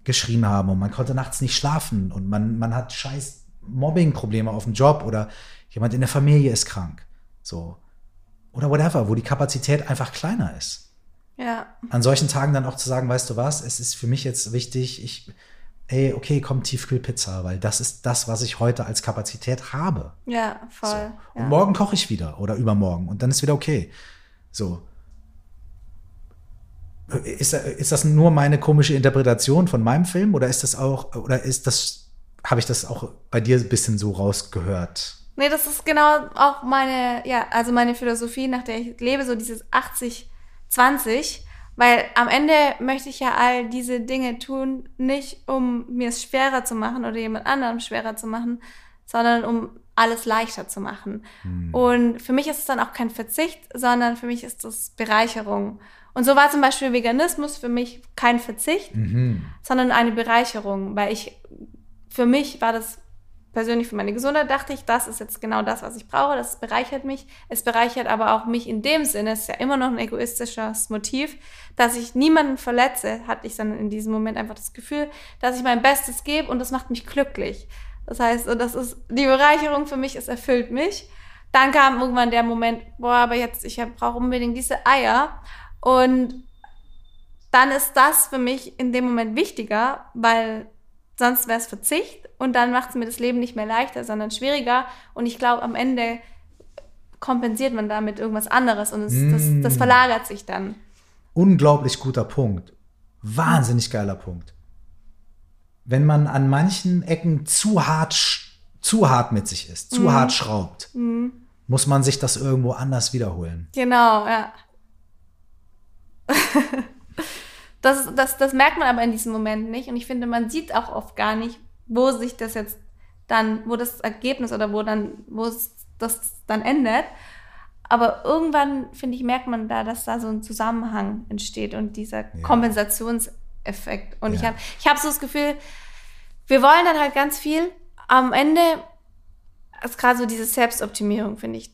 geschrien haben und man konnte nachts nicht schlafen und man, man hat scheiß Mobbing-Probleme auf dem Job oder jemand in der Familie ist krank. So. Oder whatever, wo die Kapazität einfach kleiner ist. Ja. An solchen Tagen dann auch zu sagen, weißt du was, es ist für mich jetzt wichtig, ich, ey, okay, komm Tiefkühlpizza, weil das ist das, was ich heute als Kapazität habe. Ja, voll. So. Und ja. morgen koche ich wieder oder übermorgen und dann ist wieder okay. So. Ist, ist das nur meine komische Interpretation von meinem Film oder ist das auch, oder ist das, habe ich das auch bei dir ein bisschen so rausgehört? Nee, das ist genau auch meine, ja, also meine Philosophie, nach der ich lebe, so dieses 80-20, weil am Ende möchte ich ja all diese Dinge tun, nicht um mir es schwerer zu machen oder jemand anderem schwerer zu machen, sondern um alles leichter zu machen. Hm. Und für mich ist es dann auch kein Verzicht, sondern für mich ist es Bereicherung. Und so war zum Beispiel Veganismus für mich kein Verzicht, mhm. sondern eine Bereicherung, weil ich, für mich war das persönlich für meine Gesundheit dachte ich, das ist jetzt genau das, was ich brauche. Das bereichert mich. Es bereichert aber auch mich in dem Sinne, es ist ja immer noch ein egoistisches Motiv, dass ich niemanden verletze, hatte ich dann in diesem Moment einfach das Gefühl, dass ich mein Bestes gebe und das macht mich glücklich. Das heißt, das ist die Bereicherung für mich, es erfüllt mich. Dann kam irgendwann der Moment, boah, aber jetzt, ich brauche unbedingt diese Eier. Und dann ist das für mich in dem Moment wichtiger, weil sonst wäre es Verzicht und dann macht es mir das Leben nicht mehr leichter, sondern schwieriger. Und ich glaube, am Ende kompensiert man damit irgendwas anderes und es, mm. das, das verlagert sich dann. Unglaublich guter Punkt. Wahnsinnig geiler Punkt. Wenn man an manchen Ecken zu hart, zu hart mit sich ist, zu mm. hart schraubt, mm. muss man sich das irgendwo anders wiederholen. Genau, ja. Das, das, das merkt man aber in diesem Moment nicht. Und ich finde, man sieht auch oft gar nicht, wo sich das jetzt dann, wo das Ergebnis oder wo dann, wo es das dann endet. Aber irgendwann, finde ich, merkt man da, dass da so ein Zusammenhang entsteht und dieser ja. Kompensationseffekt. Und ja. ich habe ich hab so das Gefühl, wir wollen dann halt ganz viel. Am Ende ist gerade so diese Selbstoptimierung, finde ich,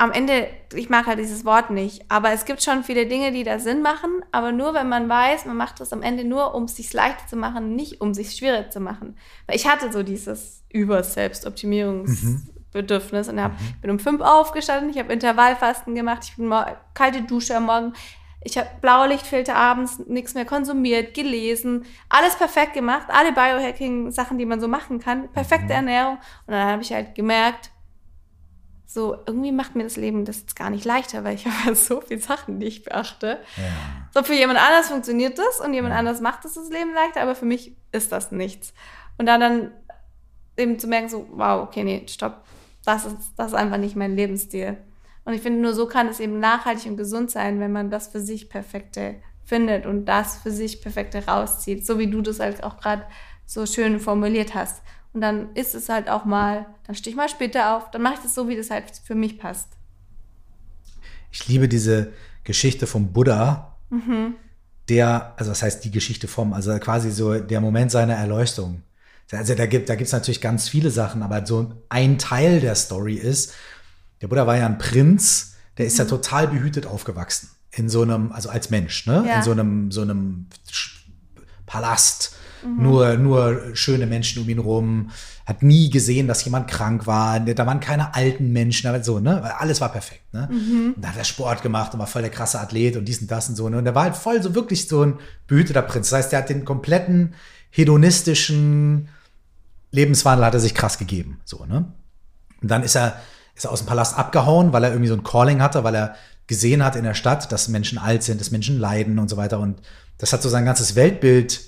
am Ende, ich mag halt dieses Wort nicht, aber es gibt schon viele Dinge, die da Sinn machen, aber nur wenn man weiß, man macht das am Ende nur, um es sich leichter zu machen, nicht um sich schwieriger zu machen. Weil ich hatte so dieses Über-Selbstoptimierungsbedürfnis mhm. und hab, mhm. bin um fünf aufgestanden, ich habe Intervallfasten gemacht, ich bin kalte Dusche am Morgen, ich habe Blaulichtfilter abends, nichts mehr konsumiert, gelesen, alles perfekt gemacht, alle Biohacking-Sachen, die man so machen kann, perfekte mhm. Ernährung. Und dann habe ich halt gemerkt, so, irgendwie macht mir das Leben das jetzt gar nicht leichter, weil ich habe so viele Sachen, die ich beachte. Ja. So, für jemand anders funktioniert das und jemand ja. anders macht das, das Leben leichter, aber für mich ist das nichts. Und dann, dann eben zu merken, so, wow, okay, nee, stopp, das ist, das ist einfach nicht mein Lebensstil. Und ich finde, nur so kann es eben nachhaltig und gesund sein, wenn man das für sich Perfekte findet und das für sich Perfekte rauszieht, so wie du das halt auch gerade so schön formuliert hast. Und dann ist es halt auch mal, dann stehe ich mal später auf, dann mache ich das so, wie das halt für mich passt. Ich liebe diese Geschichte vom Buddha, mhm. der, also das heißt die Geschichte vom, also quasi so der Moment seiner Erleuchtung. Also da gibt da gibt's natürlich ganz viele Sachen, aber so ein Teil der Story ist, der Buddha war ja ein Prinz, der ist mhm. ja total behütet aufgewachsen. In so einem, also als Mensch, ne? Ja. In so einem, so einem Palast Mhm. Nur, nur schöne Menschen um ihn rum. Hat nie gesehen, dass jemand krank war. Da waren keine alten Menschen, aber so, ne? Alles war perfekt, ne? Mhm. Und da hat er Sport gemacht und war voll der krasse Athlet und dies und das und so, ne? Und er war halt voll so wirklich so ein behüteter Prinz. Das heißt, er hat den kompletten hedonistischen Lebenswandel hat er sich krass gegeben, so, ne? Und dann ist er, ist er aus dem Palast abgehauen, weil er irgendwie so ein Calling hatte, weil er gesehen hat in der Stadt, dass Menschen alt sind, dass Menschen leiden und so weiter. Und das hat so sein ganzes Weltbild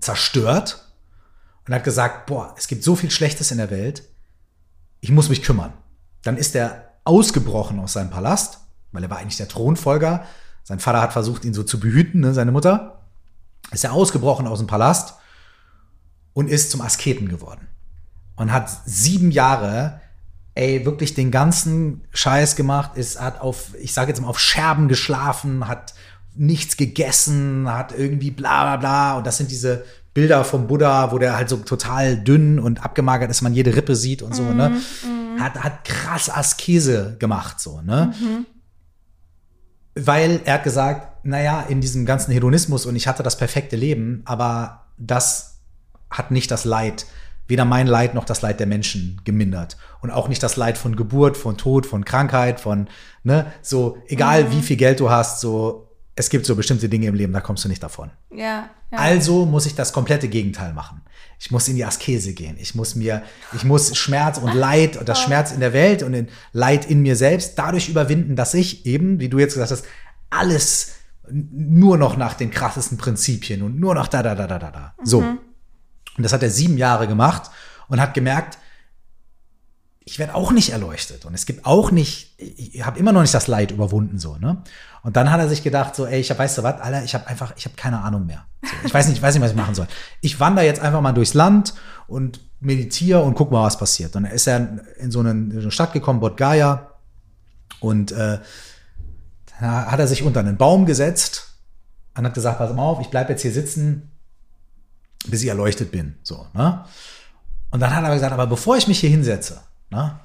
zerstört und hat gesagt, boah, es gibt so viel Schlechtes in der Welt, ich muss mich kümmern. Dann ist er ausgebrochen aus seinem Palast, weil er war eigentlich der Thronfolger. Sein Vater hat versucht, ihn so zu behüten, ne, seine Mutter. Ist er ausgebrochen aus dem Palast und ist zum Asketen geworden. Und hat sieben Jahre, ey, wirklich den ganzen Scheiß gemacht, ist, hat auf, ich sage jetzt mal, auf Scherben geschlafen, hat nichts gegessen, hat irgendwie bla bla bla. Und das sind diese Bilder vom Buddha, wo der halt so total dünn und abgemagert ist, man jede Rippe sieht und so, ne? Mhm. Hat, hat krass Askese gemacht, so, ne? Mhm. Weil er hat gesagt, naja, in diesem ganzen Hedonismus und ich hatte das perfekte Leben, aber das hat nicht das Leid, weder mein Leid noch das Leid der Menschen gemindert. Und auch nicht das Leid von Geburt, von Tod, von Krankheit, von, ne, so, egal wie viel Geld du hast, so, es gibt so bestimmte Dinge im Leben, da kommst du nicht davon. Ja. ja. Also muss ich das komplette Gegenteil machen. Ich muss in die Askese gehen. Ich muss mir, ich muss Schmerz und Leid und das Schmerz in der Welt und den Leid in mir selbst dadurch überwinden, dass ich eben, wie du jetzt gesagt hast, alles nur noch nach den krassesten Prinzipien und nur noch da, da, da, da, da, da. So. Und das hat er sieben Jahre gemacht und hat gemerkt, ich werde auch nicht erleuchtet und es gibt auch nicht, ich habe immer noch nicht das Leid überwunden so, ne? Und dann hat er sich gedacht so, ey, ich hab, weißt du was, Alter, ich habe einfach, ich habe keine Ahnung mehr. So, ich weiß nicht, ich weiß nicht, was ich machen soll. Ich wandere jetzt einfach mal durchs Land und meditiere und guck mal, was passiert. Und dann ist er in so eine, Stadt gekommen, Bodh Gaya, und äh, da hat er sich unter einen Baum gesetzt und hat gesagt, pass mal auf, ich bleib jetzt hier sitzen, bis ich erleuchtet bin. So, ne? Und dann hat er gesagt, aber bevor ich mich hier hinsetze, ne,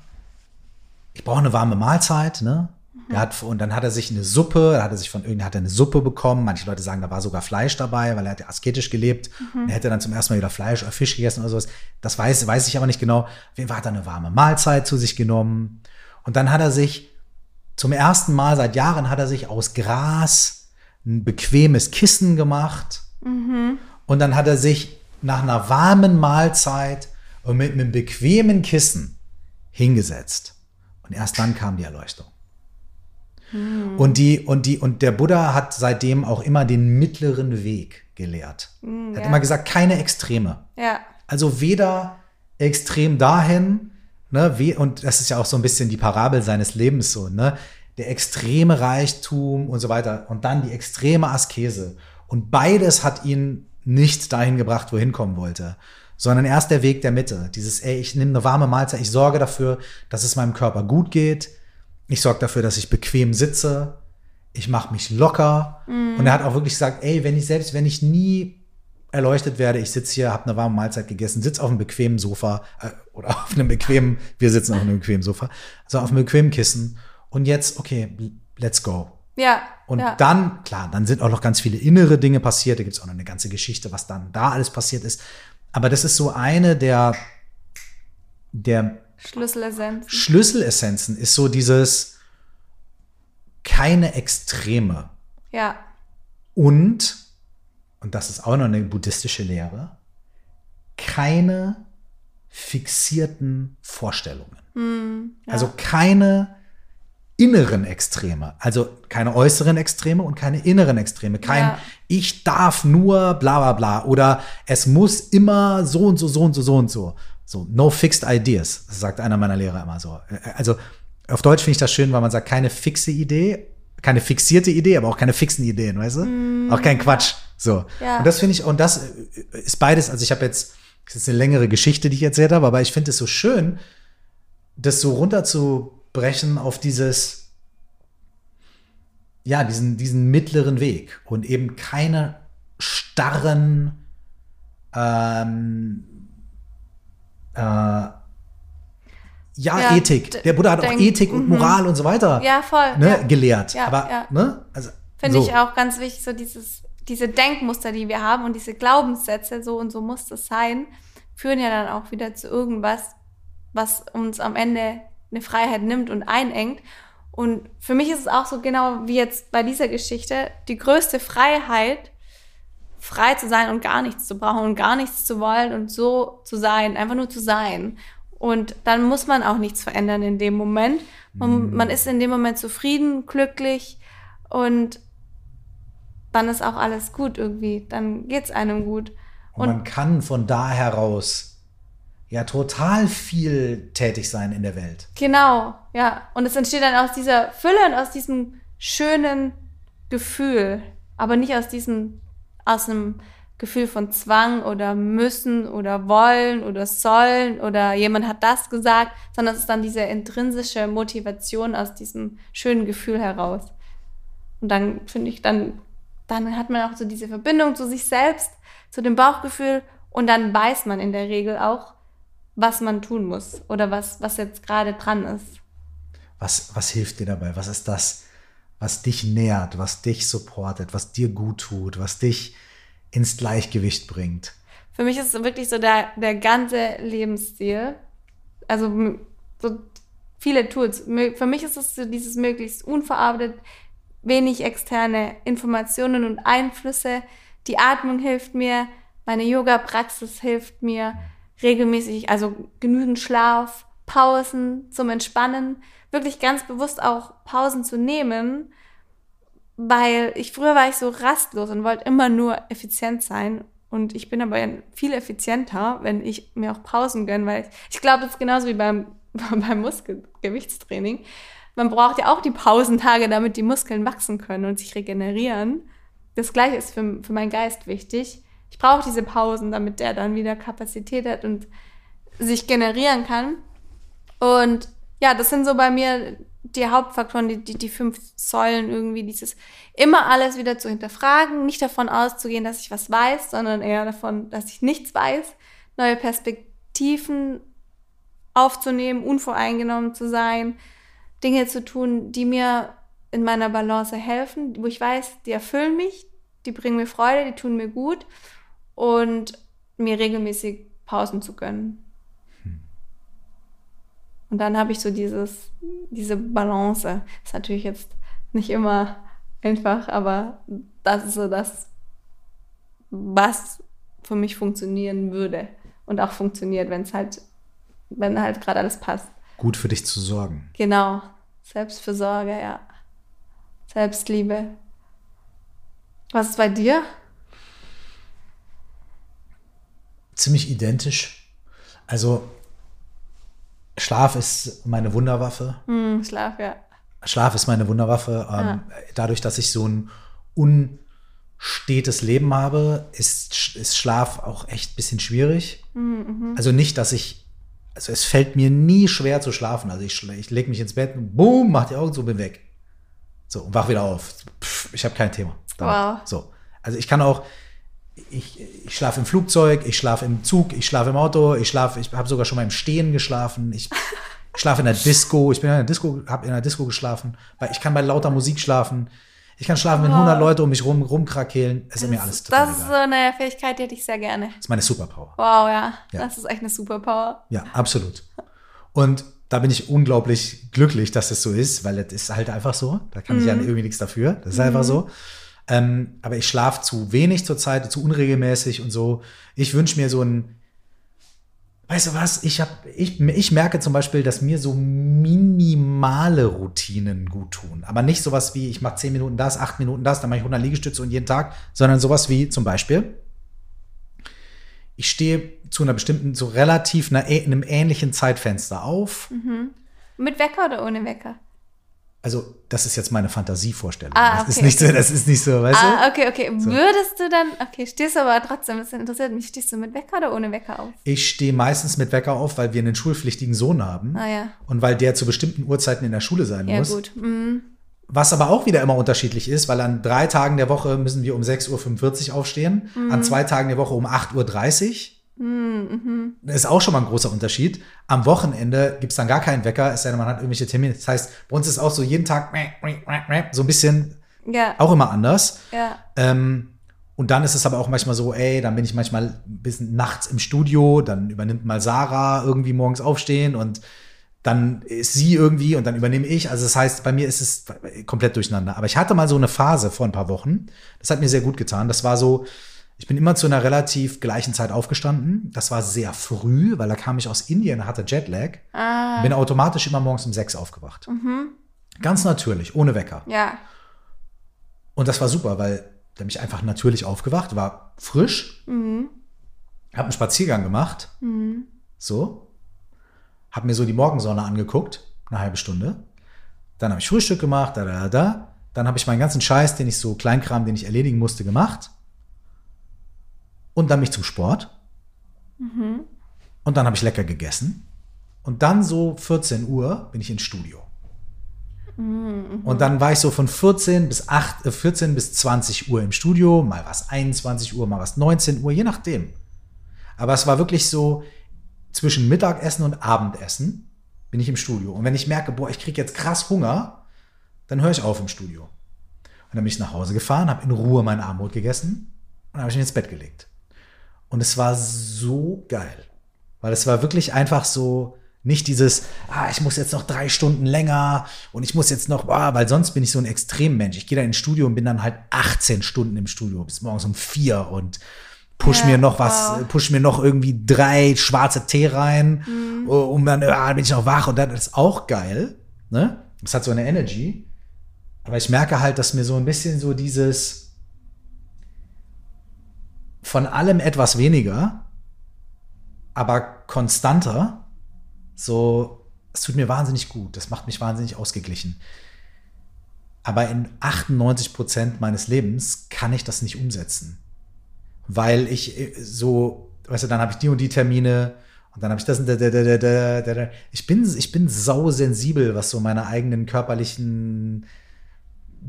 ich brauche eine warme Mahlzeit, ne? Er hat, und dann hat er sich eine Suppe, da hat er sich von irgendeiner hat er eine Suppe bekommen. Manche Leute sagen, da war sogar Fleisch dabei, weil er hat ja asketisch gelebt. Und er hätte dann zum ersten Mal wieder Fleisch oder Fisch gegessen oder sowas. Das weiß, weiß ich aber nicht genau. Fall hat er eine warme Mahlzeit zu sich genommen. Und dann hat er sich zum ersten Mal seit Jahren hat er sich aus Gras ein bequemes Kissen gemacht. Und dann hat er sich nach einer warmen Mahlzeit und mit einem bequemen Kissen hingesetzt. Und erst dann kam die Erleuchtung. Und die, und die, und der Buddha hat seitdem auch immer den mittleren Weg gelehrt. er hat ja. immer gesagt, keine Extreme. Ja. Also weder extrem dahin, ne, wie, und das ist ja auch so ein bisschen die Parabel seines Lebens so, ne? Der extreme Reichtum und so weiter und dann die extreme Askese. Und beides hat ihn nicht dahin gebracht, wohin kommen wollte, sondern erst der Weg der Mitte. Dieses, ey, ich nehme eine warme Mahlzeit, ich sorge dafür, dass es meinem Körper gut geht. Ich sorge dafür, dass ich bequem sitze. Ich mache mich locker. Und er hat auch wirklich gesagt, ey, wenn ich selbst, wenn ich nie erleuchtet werde, ich sitze hier, habe eine warme Mahlzeit gegessen, sitze auf einem bequemen Sofa äh, oder auf einem bequemen, wir sitzen auf einem bequemen Sofa, also auf einem bequemen Kissen. Und jetzt, okay, let's go. Ja. Und ja. dann, klar, dann sind auch noch ganz viele innere Dinge passiert. Da gibt es auch noch eine ganze Geschichte, was dann da alles passiert ist. Aber das ist so eine der, der Schlüsselessenz. Schlüsselessenzen, ist so dieses keine Extreme. Ja. Und, und das ist auch noch eine buddhistische Lehre, keine fixierten Vorstellungen. Also keine inneren Extreme, also keine äußeren Extreme und keine inneren Extreme. Kein Ja. Ich darf nur bla bla bla oder es muss immer so und so, so und so, so und so. So, no fixed ideas, sagt einer meiner Lehrer immer so. Also auf Deutsch finde ich das schön, weil man sagt, keine fixe Idee, keine fixierte Idee, aber auch keine fixen Ideen, weißt du? Auch kein Quatsch. So. Ja. Und das finde ich, und das ist beides, also ich habe jetzt, das ist eine längere Geschichte, die ich erzählt habe, aber ich finde es so schön, das so runterzubrechen auf dieses, ja, diesen, diesen mittleren Weg und eben keine starren, ähm, äh, ja, Ja, Ethik. Der Buddha hat auch denk- Ethik und mhm. Moral und so weiter Ja, voll. ne, ja. gelehrt. Ja, aber, ja. ne, also, Finde so. ich auch ganz wichtig, so dieses, diese Denkmuster, die wir haben und diese Glaubenssätze, so und so muss es sein, führen ja dann auch wieder zu irgendwas, was uns am Ende eine Freiheit nimmt und einengt. Und für mich ist es auch so genau wie jetzt bei dieser Geschichte, die größte Freiheit, frei zu sein und gar nichts zu brauchen und gar nichts zu wollen und so zu sein, einfach nur zu sein. Und dann muss man auch nichts verändern in dem Moment. Man, man ist in dem Moment zufrieden, glücklich und dann ist auch alles gut irgendwie. Dann geht's einem gut. Und man kann von da heraus ja total viel tätig sein in der Welt. Genau, ja. Und es entsteht dann aus dieser Fülle und aus diesem schönen Gefühl, aber nicht aus diesem, aus einem Gefühl von Zwang oder müssen oder wollen oder sollen oder jemand hat das gesagt, sondern es ist dann diese intrinsische Motivation aus diesem schönen Gefühl heraus. Und dann finde ich, dann dann hat man auch so diese Verbindung zu sich selbst, zu dem Bauchgefühl und dann weiß man in der Regel auch, was man tun muss oder was, was jetzt gerade dran ist. Was, was hilft dir dabei? Was ist das, was dich nährt, was dich supportet, was dir gut tut, was dich ins Gleichgewicht bringt? Für mich ist es wirklich so der, der ganze Lebensstil. Also so viele Tools. Für mich ist es so dieses möglichst unverarbeitet, wenig externe Informationen und Einflüsse. Die Atmung hilft mir, meine Yoga-Praxis hilft mir regelmäßig, also genügend Schlaf, Pausen zum Entspannen, wirklich ganz bewusst auch Pausen zu nehmen, weil ich früher war ich so rastlos und wollte immer nur effizient sein und ich bin aber viel effizienter, wenn ich mir auch Pausen gönne, weil ich, ich glaube, das ist genauso wie beim, beim Muskelgewichtstraining. Man braucht ja auch die Pausentage, damit die Muskeln wachsen können und sich regenerieren. Das gleiche ist für, für meinen Geist wichtig. Brauche diese Pausen, damit der dann wieder Kapazität hat und sich generieren kann. Und ja, das sind so bei mir die Hauptfaktoren, die, die, die fünf Säulen irgendwie, dieses immer alles wieder zu hinterfragen, nicht davon auszugehen, dass ich was weiß, sondern eher davon, dass ich nichts weiß, neue Perspektiven aufzunehmen, unvoreingenommen zu sein, Dinge zu tun, die mir in meiner Balance helfen, wo ich weiß, die erfüllen mich, die bringen mir Freude, die tun mir gut und mir regelmäßig Pausen zu gönnen. Und dann habe ich so dieses, diese Balance. Ist natürlich jetzt nicht immer einfach, aber das ist so das, was für mich funktionieren würde und auch funktioniert, wenn es halt, wenn halt gerade alles passt. Gut für dich zu sorgen. Genau. Selbstfürsorge, ja. Selbstliebe. Was ist bei dir? Ziemlich identisch. Also Schlaf ist meine Wunderwaffe. Mm, Schlaf, ja. Schlaf ist meine Wunderwaffe. Ähm, ja. Dadurch, dass ich so ein unstetes Leben habe, ist, ist Schlaf auch echt ein bisschen schwierig. Mm, also nicht, dass ich, also es fällt mir nie schwer zu schlafen. Also ich, ich lege mich ins Bett und boom, mach die Augen zu, bin weg. So, und wach wieder auf. Pff, ich habe kein Thema. Damit. Wow. So. Also ich kann auch, ich, ich schlafe im Flugzeug, ich schlafe im Zug, ich schlafe im Auto, ich schlafe, ich habe sogar schon mal im Stehen geschlafen, ich schlafe in der Disco, ich bin in der Disco, habe in der Disco geschlafen, weil ich kann bei lauter Musik schlafen. Ich kann schlafen, wenn 100 Leute um mich rum rumkrakehlen. Es ist mir alles total Das ist egal. so eine Fähigkeit, die hätte ich sehr gerne. Das ist meine Superpower. Wow, ja. ja. Das ist echt eine Superpower. Ja, absolut. Und da bin ich unglaublich glücklich, dass es das so ist, weil es ist halt einfach so. Da kann mhm. ich ja mhm. irgendwie nichts dafür. Das ist mhm. einfach so. Ähm, aber ich schlafe zu wenig zurzeit, zu unregelmäßig und so. Ich wünsche mir so ein, weißt du was, ich, hab, ich, ich merke zum Beispiel, dass mir so minimale Routinen gut tun. Aber nicht sowas wie, ich mache 10 Minuten das, 8 Minuten das, dann mache ich 100 Liegestütze und jeden Tag, sondern sowas wie zum Beispiel, ich stehe zu einer bestimmten, so relativ einer, einem ähnlichen Zeitfenster auf. Mhm. Mit Wecker oder ohne Wecker? Also das ist jetzt meine Fantasievorstellung. Ah, okay, das ist nicht okay. so, das ist nicht so, weißt ah, du? okay, okay. So. Würdest du dann, okay, stehst du aber trotzdem, das interessiert mich, stehst du mit Wecker oder ohne Wecker auf? Ich stehe meistens mit Wecker auf, weil wir einen schulpflichtigen Sohn haben. Ah, ja. Und weil der zu bestimmten Uhrzeiten in der Schule sein ja, muss. Ja, gut. Mhm. Was aber auch wieder immer unterschiedlich ist, weil an drei Tagen der Woche müssen wir um 6.45 Uhr aufstehen, mhm. an zwei Tagen der Woche um 8.30 Uhr. Mhm. Das ist auch schon mal ein großer Unterschied. Am Wochenende gibt es dann gar keinen Wecker, es sei denn, man hat irgendwelche Termine. Das heißt, bei uns ist auch so jeden Tag so ein bisschen ja. auch immer anders. Ja. Ähm, und dann ist es aber auch manchmal so, ey, dann bin ich manchmal ein bisschen nachts im Studio, dann übernimmt mal Sarah irgendwie morgens aufstehen und dann ist sie irgendwie und dann übernehme ich. Also das heißt, bei mir ist es komplett durcheinander. Aber ich hatte mal so eine Phase vor ein paar Wochen. Das hat mir sehr gut getan. Das war so, ich bin immer zu einer relativ gleichen Zeit aufgestanden. Das war sehr früh, weil da kam ich aus Indien, hatte Jetlag. Ah. Bin automatisch immer morgens um sechs aufgewacht. Mhm. Ganz natürlich, ohne Wecker. Ja. Und das war super, weil da bin ich einfach natürlich aufgewacht, war frisch, mhm. habe einen Spaziergang gemacht, mhm. so, habe mir so die Morgensonne angeguckt, eine halbe Stunde. Dann habe ich Frühstück gemacht, da, da, da. Dann habe ich meinen ganzen Scheiß, den ich so Kleinkram, den ich erledigen musste, gemacht und dann mich zum Sport. Mhm. Und dann habe ich lecker gegessen. Und dann so 14 Uhr bin ich ins Studio. Und dann war ich so von 14 bis 8, äh, 14 bis 20 Uhr im Studio, mal was 21 Uhr, mal was 19 Uhr, je nachdem. Aber es war wirklich so zwischen Mittagessen und Abendessen bin ich im Studio. Und wenn ich merke, boah, ich kriege jetzt krass Hunger, dann höre ich auf im Studio. Und dann bin ich nach Hause gefahren, habe in Ruhe mein Abendbrot gegessen und habe ich mich ins Bett gelegt. Und es war so geil. Weil es war wirklich einfach so, nicht dieses, ah, ich muss jetzt noch drei Stunden länger und ich muss jetzt noch, ah, weil sonst bin ich so ein Extremmensch. Ich gehe da ins Studio und bin dann halt 18 Stunden im Studio bis morgens um vier und push ja, mir noch was, wow. push mir noch irgendwie drei schwarze Tee rein, mhm. und dann ah, bin ich noch wach und dann ist auch geil. Ne? Das hat so eine Energy. Aber ich merke halt, dass mir so ein bisschen so dieses von allem etwas weniger, aber konstanter so, es tut mir wahnsinnig gut, das macht mich wahnsinnig ausgeglichen. Aber in 98 Prozent meines Lebens kann ich das nicht umsetzen. Weil ich äh, so, weißt du, dann habe ich die und die Termine und dann habe ich das und da, da, da, da, da, da. Ich bin, ich bin sausensibel, was so meine eigenen körperlichen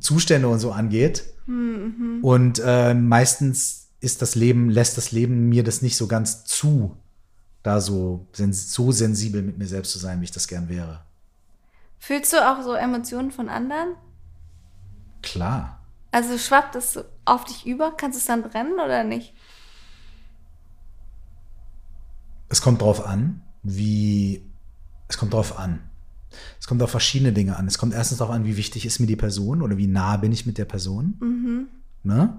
Zustände und so angeht. Mhm. Und äh, meistens ist das Leben, lässt das Leben mir das nicht so ganz zu, da so, so sensibel mit mir selbst zu sein, wie ich das gern wäre. Fühlst du auch so Emotionen von anderen? Klar. Also schwappt es auf dich über? Kannst du es dann brennen oder nicht? Es kommt drauf an, wie. Es kommt drauf an. Es kommt auf verschiedene Dinge an. Es kommt erstens darauf an, wie wichtig ist mir die Person oder wie nah bin ich mit der Person. Mhm. Ne?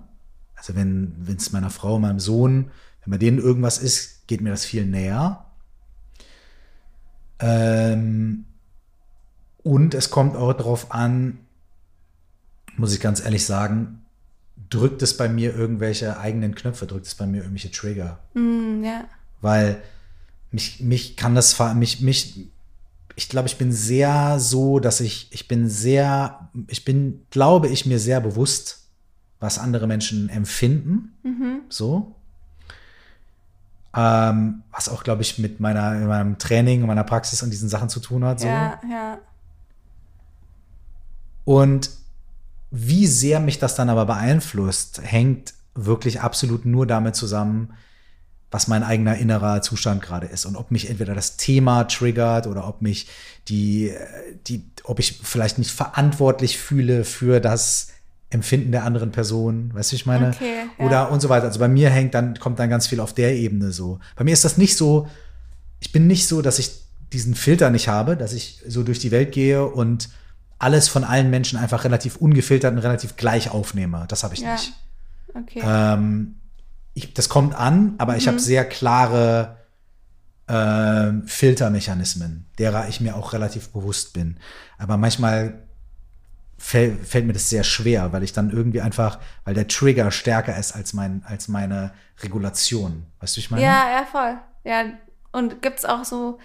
Also wenn es meiner Frau, meinem Sohn, wenn bei denen irgendwas ist, geht mir das viel näher. Ähm, und es kommt auch darauf an, muss ich ganz ehrlich sagen, drückt es bei mir irgendwelche eigenen Knöpfe, drückt es bei mir irgendwelche Trigger. Mm, ja. Weil mich, mich kann das, mich, mich, ich glaube, ich bin sehr so, dass ich, ich bin sehr, ich bin, glaube ich, mir sehr bewusst, was andere Menschen empfinden. Mhm. So. Ähm, was auch, glaube ich, mit meiner, meinem Training und meiner Praxis und diesen Sachen zu tun hat. So. Ja, ja. Und wie sehr mich das dann aber beeinflusst, hängt wirklich absolut nur damit zusammen, was mein eigener innerer Zustand gerade ist und ob mich entweder das Thema triggert oder ob mich die, die, ob ich vielleicht nicht verantwortlich fühle für das Empfinden der anderen Person, weißt du, ich meine? Okay, ja. Oder und so weiter. Also bei mir hängt dann, kommt dann ganz viel auf der Ebene so. Bei mir ist das nicht so, ich bin nicht so, dass ich diesen Filter nicht habe, dass ich so durch die Welt gehe und alles von allen Menschen einfach relativ ungefiltert und relativ gleich aufnehme. Das habe ich ja. nicht. Okay. Ähm, ich, das kommt an, aber ich mhm. habe sehr klare äh, Filtermechanismen, derer ich mir auch relativ bewusst bin. Aber manchmal fällt, fällt mir das sehr schwer, weil ich dann irgendwie einfach, weil der Trigger stärker ist als, mein, als meine Regulation. Weißt du, ich meine? Ja, ja, voll. Ja, und gibt es auch so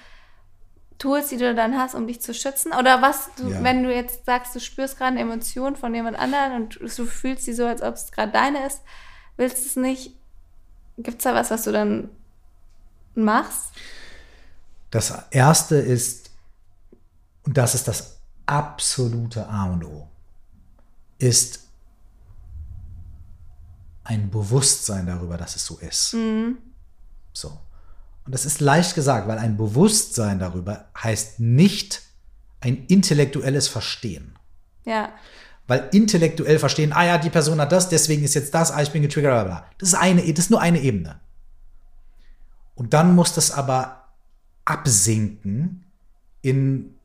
Tools, die du dann hast, um dich zu schützen? Oder was, du, ja. wenn du jetzt sagst, du spürst gerade eine Emotion von jemand anderem und du fühlst sie so, als ob es gerade deine ist, willst du es nicht? Gibt es da was, was du dann machst? Das erste ist, und das ist das absolute A und O ist ein Bewusstsein darüber, dass es so ist. Mhm. So. Und das ist leicht gesagt, weil ein Bewusstsein darüber heißt nicht ein intellektuelles Verstehen. Ja. Weil intellektuell verstehen, ah ja, die Person hat das, deswegen ist jetzt das, ah, ich bin getriggert, bla bla. Das ist eine, das ist nur eine Ebene. Und dann muss das aber absinken in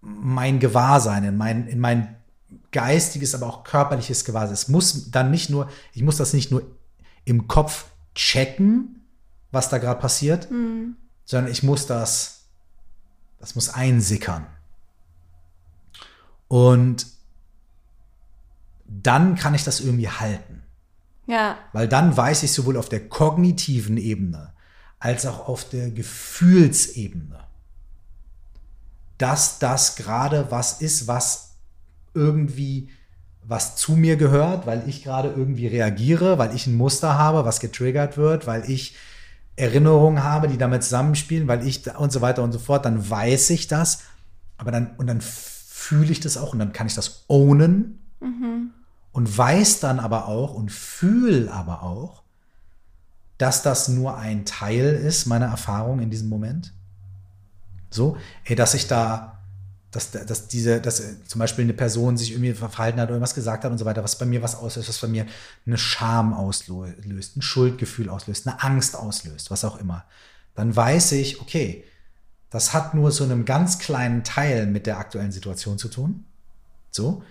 mein Gewahrsein, in mein, in mein geistiges, aber auch körperliches Gewahrsein. Es muss dann nicht nur, ich muss das nicht nur im Kopf checken, was da gerade passiert, mhm. sondern ich muss das, das muss einsickern. Und dann kann ich das irgendwie halten. Ja. Weil dann weiß ich sowohl auf der kognitiven Ebene als auch auf der Gefühlsebene, dass das gerade was ist, was irgendwie was zu mir gehört, weil ich gerade irgendwie reagiere, weil ich ein Muster habe, was getriggert wird, weil ich Erinnerungen habe, die damit zusammenspielen, weil ich und so weiter und so fort, dann weiß ich das, aber dann und dann fühle ich das auch und dann kann ich das ownen mhm. und weiß dann aber auch und fühle aber auch, dass das nur ein Teil ist meiner Erfahrung in diesem Moment. So, ey, dass ich da, dass, dass diese, dass zum Beispiel eine Person sich irgendwie verhalten hat oder was gesagt hat und so weiter, was bei mir was auslöst, was bei mir eine Scham auslöst, ein Schuldgefühl auslöst, eine Angst auslöst, was auch immer. Dann weiß ich, okay, das hat nur so einem ganz kleinen Teil mit der aktuellen Situation zu tun. So.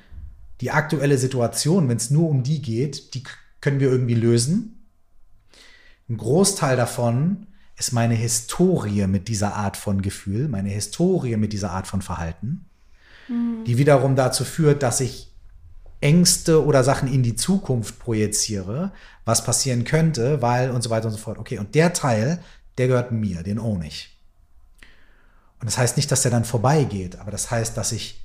Die aktuelle Situation, wenn es nur um die geht, die können wir irgendwie lösen. Ein Großteil davon ist meine Historie mit dieser Art von Gefühl, meine Historie mit dieser Art von Verhalten, mhm. die wiederum dazu führt, dass ich Ängste oder Sachen in die Zukunft projiziere, was passieren könnte, weil und so weiter und so fort. Okay, und der Teil, der gehört mir, den own ich. Und das heißt nicht, dass der dann vorbeigeht, aber das heißt, dass ich,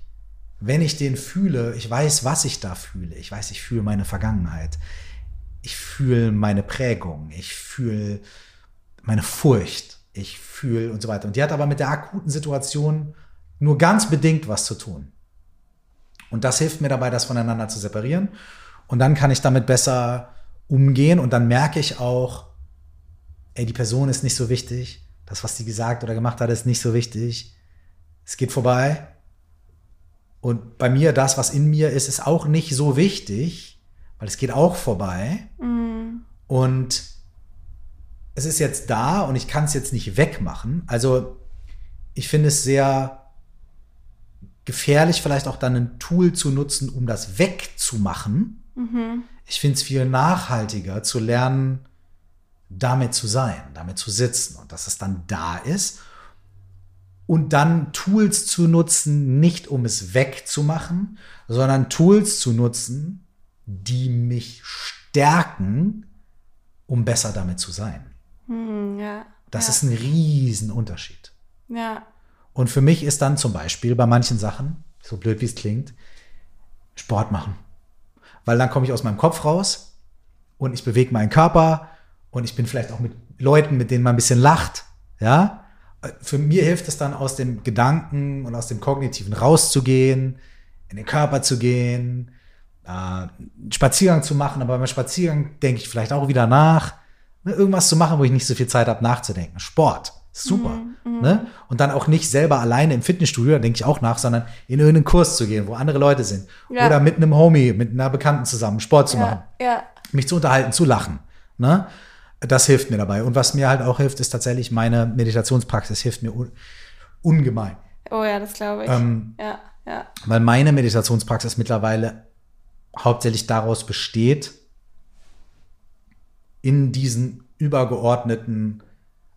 wenn ich den fühle, ich weiß, was ich da fühle. Ich weiß, ich fühle meine Vergangenheit. Ich fühle meine Prägung. Ich fühle meine Furcht. Ich fühle und so weiter. Und die hat aber mit der akuten Situation nur ganz bedingt was zu tun. Und das hilft mir dabei, das voneinander zu separieren. Und dann kann ich damit besser umgehen und dann merke ich auch, ey, die Person ist nicht so wichtig das, was sie gesagt oder gemacht hat, ist nicht so wichtig. Es geht vorbei. Und bei mir, das, was in mir ist, ist auch nicht so wichtig, weil es geht auch vorbei. Mhm. Und es ist jetzt da und ich kann es jetzt nicht wegmachen. Also ich finde es sehr gefährlich, vielleicht auch dann ein Tool zu nutzen, um das wegzumachen. Mhm. Ich finde es viel nachhaltiger zu lernen, damit zu sein, damit zu sitzen und dass es dann da ist und dann Tools zu nutzen, nicht um es wegzumachen, sondern Tools zu nutzen, die mich stärken, um besser damit zu sein. Hm, ja, das ja. ist ein Riesenunterschied. Ja. Und für mich ist dann zum Beispiel bei manchen Sachen, so blöd wie es klingt, Sport machen. Weil dann komme ich aus meinem Kopf raus und ich bewege meinen Körper und ich bin vielleicht auch mit Leuten, mit denen man ein bisschen lacht, ja. Für mir hilft es dann aus dem Gedanken und aus dem Kognitiven rauszugehen, in den Körper zu gehen, äh, einen Spaziergang zu machen, aber beim Spaziergang denke ich vielleicht auch wieder nach, ne, irgendwas zu machen, wo ich nicht so viel Zeit habe nachzudenken. Sport, super. Mhm, mhm. ne? Und dann auch nicht selber alleine im Fitnessstudio, da denke ich auch nach, sondern in irgendeinen Kurs zu gehen, wo andere Leute sind. Ja. Oder mit einem Homie, mit einer Bekannten zusammen Sport zu ja, machen. Ja. Mich zu unterhalten, zu lachen. Ne? das hilft mir dabei. Und was mir halt auch hilft, ist tatsächlich meine Meditationspraxis, hilft mir un ungemein. Oh ja, das glaube ich. Ähm, ja, ja. Weil meine Meditationspraxis mittlerweile hauptsächlich daraus besteht, in diesen übergeordneten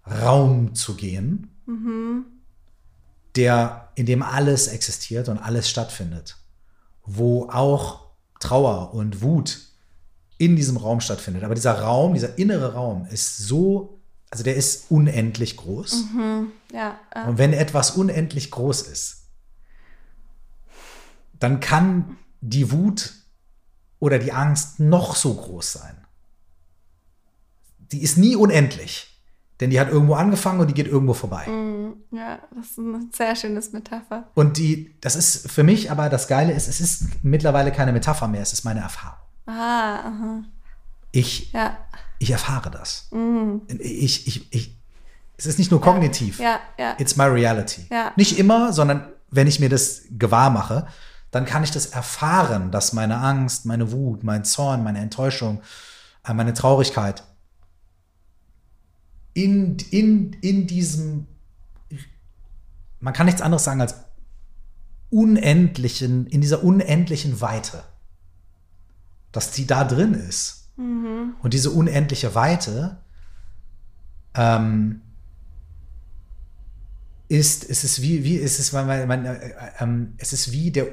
Raum zu gehen, mhm. der, in dem alles existiert und alles stattfindet, wo auch Trauer und Wut in diesem Raum stattfindet. Aber dieser Raum, dieser innere Raum ist so, also der ist unendlich groß. Mhm, ja, äh. Und wenn etwas unendlich groß ist, dann kann die Wut oder die Angst noch so groß sein. Die ist nie unendlich. Denn die hat irgendwo angefangen und die geht irgendwo vorbei. Mm, ja, das ist eine sehr schönes Metapher. Und die, das ist für mich aber das Geile ist, es ist mittlerweile keine Metapher mehr, es ist meine Erfahrung. Ah, aha. Ich, ja. ich erfahre das. Mhm. Ich, ich, ich, es ist nicht nur kognitiv. Ja, ja. It's my reality. Ja. Nicht immer, sondern wenn ich mir das gewahr mache, dann kann ich das erfahren, dass meine Angst, meine Wut, mein Zorn, meine Enttäuschung, äh, meine Traurigkeit in, in, in diesem, man kann nichts anderes sagen als unendlichen, in dieser unendlichen Weite dass die da drin ist. Mhm. Und diese unendliche Weite ähm, ist, es ist wie, wie es ist, man, man, äh, äh, es ist wie der,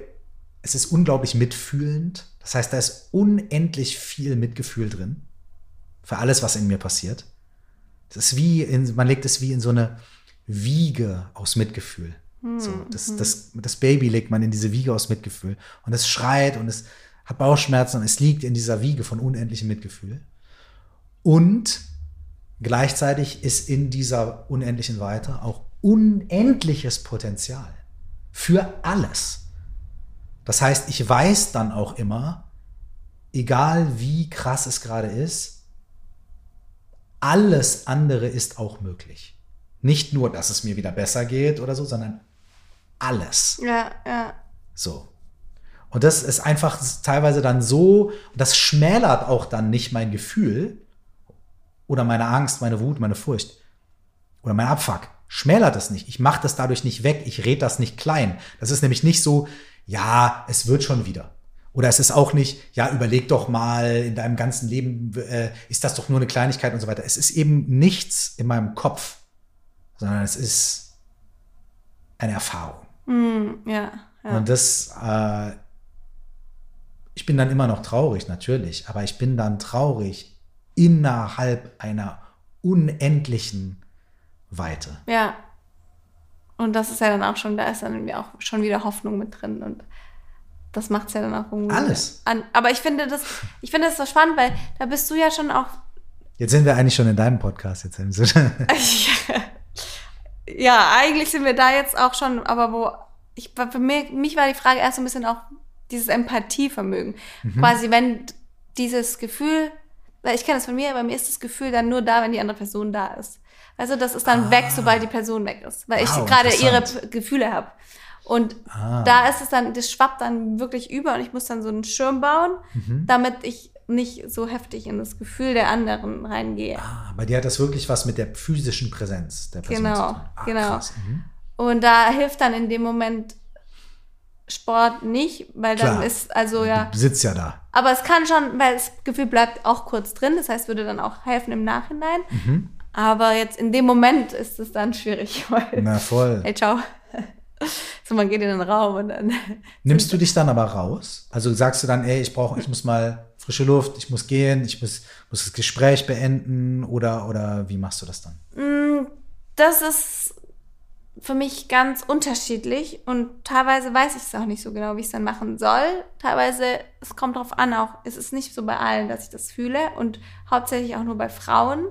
es ist unglaublich mitfühlend. Das heißt, da ist unendlich viel Mitgefühl drin für alles, was in mir passiert. Das ist wie, in, man legt es wie in so eine Wiege aus Mitgefühl. Mhm. So, das, das, das Baby legt man in diese Wiege aus Mitgefühl und es schreit und es hat Bauchschmerzen und es liegt in dieser Wiege von unendlichem Mitgefühl. Und gleichzeitig ist in dieser unendlichen Weite auch unendliches Potenzial für alles. Das heißt, ich weiß dann auch immer, egal wie krass es gerade ist, alles andere ist auch möglich. Nicht nur, dass es mir wieder besser geht oder so, sondern alles. Ja, ja. So. Und das ist einfach teilweise dann so, das schmälert auch dann nicht mein Gefühl oder meine Angst, meine Wut, meine Furcht oder mein Abfuck. Schmälert es nicht. Ich mache das dadurch nicht weg. Ich rede das nicht klein. Das ist nämlich nicht so, ja, es wird schon wieder. Oder es ist auch nicht, ja, überleg doch mal, in deinem ganzen Leben äh, ist das doch nur eine Kleinigkeit und so weiter. Es ist eben nichts in meinem Kopf, sondern es ist eine Erfahrung. Mm, ja, ja, Und das, äh, ich bin dann immer noch traurig, natürlich, aber ich bin dann traurig innerhalb einer unendlichen Weite. Ja. Und das ist ja dann auch schon, da ist dann irgendwie auch schon wieder Hoffnung mit drin und das macht es ja dann auch irgendwie. Alles. An. Aber ich finde das, ich finde das so spannend, weil da bist du ja schon auch. Jetzt sind wir eigentlich schon in deinem Podcast. Jetzt ja, eigentlich sind wir da jetzt auch schon, aber wo ich für mich, mich war die Frage erst so ein bisschen auch dieses Empathievermögen. Mhm. Quasi, wenn dieses Gefühl, weil ich kenne das von mir, bei mir ist das Gefühl dann nur da, wenn die andere Person da ist. Also das ist dann ah. weg, sobald die Person weg ist, weil wow, ich gerade ihre Gefühle habe. Und ah. da ist es dann, das schwappt dann wirklich über und ich muss dann so einen Schirm bauen, mhm. damit ich nicht so heftig in das Gefühl der anderen reingehe. Ah, bei dir hat das wirklich was mit der physischen Präsenz der Person genau, zu tun. Ah, genau. Mhm. Und da hilft dann in dem Moment Sport nicht, weil Klar. dann ist, also ja. Du sitzt ja da. Aber es kann schon, weil das Gefühl bleibt auch kurz drin, das heißt, würde dann auch helfen im Nachhinein. Mhm. Aber jetzt in dem Moment ist es dann schwierig, weil. Na voll. Hey, ciao. So, man geht in den Raum und dann. Nimmst du dich dann aber raus? Also sagst du dann, ey, ich brauche, ich muss mal frische Luft, ich muss gehen, ich muss, muss das Gespräch beenden oder, oder wie machst du das dann? Mm, das ist für mich ganz unterschiedlich und teilweise weiß ich es auch nicht so genau, wie ich es dann machen soll. Teilweise, es kommt darauf an, auch es ist nicht so bei allen, dass ich das fühle und hauptsächlich auch nur bei Frauen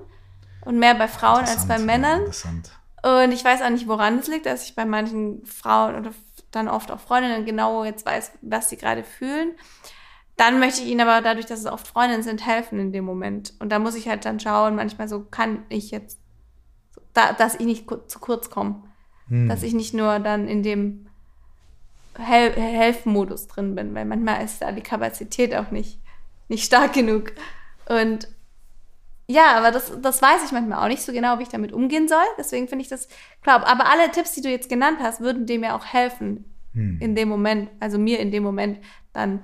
und mehr bei Frauen als bei Männern. Interessant. Und ich weiß auch nicht, woran es liegt, dass ich bei manchen Frauen oder dann oft auch Freundinnen genau jetzt weiß, was sie gerade fühlen. Dann möchte ich ihnen aber dadurch, dass es oft Freundinnen sind, helfen in dem Moment. Und da muss ich halt dann schauen, manchmal so kann ich jetzt, da, dass ich nicht zu kurz komme. Hm. Dass ich nicht nur dann in dem Hel Helfmodus drin bin, weil manchmal ist da die Kapazität auch nicht, nicht stark genug. Und ja, aber das, das weiß ich manchmal auch nicht so genau, wie ich damit umgehen soll. Deswegen finde ich das klar. Aber alle Tipps, die du jetzt genannt hast, würden dem ja auch helfen, hm. in dem Moment, also mir in dem Moment dann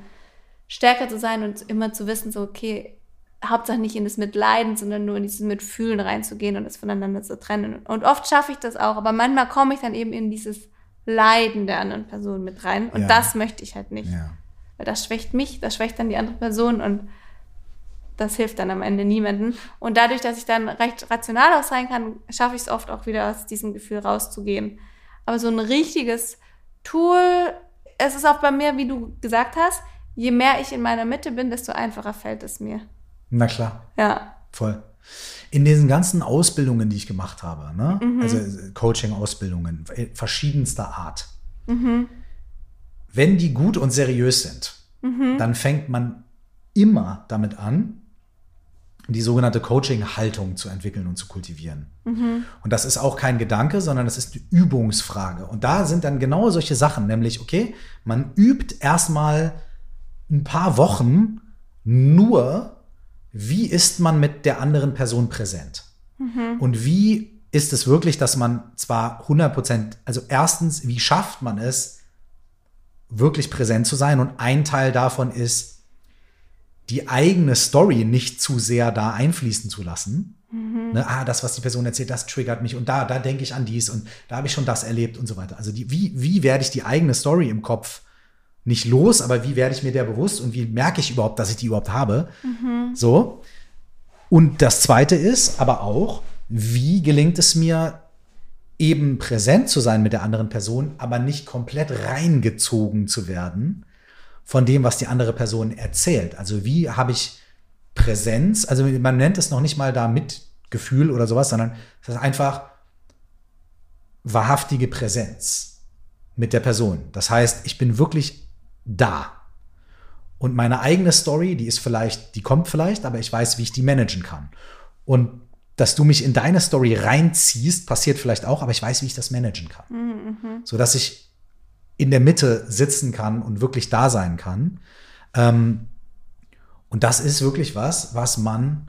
stärker zu sein und immer zu wissen, so, okay, Hauptsache nicht in das Mitleiden, sondern nur in dieses Mitfühlen reinzugehen und es voneinander zu trennen. Und oft schaffe ich das auch, aber manchmal komme ich dann eben in dieses Leiden der anderen Person mit rein. Und ja. das möchte ich halt nicht. Ja. Weil das schwächt mich, das schwächt dann die andere Person und das hilft dann am Ende niemanden. Und dadurch, dass ich dann recht rational auch sein kann, schaffe ich es oft auch wieder aus diesem Gefühl rauszugehen. Aber so ein richtiges Tool, es ist auch bei mir, wie du gesagt hast, je mehr ich in meiner Mitte bin, desto einfacher fällt es mir. Na klar. Ja. Voll. In diesen ganzen Ausbildungen, die ich gemacht habe, ne? Mhm. also Coaching-Ausbildungen verschiedenster Art, mhm. wenn die gut und seriös sind, mhm. dann fängt man immer damit an, die sogenannte Coaching-Haltung zu entwickeln und zu kultivieren. Mhm. Und das ist auch kein Gedanke, sondern das ist eine Übungsfrage. Und da sind dann genau solche Sachen, nämlich, okay, man übt erstmal ein paar Wochen nur, wie ist man mit der anderen Person präsent? Mhm. Und wie ist es wirklich, dass man zwar 100 Prozent, also erstens, wie schafft man es, wirklich präsent zu sein? Und ein Teil davon ist, die eigene Story nicht zu sehr da einfließen zu lassen. Mhm. Ne, ah, das, was die Person erzählt, das triggert mich und da, da denke ich an dies und da habe ich schon das erlebt und so weiter. Also die, wie, wie werde ich die eigene Story im Kopf nicht los, aber wie werde ich mir der bewusst und wie merke ich überhaupt, dass ich die überhaupt habe? Mhm. So. Und das zweite ist aber auch, wie gelingt es mir, eben präsent zu sein mit der anderen Person, aber nicht komplett reingezogen zu werden von dem, was die andere Person erzählt. Also wie habe ich Präsenz, also man nennt es noch nicht mal da Mitgefühl oder sowas, sondern es ist einfach wahrhaftige Präsenz mit der Person. Das heißt, ich bin wirklich da. Und meine eigene Story, die ist vielleicht, die kommt vielleicht, aber ich weiß, wie ich die managen kann. Und dass du mich in deine Story reinziehst, passiert vielleicht auch, aber ich weiß, wie ich das managen kann. Mhm. So dass ich in der Mitte sitzen kann und wirklich da sein kann. Ähm, und das ist wirklich was, was man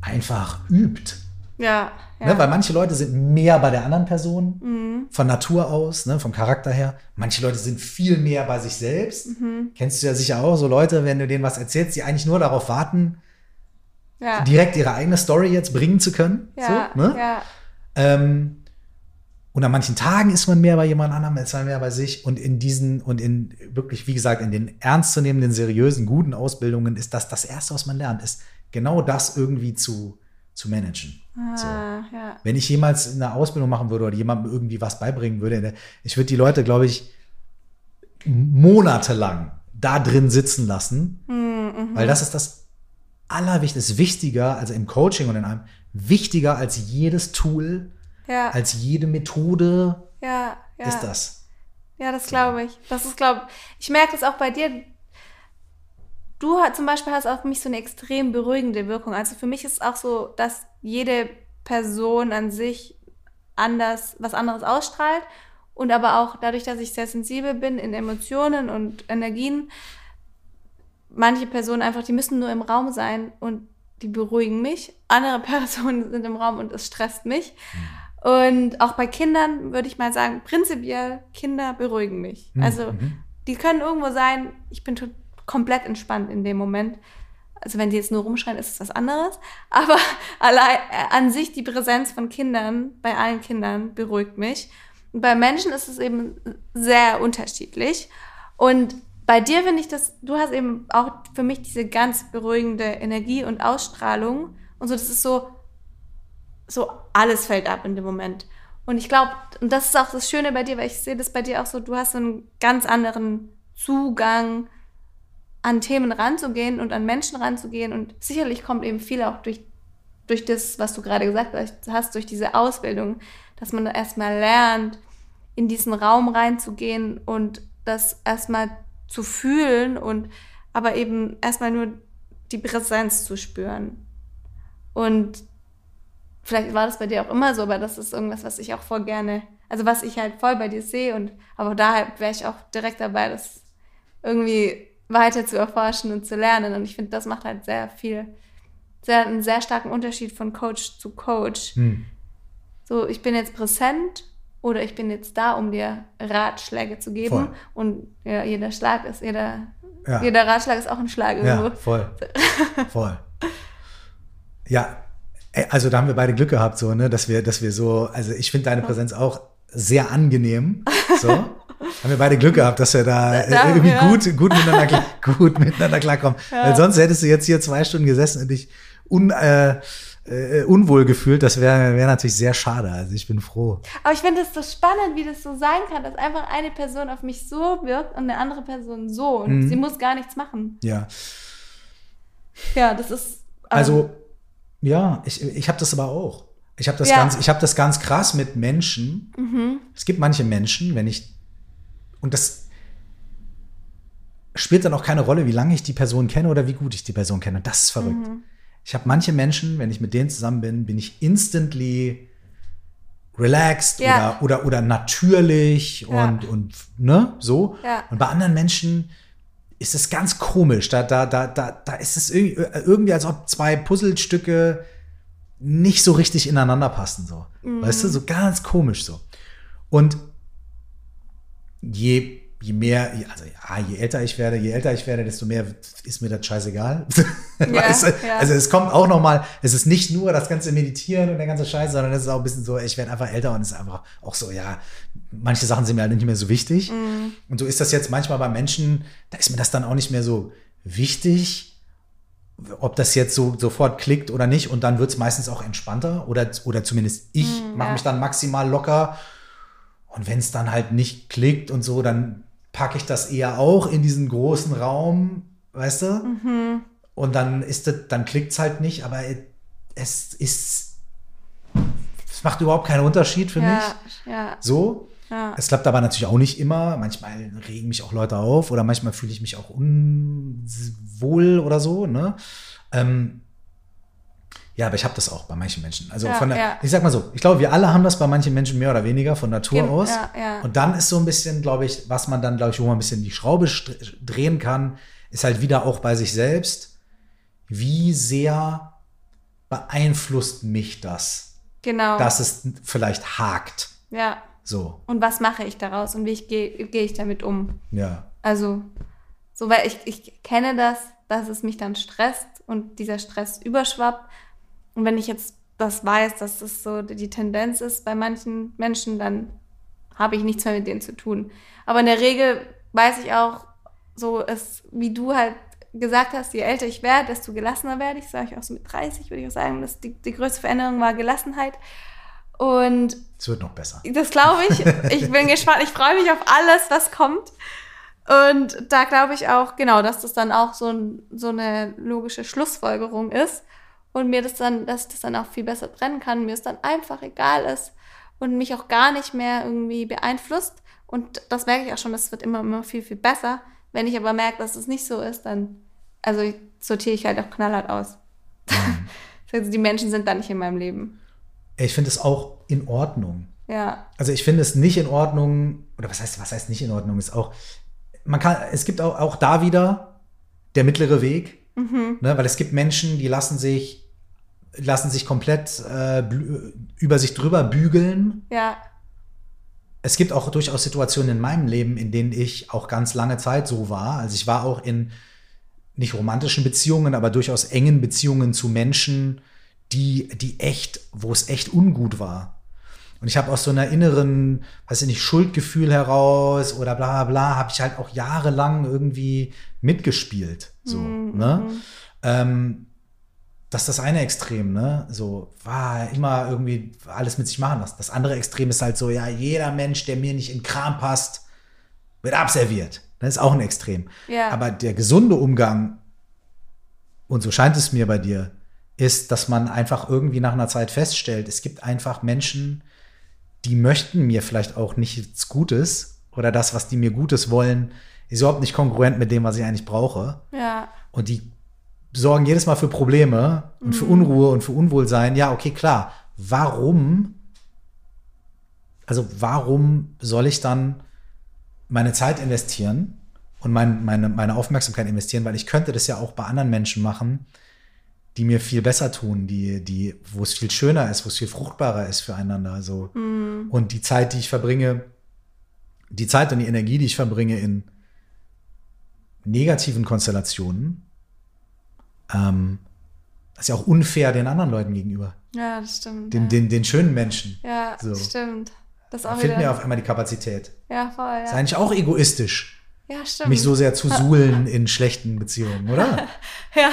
einfach übt. Ja. ja. Ne, weil manche Leute sind mehr bei der anderen Person mhm. von Natur aus, ne, vom Charakter her. Manche Leute sind viel mehr bei sich selbst. Mhm. Kennst du ja sicher auch so Leute, wenn du denen was erzählst, die eigentlich nur darauf warten, ja. direkt ihre eigene Story jetzt bringen zu können. Ja, so, ne? ja. Ähm, und an manchen Tagen ist man mehr bei jemand anderem, ist man mehr bei sich. Und in diesen, und in wirklich, wie gesagt, in den ernstzunehmenden, seriösen, guten Ausbildungen ist das das Erste, was man lernt, ist genau das irgendwie zu, zu managen. Ah, so. ja. Wenn ich jemals eine Ausbildung machen würde oder jemandem irgendwie was beibringen würde, ich würde die Leute, glaube ich, monatelang da drin sitzen lassen, mhm. weil das ist das Allerwichtigste, ist wichtiger, also im Coaching und in einem, wichtiger als jedes Tool, ja. als jede Methode ja, ja. ist das. Ja, das glaube ich. Das ist, glaube ich, merke das auch bei dir. Du zum Beispiel hast auf mich so eine extrem beruhigende Wirkung. Also für mich ist es auch so, dass jede Person an sich anders, was anderes ausstrahlt. Und aber auch dadurch, dass ich sehr sensibel bin in Emotionen und Energien, manche Personen einfach, die müssen nur im Raum sein und die beruhigen mich. Andere Personen sind im Raum und es stresst mich. Und auch bei Kindern würde ich mal sagen, prinzipiell, Kinder beruhigen mich. Mhm. Also mhm. die können irgendwo sein, ich bin komplett entspannt in dem Moment. Also wenn die jetzt nur rumschreien, ist es was anderes. Aber allein äh, an sich die Präsenz von Kindern, bei allen Kindern, beruhigt mich. Und bei Menschen ist es eben sehr unterschiedlich. Und bei dir finde ich das, du hast eben auch für mich diese ganz beruhigende Energie und Ausstrahlung und so, das ist so, so alles fällt ab in dem Moment. Und ich glaube, und das ist auch das Schöne bei dir, weil ich sehe das bei dir auch so, du hast so einen ganz anderen Zugang an Themen ranzugehen und an Menschen ranzugehen und sicherlich kommt eben viel auch durch, durch das, was du gerade gesagt hast, durch diese Ausbildung, dass man erstmal lernt, in diesen Raum reinzugehen und das erstmal zu fühlen und aber eben erstmal nur die Präsenz zu spüren. Und vielleicht war das bei dir auch immer so, aber das ist irgendwas, was ich auch voll gerne, also was ich halt voll bei dir sehe und aber daher wäre ich auch direkt dabei, das irgendwie weiter zu erforschen und zu lernen. Und ich finde, das macht halt sehr viel, sehr, einen sehr starken Unterschied von Coach zu Coach. Hm. So, ich bin jetzt präsent oder ich bin jetzt da, um dir Ratschläge zu geben. Voll. Und ja, jeder Schlag ist, jeder, ja. jeder Ratschlag ist auch ein Schlag irgendwo. Ja, voll. voll. Ja, also da haben wir beide Glück gehabt, so, ne, dass wir, dass wir so, also ich finde deine Präsenz auch sehr angenehm. So. haben wir beide Glück gehabt, dass wir da, da irgendwie ja. gut, gut miteinander, gut miteinander klarkommen. Weil sonst hättest du jetzt hier zwei Stunden gesessen und dich un, äh, äh, unwohl gefühlt. Das wäre wär natürlich sehr schade. Also ich bin froh. Aber ich finde es so spannend, wie das so sein kann, dass einfach eine Person auf mich so wirkt und eine andere Person so. Und mhm. sie muss gar nichts machen. Ja. Ja, das ist. Ähm, also, ja, ich, ich habe das aber auch. Ich habe das, ja. ganz, hab das ganz krass mit Menschen. Mhm. Es gibt manche Menschen, wenn ich. Und das spielt dann auch keine Rolle, wie lange ich die Person kenne oder wie gut ich die Person kenne. Und das ist verrückt. Mhm. Ich habe manche Menschen, wenn ich mit denen zusammen bin, bin ich instantly relaxed ja. oder, oder, oder natürlich ja. und, und ne, so. Ja. Und bei anderen Menschen ist es ganz komisch. Da, da, da, da, da ist es irgendwie, als ob zwei Puzzlestücke nicht so richtig ineinander passen. So. Mhm. Weißt du, so ganz komisch so. Und je je mehr, also ja, je älter ich werde, je älter ich werde, desto mehr ist mir das scheißegal. Ja, weißt du? ja. Also es kommt auch noch mal, es ist nicht nur das ganze Meditieren und der ganze Scheiß, sondern es ist auch ein bisschen so, ich werde einfach älter und es ist einfach auch so, ja, manche Sachen sind mir halt nicht mehr so wichtig. Mhm. Und so ist das jetzt manchmal bei Menschen, da ist mir das dann auch nicht mehr so wichtig, ob das jetzt so sofort klickt oder nicht. Und dann wird es meistens auch entspannter oder, oder zumindest ich mhm, mache ja. mich dann maximal locker. Und wenn es dann halt nicht klickt und so, dann packe ich das eher auch in diesen großen Raum, weißt du? Mhm. Und dann ist das, dann klickt es halt nicht, aber es ist, es macht überhaupt keinen Unterschied für ja, mich. Ja. So. Ja. Es klappt aber natürlich auch nicht immer. Manchmal regen mich auch Leute auf oder manchmal fühle ich mich auch unwohl oder so. Ne? Ähm, ja, aber ich habe das auch bei manchen Menschen. Also Ja, von der, ja. ich sag mal so, ich glaube, wir alle haben das bei manchen Menschen mehr oder weniger von Natur aus. ja. Und dann ist so ein bisschen, glaube ich, was man dann, glaube ich, wo man ein bisschen die Schraube drehen kann, ist halt wieder auch bei sich selbst. Wie sehr beeinflusst mich das, Genau. dass es vielleicht hakt? ja. So, Und was mache ich daraus und wie ich gehe gehe ich damit um? ja. Also, so weil ich, ich kenne das, dass es mich dann stresst und dieser Stress überschwappt. Und wenn ich jetzt das weiß, dass das so die Tendenz ist bei manchen Menschen, dann habe ich nichts mehr mit denen zu tun. Aber in der Regel weiß ich auch, so ist, wie du halt gesagt hast, je älter ich werde, desto gelassener werde ich. Sage ich auch so mit 30, würde ich auch sagen, dass die, die größte Veränderung war Gelassenheit. Und Es wird noch besser. das glaube ich. Ich bin gespannt. Ich freue mich auf alles, was kommt. Und da glaube ich auch, genau, dass das dann auch so, ein, so eine logische Schlussfolgerung ist. Und mir das dann, dass ich das dann auch viel besser trennen kann. Mir es dann einfach egal ist und mich auch gar nicht mehr irgendwie beeinflusst. Und das merke ich auch schon, das wird immer, immer viel, viel besser. Wenn ich aber merke, dass es nicht so ist, dann, also sortiere ich halt auch knallhart aus. also die Menschen sind dann nicht in meinem Leben. Ich finde es auch in Ordnung. Ja, Also ich finde es nicht in Ordnung, oder was heißt, was heißt nicht in Ordnung, ist auch, man kann, es gibt auch, auch da wieder der mittlere Weg, ne, weil es gibt Menschen, die lassen sich, lassen sich komplett äh, über sich drüber bügeln. ja, Es gibt auch durchaus Situationen in meinem Leben, in denen ich auch ganz lange Zeit so war. Also ich war auch in nicht romantischen Beziehungen, aber durchaus engen Beziehungen zu Menschen, die, die echt, wo es echt ungut war. Und ich habe aus so einer inneren, weiß ich nicht, Schuldgefühl heraus oder bla bla bla, habe ich halt auch jahrelang irgendwie mitgespielt. So, ne? Ähm, das ist das eine Extrem, ne? So, war immer irgendwie alles mit sich machen lassen. Das andere Extrem ist halt so, ja, jeder Mensch, der mir nicht in Kram passt, wird abserviert. Das ist auch ein Extrem. Ja. Aber der gesunde Umgang, und so scheint es mir bei dir, ist, dass man einfach irgendwie nach einer Zeit feststellt, es gibt einfach Menschen, die möchten mir vielleicht auch nichts Gutes oder das, was die mir Gutes wollen, ist überhaupt nicht kongruent mit dem, was ich eigentlich brauche. ja. Und die sorgen jedes Mal für Probleme und für Unruhe und für Unwohlsein. Ja, okay, klar. Warum? Also warum soll ich dann meine Zeit investieren und mein, meine, meine Aufmerksamkeit investieren? Weil ich könnte das ja auch bei anderen Menschen machen, die mir viel besser tun, die, die, wo es viel schöner ist, wo es viel fruchtbarer ist füreinander. So. Und die Zeit, die ich verbringe, die Zeit und die Energie, die ich verbringe in negativen Konstellationen, ähm, das ist ja auch unfair den anderen Leuten gegenüber, Ja, das stimmt. den, ja. den, den schönen Menschen. ja, so. das stimmt. Das ist Da fehlt mir auf einmal die Kapazität. Ja, voll, Ist ja. eigentlich auch egoistisch, Ja, stimmt. mich so sehr zu suhlen in schlechten Beziehungen, oder? Ja,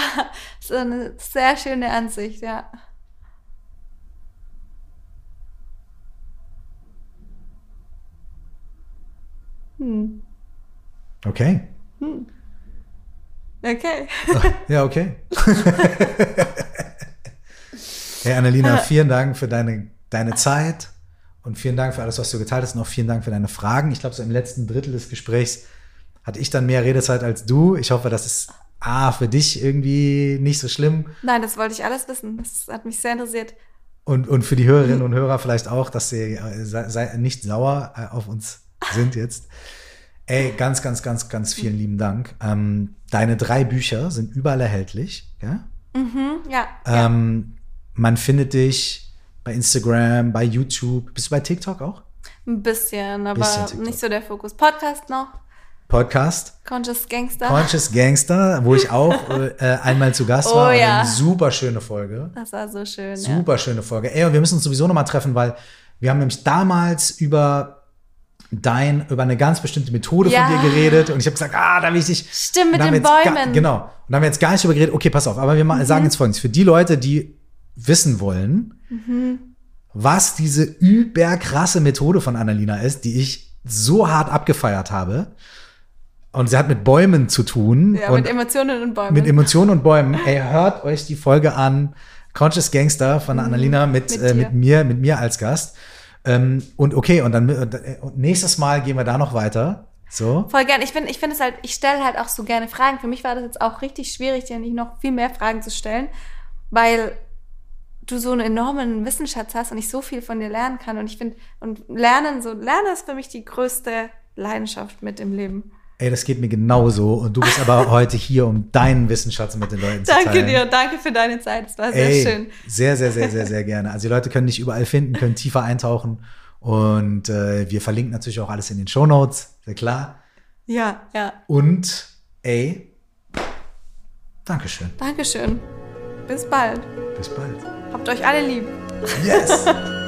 so eine sehr schöne Ansicht, ja. Hm. Okay. Okay. Ja, okay. hey, Annalena, vielen Dank für deine, deine Zeit und vielen Dank für alles, was du geteilt hast und auch vielen Dank für deine Fragen. Ich glaube, so im letzten Drittel des Gesprächs hatte ich dann mehr Redezeit als du. Ich hoffe, das ist A, für dich irgendwie nicht so schlimm Nein, das wollte ich alles wissen. Das hat mich sehr interessiert. und, und für die Hörerinnen und Hörer vielleicht auch, dass sie äh, sei, sei nicht sauer äh, auf uns sind jetzt. Ey, ganz, ganz, ganz, ganz vielen lieben Dank. Ähm, deine drei Bücher sind überall erhältlich, ja? Mhm, ja. ja. Ähm, man findet dich bei Instagram, bei YouTube. Bist du bei TikTok auch? Ein bisschen, aber Bisschen nicht so der Fokus. Podcast noch. Podcast. Conscious Gangster. Conscious Gangster, wo ich auch äh, einmal zu Gast Oh war. ja. Super schöne Folge. das war so schön. Super schöne Folge. Ey, und wir müssen uns sowieso nochmal treffen, weil wir haben nämlich damals über dein, über eine ganz bestimmte Methode Ja. von dir geredet und ich habe gesagt, ah, da will ich dich. Stimmt, mit den Bäumen. Mhm. genau. Und da haben wir jetzt gar nicht drüber geredet. Okay, pass auf, aber wir ma- sagen jetzt folgendes. Für die Leute, die wissen wollen, Mhm. was diese überkrasse Methode von Annalena ist, die ich so hart abgefeiert habe. Und sie hat mit Bäumen zu tun. Ja, und mit Emotionen und Bäumen. mit Emotionen und Bäumen. Ey, hört euch die Folge an. Conscious Gangster von Annalena mit, Mit äh, mit mir, mit mir als Gast. Ähm, und okay, und dann und nächstes Mal gehen wir da noch weiter. So. Voll gern. Ich finde ich finde es halt, ich stelle halt auch so gerne Fragen. Für mich war das jetzt auch richtig schwierig, dir nicht noch viel mehr Fragen zu stellen, weil du so einen enormen Wissensschatz hast und ich so viel von dir lernen kann. Und ich finde, und Lernen, so Lernen ist für mich die größte Leidenschaft mit im Leben. Ey, das geht mir genauso. Und du bist aber heute hier, um deinen Wissensschatz mit den Leuten zu teilen. Danke dir, danke für deine Zeit. Das war sehr Ey, schön. Sehr, sehr, sehr, sehr, sehr gerne. Also die Leute können dich überall finden, können tiefer eintauchen. Und äh, wir verlinken natürlich auch alles in den Show Notes, sehr klar. Ja, ja. Und, ey, Dankeschön. Dankeschön. Bis bald. Bis bald. Habt euch alle lieb. Yes.